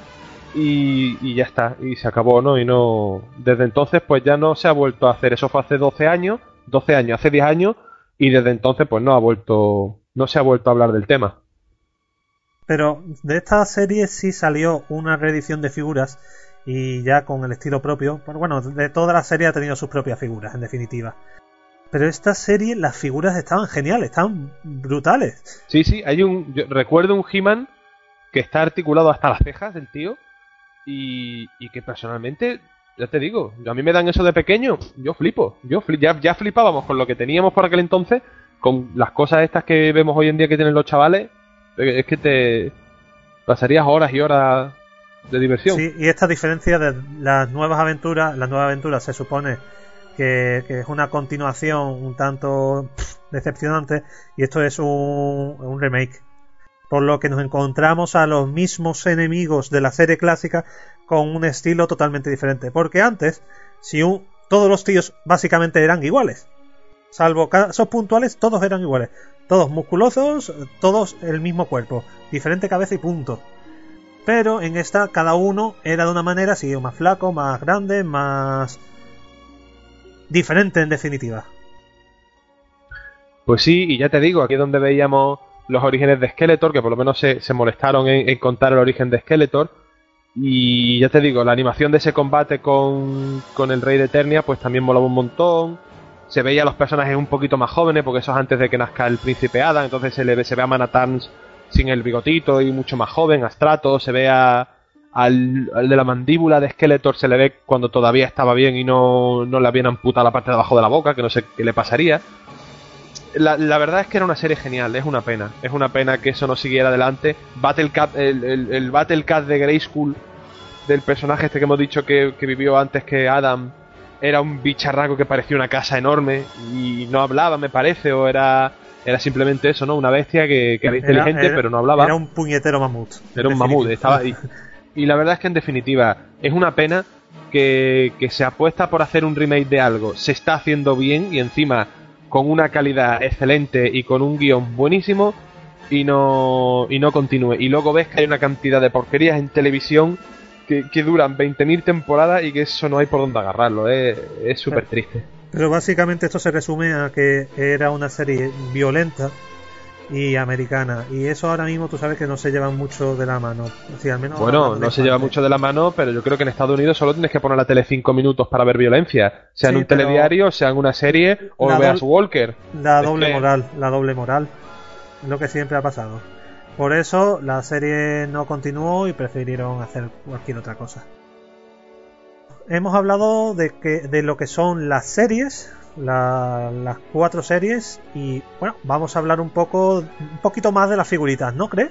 y, y, ya está, y se acabó, ¿no? Y no... Desde entonces pues ya no se ha vuelto a hacer, eso fue hace 12 años, 12 años, hace 10 años y desde entonces pues no ha vuelto, no se ha vuelto a hablar del tema. Pero de esta serie sí salió una reedición de figuras y ya con el estilo propio. Bueno, de toda la serie ha tenido sus propias figuras, en definitiva. Pero esta serie, las figuras estaban geniales, estaban brutales. Sí, sí, hay un. Yo recuerdo un He-Man que está articulado hasta las cejas del tío. Y, y, que personalmente, ya te digo, a mí me dan eso de pequeño, yo flipo. Yo ya, ya flipábamos con lo que teníamos por aquel entonces, con las cosas estas que vemos hoy en día que tienen los chavales. Es que te pasarías horas y horas de diversión. Sí, y esta diferencia de las nuevas aventuras, las nuevas aventuras se supone que, es una continuación un tanto decepcionante y esto es un, un, remake. Por lo que nos encontramos a los mismos enemigos de la serie clásica con un estilo totalmente diferente. Porque antes, si un, todos los tíos básicamente eran iguales. Salvo casos puntuales, todos eran iguales. Todos musculosos, todos el mismo cuerpo. Diferente cabeza y punto pero en esta cada uno era de una manera así, más flaco, más grande, más diferente en definitiva. Pues sí, y ya te digo, aquí es donde veíamos los orígenes de Skeletor, que por lo menos se, se molestaron en, en, contar el origen de Skeletor. Y ya te digo, la animación de ese combate con, con el Rey de Eternia, pues también molaba un montón. Se veía a los personajes un poquito más jóvenes, porque eso es antes de que nazca el príncipe Adam, entonces se, le, se ve a Manatans sin el bigotito y mucho más joven, Astrato, se ve a, al, de la mandíbula de Skeletor, se le ve cuando todavía estaba bien y no, no le habían amputado la parte de abajo de la boca, que no sé qué le pasaría. La, la, verdad es que era una serie genial, es una pena, es una pena que eso no siguiera adelante. Battle Cat, el, el, Battle Cat de Grayskull, del personaje este que hemos dicho que, que vivió antes que Adam, era un bicharraco que parecía una casa enorme y no hablaba, me parece, o era era simplemente eso, ¿no? Una bestia que, que era inteligente era, era, pero no hablaba. Era un puñetero mamut. Era un mamut, estaba ahí. Y la verdad es que en definitiva es una pena que, que se apuesta por hacer un remake de algo, se está haciendo bien y encima con una calidad excelente y con un guion buenísimo y no, y no continúe. Y luego ves que hay una cantidad de porquerías en televisión que, que duran 20.000 temporadas y que eso no hay por dónde agarrarlo. Es súper triste. Pero básicamente esto se resume a que era una serie violenta y americana. Y eso ahora mismo tú sabes que no se llevan mucho de la mano. O sea, al menos bueno, no se lleva mucho de la mano, pero yo creo que en Estados Unidos solo tienes que poner la tele 5 minutos para ver violencia. Sea sí, en un telediario, sea en una serie o veas Walker. La doble que... moral, la doble moral. Es lo que siempre ha pasado. Por eso la serie no continuó y prefirieron hacer cualquier otra cosa hemos hablado de, que, de lo que son las series, la, las cuatro series, y bueno, vamos a hablar un poco, un poquito más de las figuritas, ¿no crees?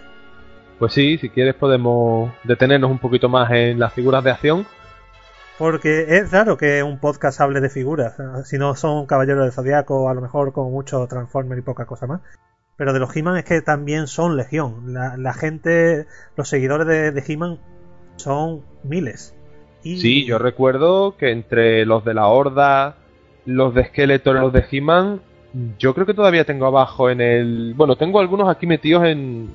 Pues sí, si quieres podemos detenernos un poquito más en las figuras de acción. Porque es raro que un podcast hable de figuras, si no son Caballeros del Zodiaco, a lo mejor con mucho Transformer y poca cosa más. Pero de los He-Man es que también son legión. La, gente, los seguidores de, de He-Man son miles. Y... Sí, yo recuerdo que entre los de la Horda, los de Skeletor y los de He-Man, yo creo que todavía tengo abajo en el... Bueno, tengo algunos aquí metidos en,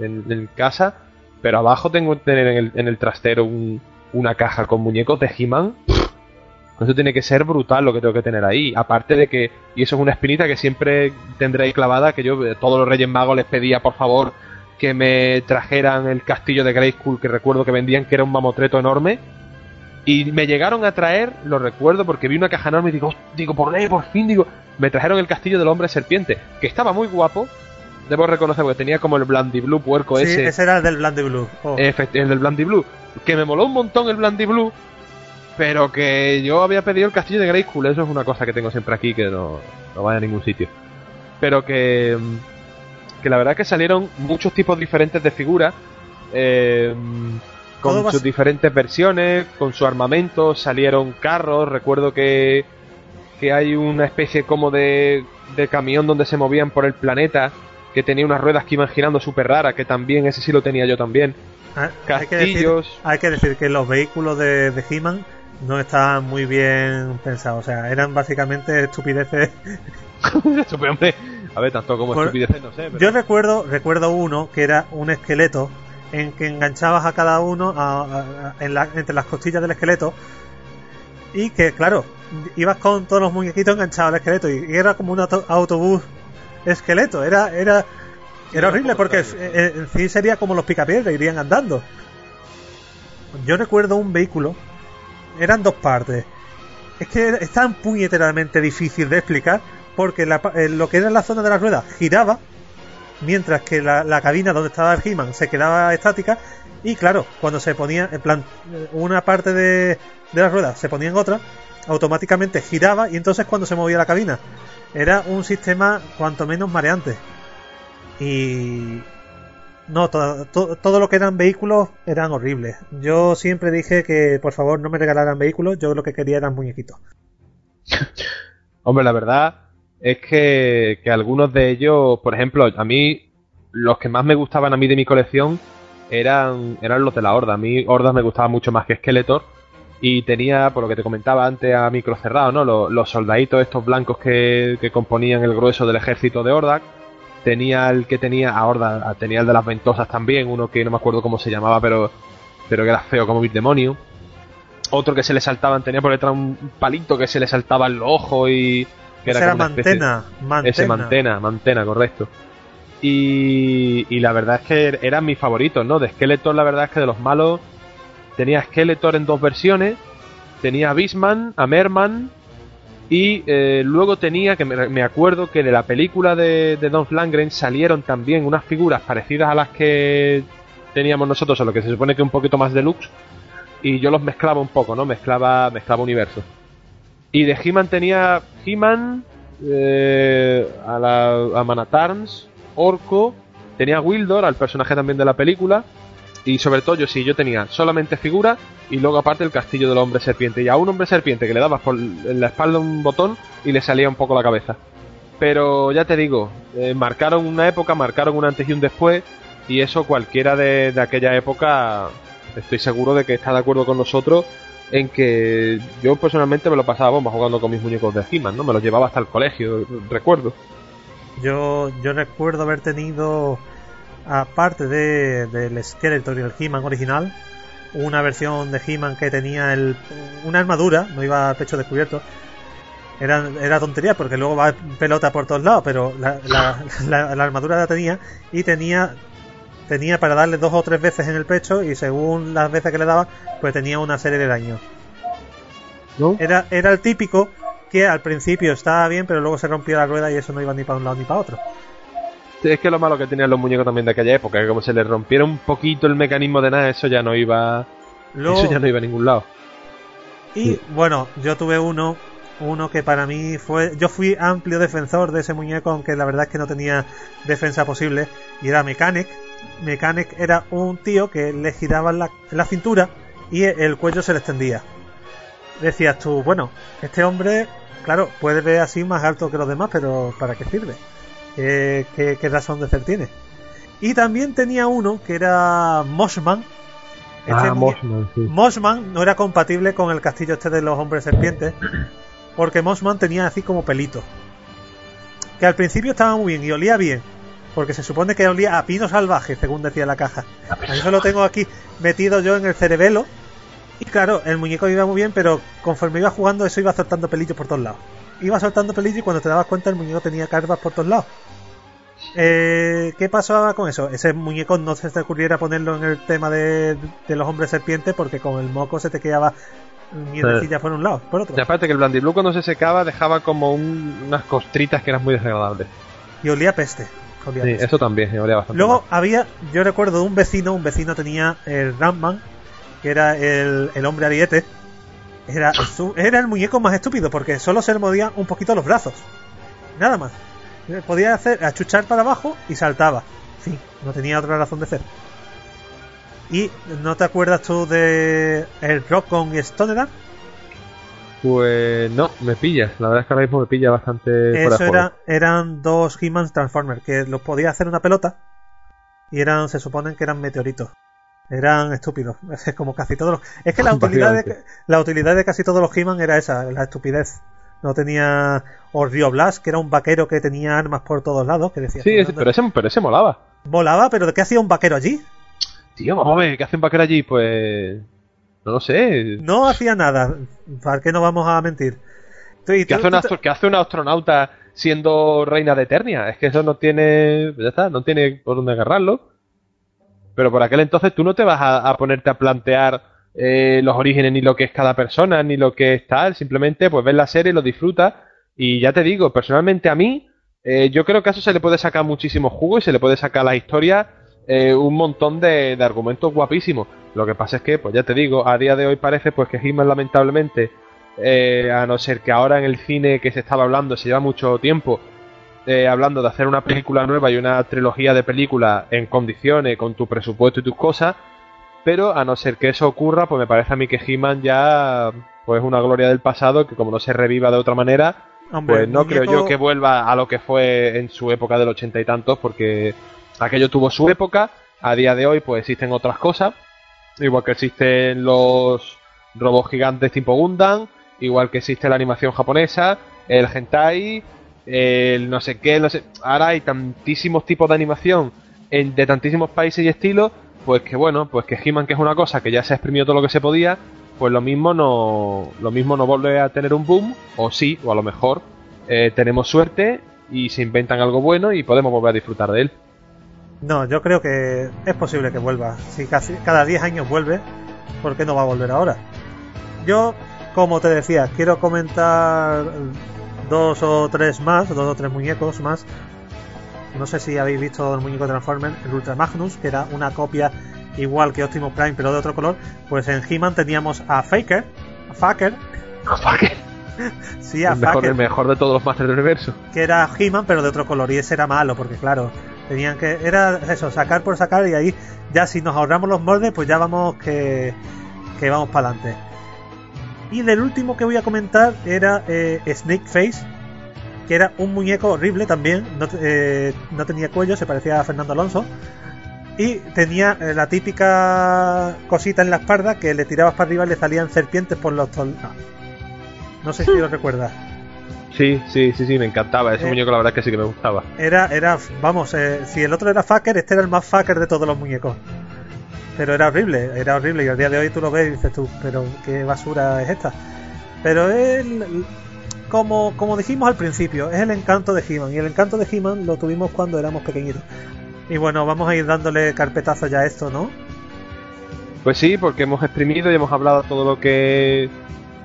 en, en casa, pero abajo tengo en el, en el trastero un, una caja con muñecos de He-Man. Eso tiene que ser brutal lo que tengo que tener ahí. Aparte de que, y eso es una espinita que siempre tendré ahí clavada, que yo todos los Reyes Magos les pedía por favor que me trajeran el castillo de Grayskull que recuerdo que vendían que era un mamotreto enorme y me llegaron a traer, lo recuerdo porque vi una caja enorme y digo, digo, por ley, por fin, digo, me trajeron el castillo del hombre serpiente, que estaba muy guapo, debo reconocer porque tenía como el Blandy Blue puerco sí, ese. ese era el del Blandy Blue. Oh. el del Blandy Blue, que me moló un montón el Blandy Blue, pero que yo había pedido el castillo de Grayskull, eso es una cosa que tengo siempre aquí que no, no vaya a ningún sitio. Pero que, que la verdad es que salieron muchos tipos diferentes de figuras. Eh, con sus diferentes versiones, con su armamento, salieron carros, recuerdo que, que hay una especie como de, de camión donde se movían por el planeta que tenía unas ruedas que iban girando súper raras, que también ese sí lo tenía yo también. Ah, Hay que, decir, Castillos. hay que decir que los vehículos de, de He-Man no estaban muy bien pensados. O sea, eran básicamente estupideces. Hombre. A ver, tanto como Por- estupideces, no sé. Pero... Yo recuerdo, recuerdo uno que era un esqueleto en que enganchabas a cada uno a- a- a- en la- entre las costillas del esqueleto y que, claro, ibas con todos los muñequitos enganchados al esqueleto y, y era como un auto- autobús esqueleto. Era, era, era horrible porque en sí sería como los picapiedras, irían andando. Yo recuerdo un vehículo, eran dos partes. Es que es tan puñeteramente difícil de explicar porque la eh, lo que era la zona de las ruedas giraba mientras que la, la cabina donde estaba el He-Man se quedaba estática y claro, cuando se ponía en plan eh, una parte de, de las ruedas se ponía en otra, automáticamente giraba y entonces cuando se movía la cabina era un sistema cuanto menos mareante. Y no, to- to- todo lo que eran vehículos eran horribles. Yo siempre dije que por favor no me regalaran vehículos, yo lo que quería eran muñequitos. Hombre, la verdad es que, que algunos de ellos, por ejemplo, a mí, los que más me gustaban a mí de mi colección eran, eran los de la Horda. A mí Horda me gustaba mucho más que Skeletor. Y tenía, por lo que te comentaba antes, a micro cerrado, ¿no? Los, los soldaditos estos blancos que, que componían el grueso del ejército de Hordak. Tenía el que tenía a Horda, tenía el de las ventosas también, uno que no me acuerdo cómo se llamaba, pero, pero que era feo como bir demonio. Otro que se le saltaban, tenía por detrás un palito que se le saltaba en los ojos y que era era como mantena, mantena. ese mantena, mantena, correcto. Y, y la verdad es que eran mis favoritos, ¿no? De Skeletor, la verdad es que de los malos tenía Skeletor en dos versiones, tenía a Beastman, a Merman y eh, luego tenía, que me, acuerdo que de la película de, Don Langren salieron también unas figuras parecidas a las que teníamos nosotros, a lo que se supone que un poquito más deluxe, y yo los mezclaba un poco, ¿no? Mezclaba, mezclaba universos. Y de He-Man tenía He-Man, eh, a, la, a Orco, tenía Wildor, al personaje también de la película, y sobre todo yo sí, yo tenía solamente figuras y luego aparte el castillo del hombre serpiente. Y a un hombre serpiente que le dabas por la espalda un botón y le salía un poco la cabeza. Pero ya te digo, eh, marcaron una época, marcaron un antes y un después, y eso cualquiera de, de aquella época estoy seguro de que está de acuerdo con nosotros en que yo personalmente me lo pasaba bomba jugando con mis muñecos de He-Man, ¿no? Me los llevaba hasta el colegio, recuerdo. Yo, yo recuerdo haber tenido, aparte de, del Skeletor y el He-Man original, una versión de He-Man que tenía el, una armadura, no iba a pecho descubierto. Era, era tontería porque luego va pelota por todos lados, pero la, la- la- la armadura la tenía y tenía tenía para darle dos o tres veces en el pecho y según las veces que le daba, pues tenía una serie de daños. ¿No? Era, era el típico que al principio estaba bien, pero luego se rompía la rueda y eso no iba ni para un lado ni para otro. Es que lo malo que tenían los muñecos también de aquella época, que como se les rompiera un poquito el mecanismo de nada, eso ya no iba. Eso ya no iba a ningún lado. Y bueno, yo tuve uno, uno que para mí fue, yo fui amplio defensor de ese muñeco, aunque la verdad es que no tenía defensa posible, y era Mechanic. Mechanic era un tío que le giraba la, la cintura y el cuello se le extendía. Decías tú, bueno, este hombre, claro, puede ver así más alto que los demás, pero ¿para qué sirve? ¿Qué, qué- qué razón de ser tiene? Y también tenía uno que era Moshman. Este ah, Mossman, sí. Mossman no era compatible con el castillo este de los hombres serpientes, porque Mossman tenía así como pelito. Que al principio estaba muy bien y olía bien, porque se supone que olía a pino salvaje, según decía la caja. Eso lo tengo aquí metido yo en el cerebelo. Y claro, el muñeco iba muy bien, pero conforme iba jugando, eso iba soltando pelillos por todos lados. Iba soltando pelillos y cuando te dabas cuenta, el muñeco tenía carvas por todos lados. Eh, ¿Qué pasaba con eso? Ese muñeco no se te ocurriera ponerlo en el tema de, de los hombres serpientes porque con el moco se te quedaba mierdecilla por un lado, por otro. Y aparte que el Blandiblue cuando se secaba dejaba como un- unas costritas que eran muy desagradables. Y olía peste. olía Sí, peste. eso también, me olía bastante. Luego mal. había, yo recuerdo un vecino, un vecino tenía el Ramman, que era el, el hombre ariete. Era, era el muñeco más estúpido porque solo se le movía un poquito los brazos. Nada más. Podía hacer achuchar para abajo y saltaba. Sí, no tenía otra razón de ser. ¿Y no te acuerdas tú de el Rockon y Stoneran? Pues no, me pilla. La verdad es que ahora mismo me pilla bastante Eso era, eran dos He-Man Transformers que los podía hacer una pelota y eran, se suponen que eran meteoritos. Eran estúpidos. Es como casi todos los. Es que la utilidad, de, la utilidad de casi todos los He-Man era esa, la estupidez. No tenía. O Rio Blast, que era un vaquero que tenía armas por todos lados, que decía. Sí, pero ese, pero ese molaba. Volaba, pero ¿de qué hacía un vaquero allí? Tío, vamos a ver, ¿qué hace un vaquero allí? Pues. No lo sé. No hacía nada. ¿Para qué no vamos a mentir? ¿Qué hace, un tú- astro- qué hace un astronauta siendo reina de Eternia? Es que eso no tiene. Ya está, no tiene por dónde agarrarlo. Pero por aquel entonces tú no te vas a, ponerte a plantear eh, los orígenes, ni lo que es cada persona, ni lo que es tal. Simplemente, pues ves la serie, lo disfrutas. Y ya te digo, personalmente a mí, eh, yo creo que a eso se le puede sacar muchísimo jugo y se le puede sacar a la historia eh, un montón de, de argumentos guapísimos. Lo que pasa es que, pues ya te digo, a día de hoy parece pues que He-Man lamentablemente eh, a no ser que ahora en el cine que se estaba hablando, se lleva mucho tiempo eh, hablando de hacer una película nueva y una trilogía de películas en condiciones, con tu presupuesto y tus cosas, pero a no ser que eso ocurra, pues me parece a mí que He-Man ya pues es una gloria del pasado que como no se reviva de otra manera, Hombre, pues no creo yo que vuelva a lo que fue en su época del ochenta y tantos, porque aquello tuvo su época, a día de hoy pues existen otras cosas, igual que existen los robots gigantes tipo Gundam, igual que existe la animación japonesa, el hentai, el no sé qué, no sé, ahora hay tantísimos tipos de animación en- de tantísimos países y estilos, pues que bueno, pues que He-Man que es una cosa que ya se ha exprimido todo lo que se podía, pues lo mismo no lo mismo no vuelve a tener un boom, o sí, o a lo mejor eh, tenemos suerte y se inventan algo bueno y podemos volver a disfrutar de él. No, yo creo que es posible que vuelva. Si casi cada 10 años vuelve, ¿por qué no va a volver ahora? Yo, como te decía, quiero comentar dos o tres más, dos o tres muñecos más. No sé si habéis visto el muñeco Transformer, el Ultra Magnus, que era una copia igual que Optimus Prime, pero de otro color. Pues en He-Man teníamos a Faker, a Faker, sí, a El mejor, Faker, el mejor de todos los Masters del Universo. que era He-Man pero de otro color y ese era malo porque claro tenían que era eso sacar por sacar y ahí ya si nos ahorramos los moldes pues ya vamos que, que vamos para adelante y del último que voy a comentar era eh, Snake Face que era un muñeco horrible también no, te- eh, no tenía cuello se parecía a Fernando Alonso y tenía eh, la típica cosita en la espalda que le tirabas para arriba y le salían serpientes por los tol- no sé si lo recuerdas Sí, sí, sí, sí, me encantaba. Ese Eh. muñeco la verdad es que sí que me gustaba. Era, era, vamos, eh, si el otro era fucker, este era el más fucker de todos los muñecos. Pero era horrible, era horrible. Y al día de hoy tú lo ves y dices tú, pero qué basura es esta. Pero él, como, como dijimos al principio, es el encanto de He-Man. Y el encanto de He-Man lo tuvimos cuando éramos pequeñitos. Y bueno, vamos a ir dándole carpetazo ya a esto, ¿no? Pues sí, porque hemos exprimido y hemos hablado todo lo que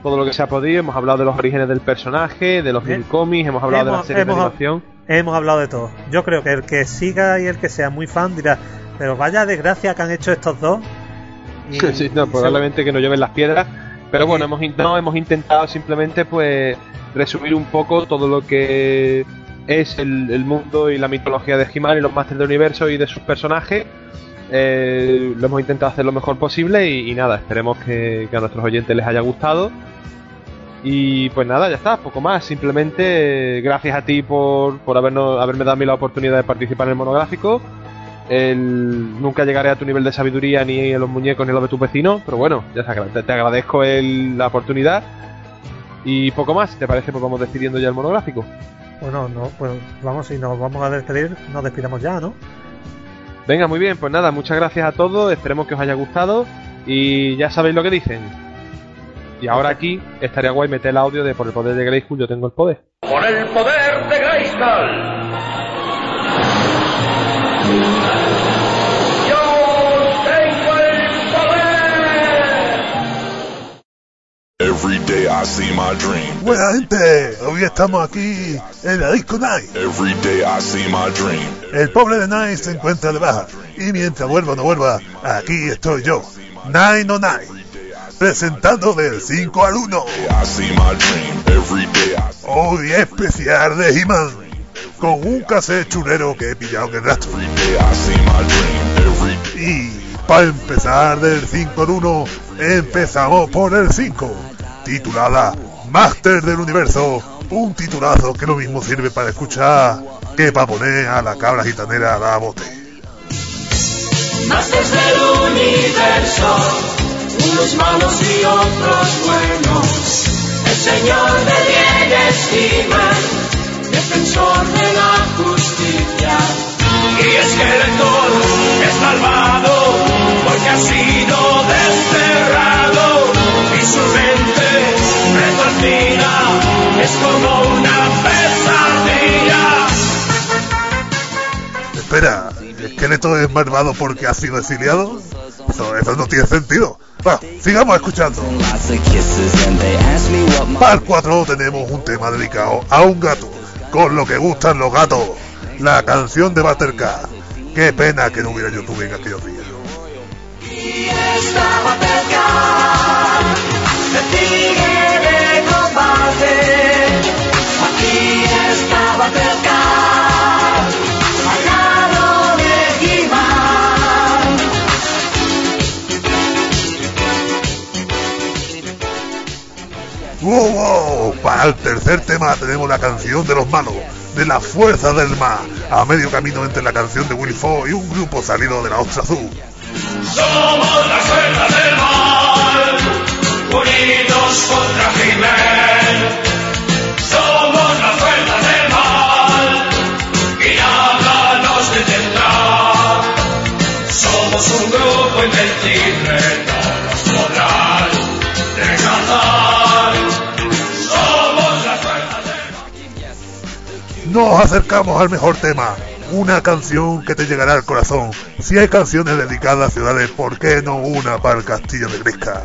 todo lo que se ha podido, hemos hablado de los orígenes del personaje, de los mini cómics, hemos hablado de la serie hemos- de animación. Hemos hablado de todo. Yo creo que el que siga y el que sea muy fan dirá, pero vaya desgracia que han hecho estos dos. Y- Sí, no, probablemente que no lleven las piedras. Pero bueno, hemos, no, hemos intentado simplemente pues resumir un poco todo lo que es el, el mundo y la mitología de He-Man y los Masters del Universo y de sus personajes. Eh, lo hemos intentado hacer lo mejor posible y, y nada, esperemos que, que a nuestros oyentes les haya gustado. Y pues nada, ya está, poco más. Simplemente eh, gracias a ti por, por habernos, haberme dado a mí la oportunidad de participar en el monográfico. El- nunca llegaré a tu nivel de sabiduría ni a los muñecos ni a los de tus vecinos, pero bueno, ya sabes, te, te agradezco el- la oportunidad. Y poco más, si ¿te parece? Pues vamos despidiendo ya el monográfico. Bueno, no, pues vamos, si nos vamos a despedir, nos despidamos ya, ¿no? Venga, muy bien, pues nada, muchas gracias a todos, esperemos que os haya gustado y ya sabéis lo que dicen. Y ahora aquí estaría guay meter el audio de por el poder de Grayskull yo tengo el poder. Por el poder de Grayskull. Every day I see my dream. Buena gente, hoy estamos aquí en la Disco Night. Every day I see my dream. El pobre de Night se encuentra de baja y mientras vuelva o no vuelva, aquí estoy yo, Nine o Nine, presentando del 5 al 1. I see my dream. Every day I see Hoy especial de He-Man, con un cassette chulero que he pillado en el rastro. Y para empezar del 5 al 1, empezamos por el 5, titulada Master del Universo, un titulazo que lo mismo sirve para escuchar que para poner a la cabra gitanera a la bote. Masters del universo, unos malos y otros buenos. El señor de bienes He-Man, defensor de la justicia. Y Skeletor es malvado porque ha sido desterrado y su retorcida es como una pesadilla. Espera, ¿Esqueleto es malvado porque ha sido exiliado? Eso, eso no tiene sentido. Va, sigamos escuchando. Para el 4 tenemos un tema dedicado a un gato, con lo que gustan los gatos. La canción de Buttercat. Qué pena que no hubiera YouTube en aquellos días. Y de Aquí estaba cerca, al lado de He-Man. ¡Wow, wow! Para el tercer tema tenemos la canción de los malos, de la fuerza del mar, a medio camino entre la canción de Willy Fogg y un grupo salido de la Ostra Azul. Somos la fuerza del mal, unidos contra He-Man. Somos la fuerza del mal, y nada nos detendrá. Somos un grupo invencible, no nos podrán rechazar. Somos la fuerza del mal. Nos acercamos al mejor tema, una canción que te llegará al corazón. Si hay canciones dedicadas a ciudades, ¿por qué no una para el castillo de Grisca?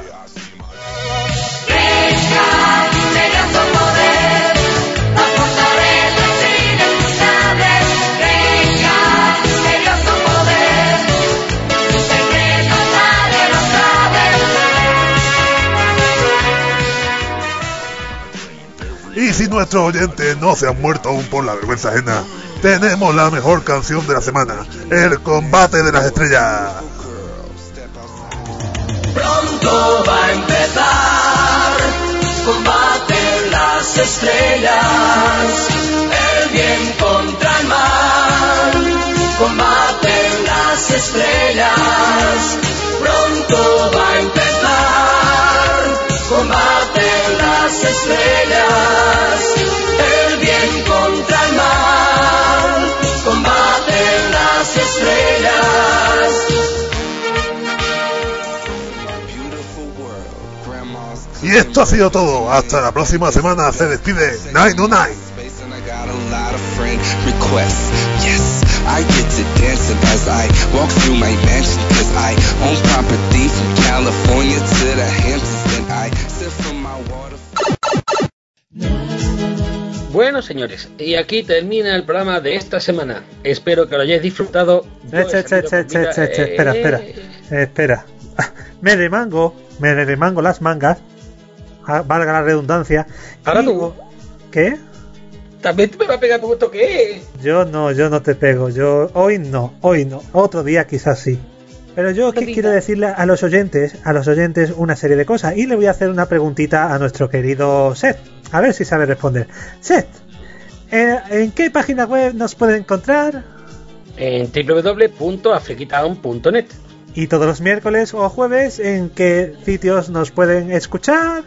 Y si nuestros oyentes no se han muerto aún por la vergüenza ajena, tenemos la mejor canción de la semana, el combate de las estrellas. Pronto va a empezar, combate las estrellas, el bien contra el mal, combate las estrellas, pronto va a empezar, combate en las estrellas, el bien contra el mal, combate en las estrellas. Y esto ha sido todo. Hasta la próxima semana. Se despide Nine oh Nine. space and I got a lot of friend requests. Yes, I get to dancing as I walk through my mansion cause I own property from California to the Hamptons I sip from my water. Bueno, señores, y aquí termina el programa de esta semana. Espero que lo hayáis disfrutado. Eh, con espera, eh, espera, eh, espera. Me remango, me remango las mangas, ah, valga la redundancia. Ahora tú. ¿Qué? También te me va a pegar tu esto que es. Yo no, yo no te pego, yo hoy no, hoy no, otro día quizás sí. Pero yo que quiero decirle a los oyentes, a los oyentes una serie de cosas y le voy a hacer una preguntita a nuestro querido Seth, a ver si sabe responder. Seth, eh, ¿en qué página web nos pueden encontrar? En www.afriquitown.net. Y todos los miércoles o jueves, ¿en qué sitios nos pueden escuchar?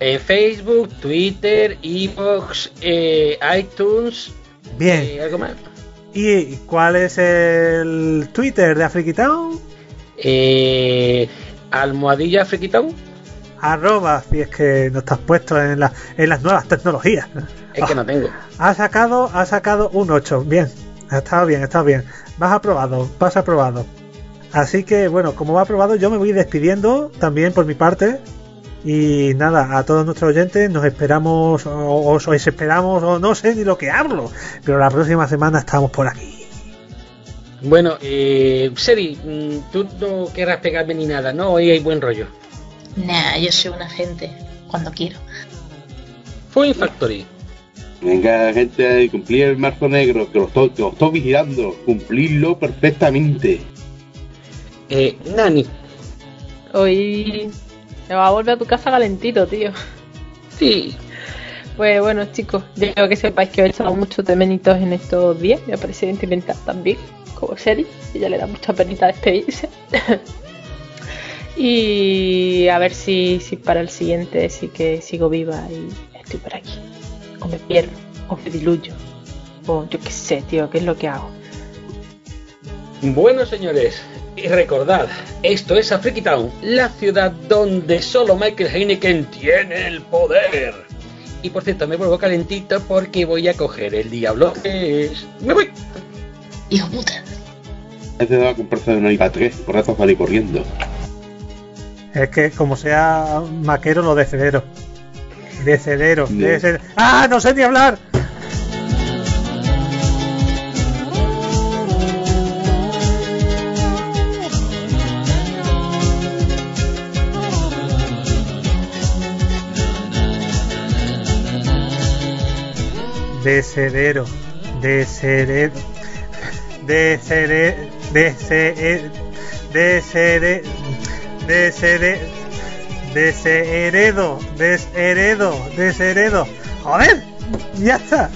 En Facebook, Twitter, Evox, eh, iTunes. Bien. eh, ¿Algo más? ¿Y cuál es el Twitter de Afriquitown? Eh, Almohadilla Afriquitown. Arroba, si es que no estás puesto en, la- en las nuevas tecnologías. Es que no tengo. Ha sacado, ha sacado un 8. Bien, ha estado bien, ha estado bien. Vas aprobado, vas aprobado. Así que bueno, como va aprobado, yo me voy despidiendo también por mi parte. Y nada, a todos nuestros oyentes nos esperamos, o os, os esperamos, o no sé ni lo que hablo. Pero la próxima semana estamos por aquí. Bueno, eh, Seri, mm, tú no querrás pegarme ni nada, ¿no? Hoy hay buen rollo. Nah, yo soy una gente cuando quiero. Fue Factory. Venga, gente, cumplir el marzo negro, que lo estoy, que lo estoy vigilando. Cumplirlo perfectamente. Eh, Nani. Hoy te va a volver a tu casa calentito, tío. Sí. Pues bueno, chicos, yo creo que sepáis que he echado muchos temenitos en estos días. Me ha parecido sentimental también, como Sherry. Ella le da mucha penita despedirse. y a ver si, si para el siguiente sí que sigo viva y estoy por aquí. O me pierdo, o me diluyo. O yo qué sé, tío, ¿qué es lo que hago? Bueno, señores, y recordad, esto es Afriki Town, la ciudad donde solo Michael Heineken tiene el poder. Y por cierto, me vuelvo calentito porque voy a coger el diablo que es. ¡Me voy! Hijo puta. He dado a comprarse una IPA 3, por rato salir corriendo. Es que como sea maquero lo de cedero. De cedero. No. de cedero. ¡Ah! No sé ni hablar. De cedero. De cedero. De cedero. De cedero. De cedero. Deshere... Desheredo, desheredo, desheredo. Joder, ya está.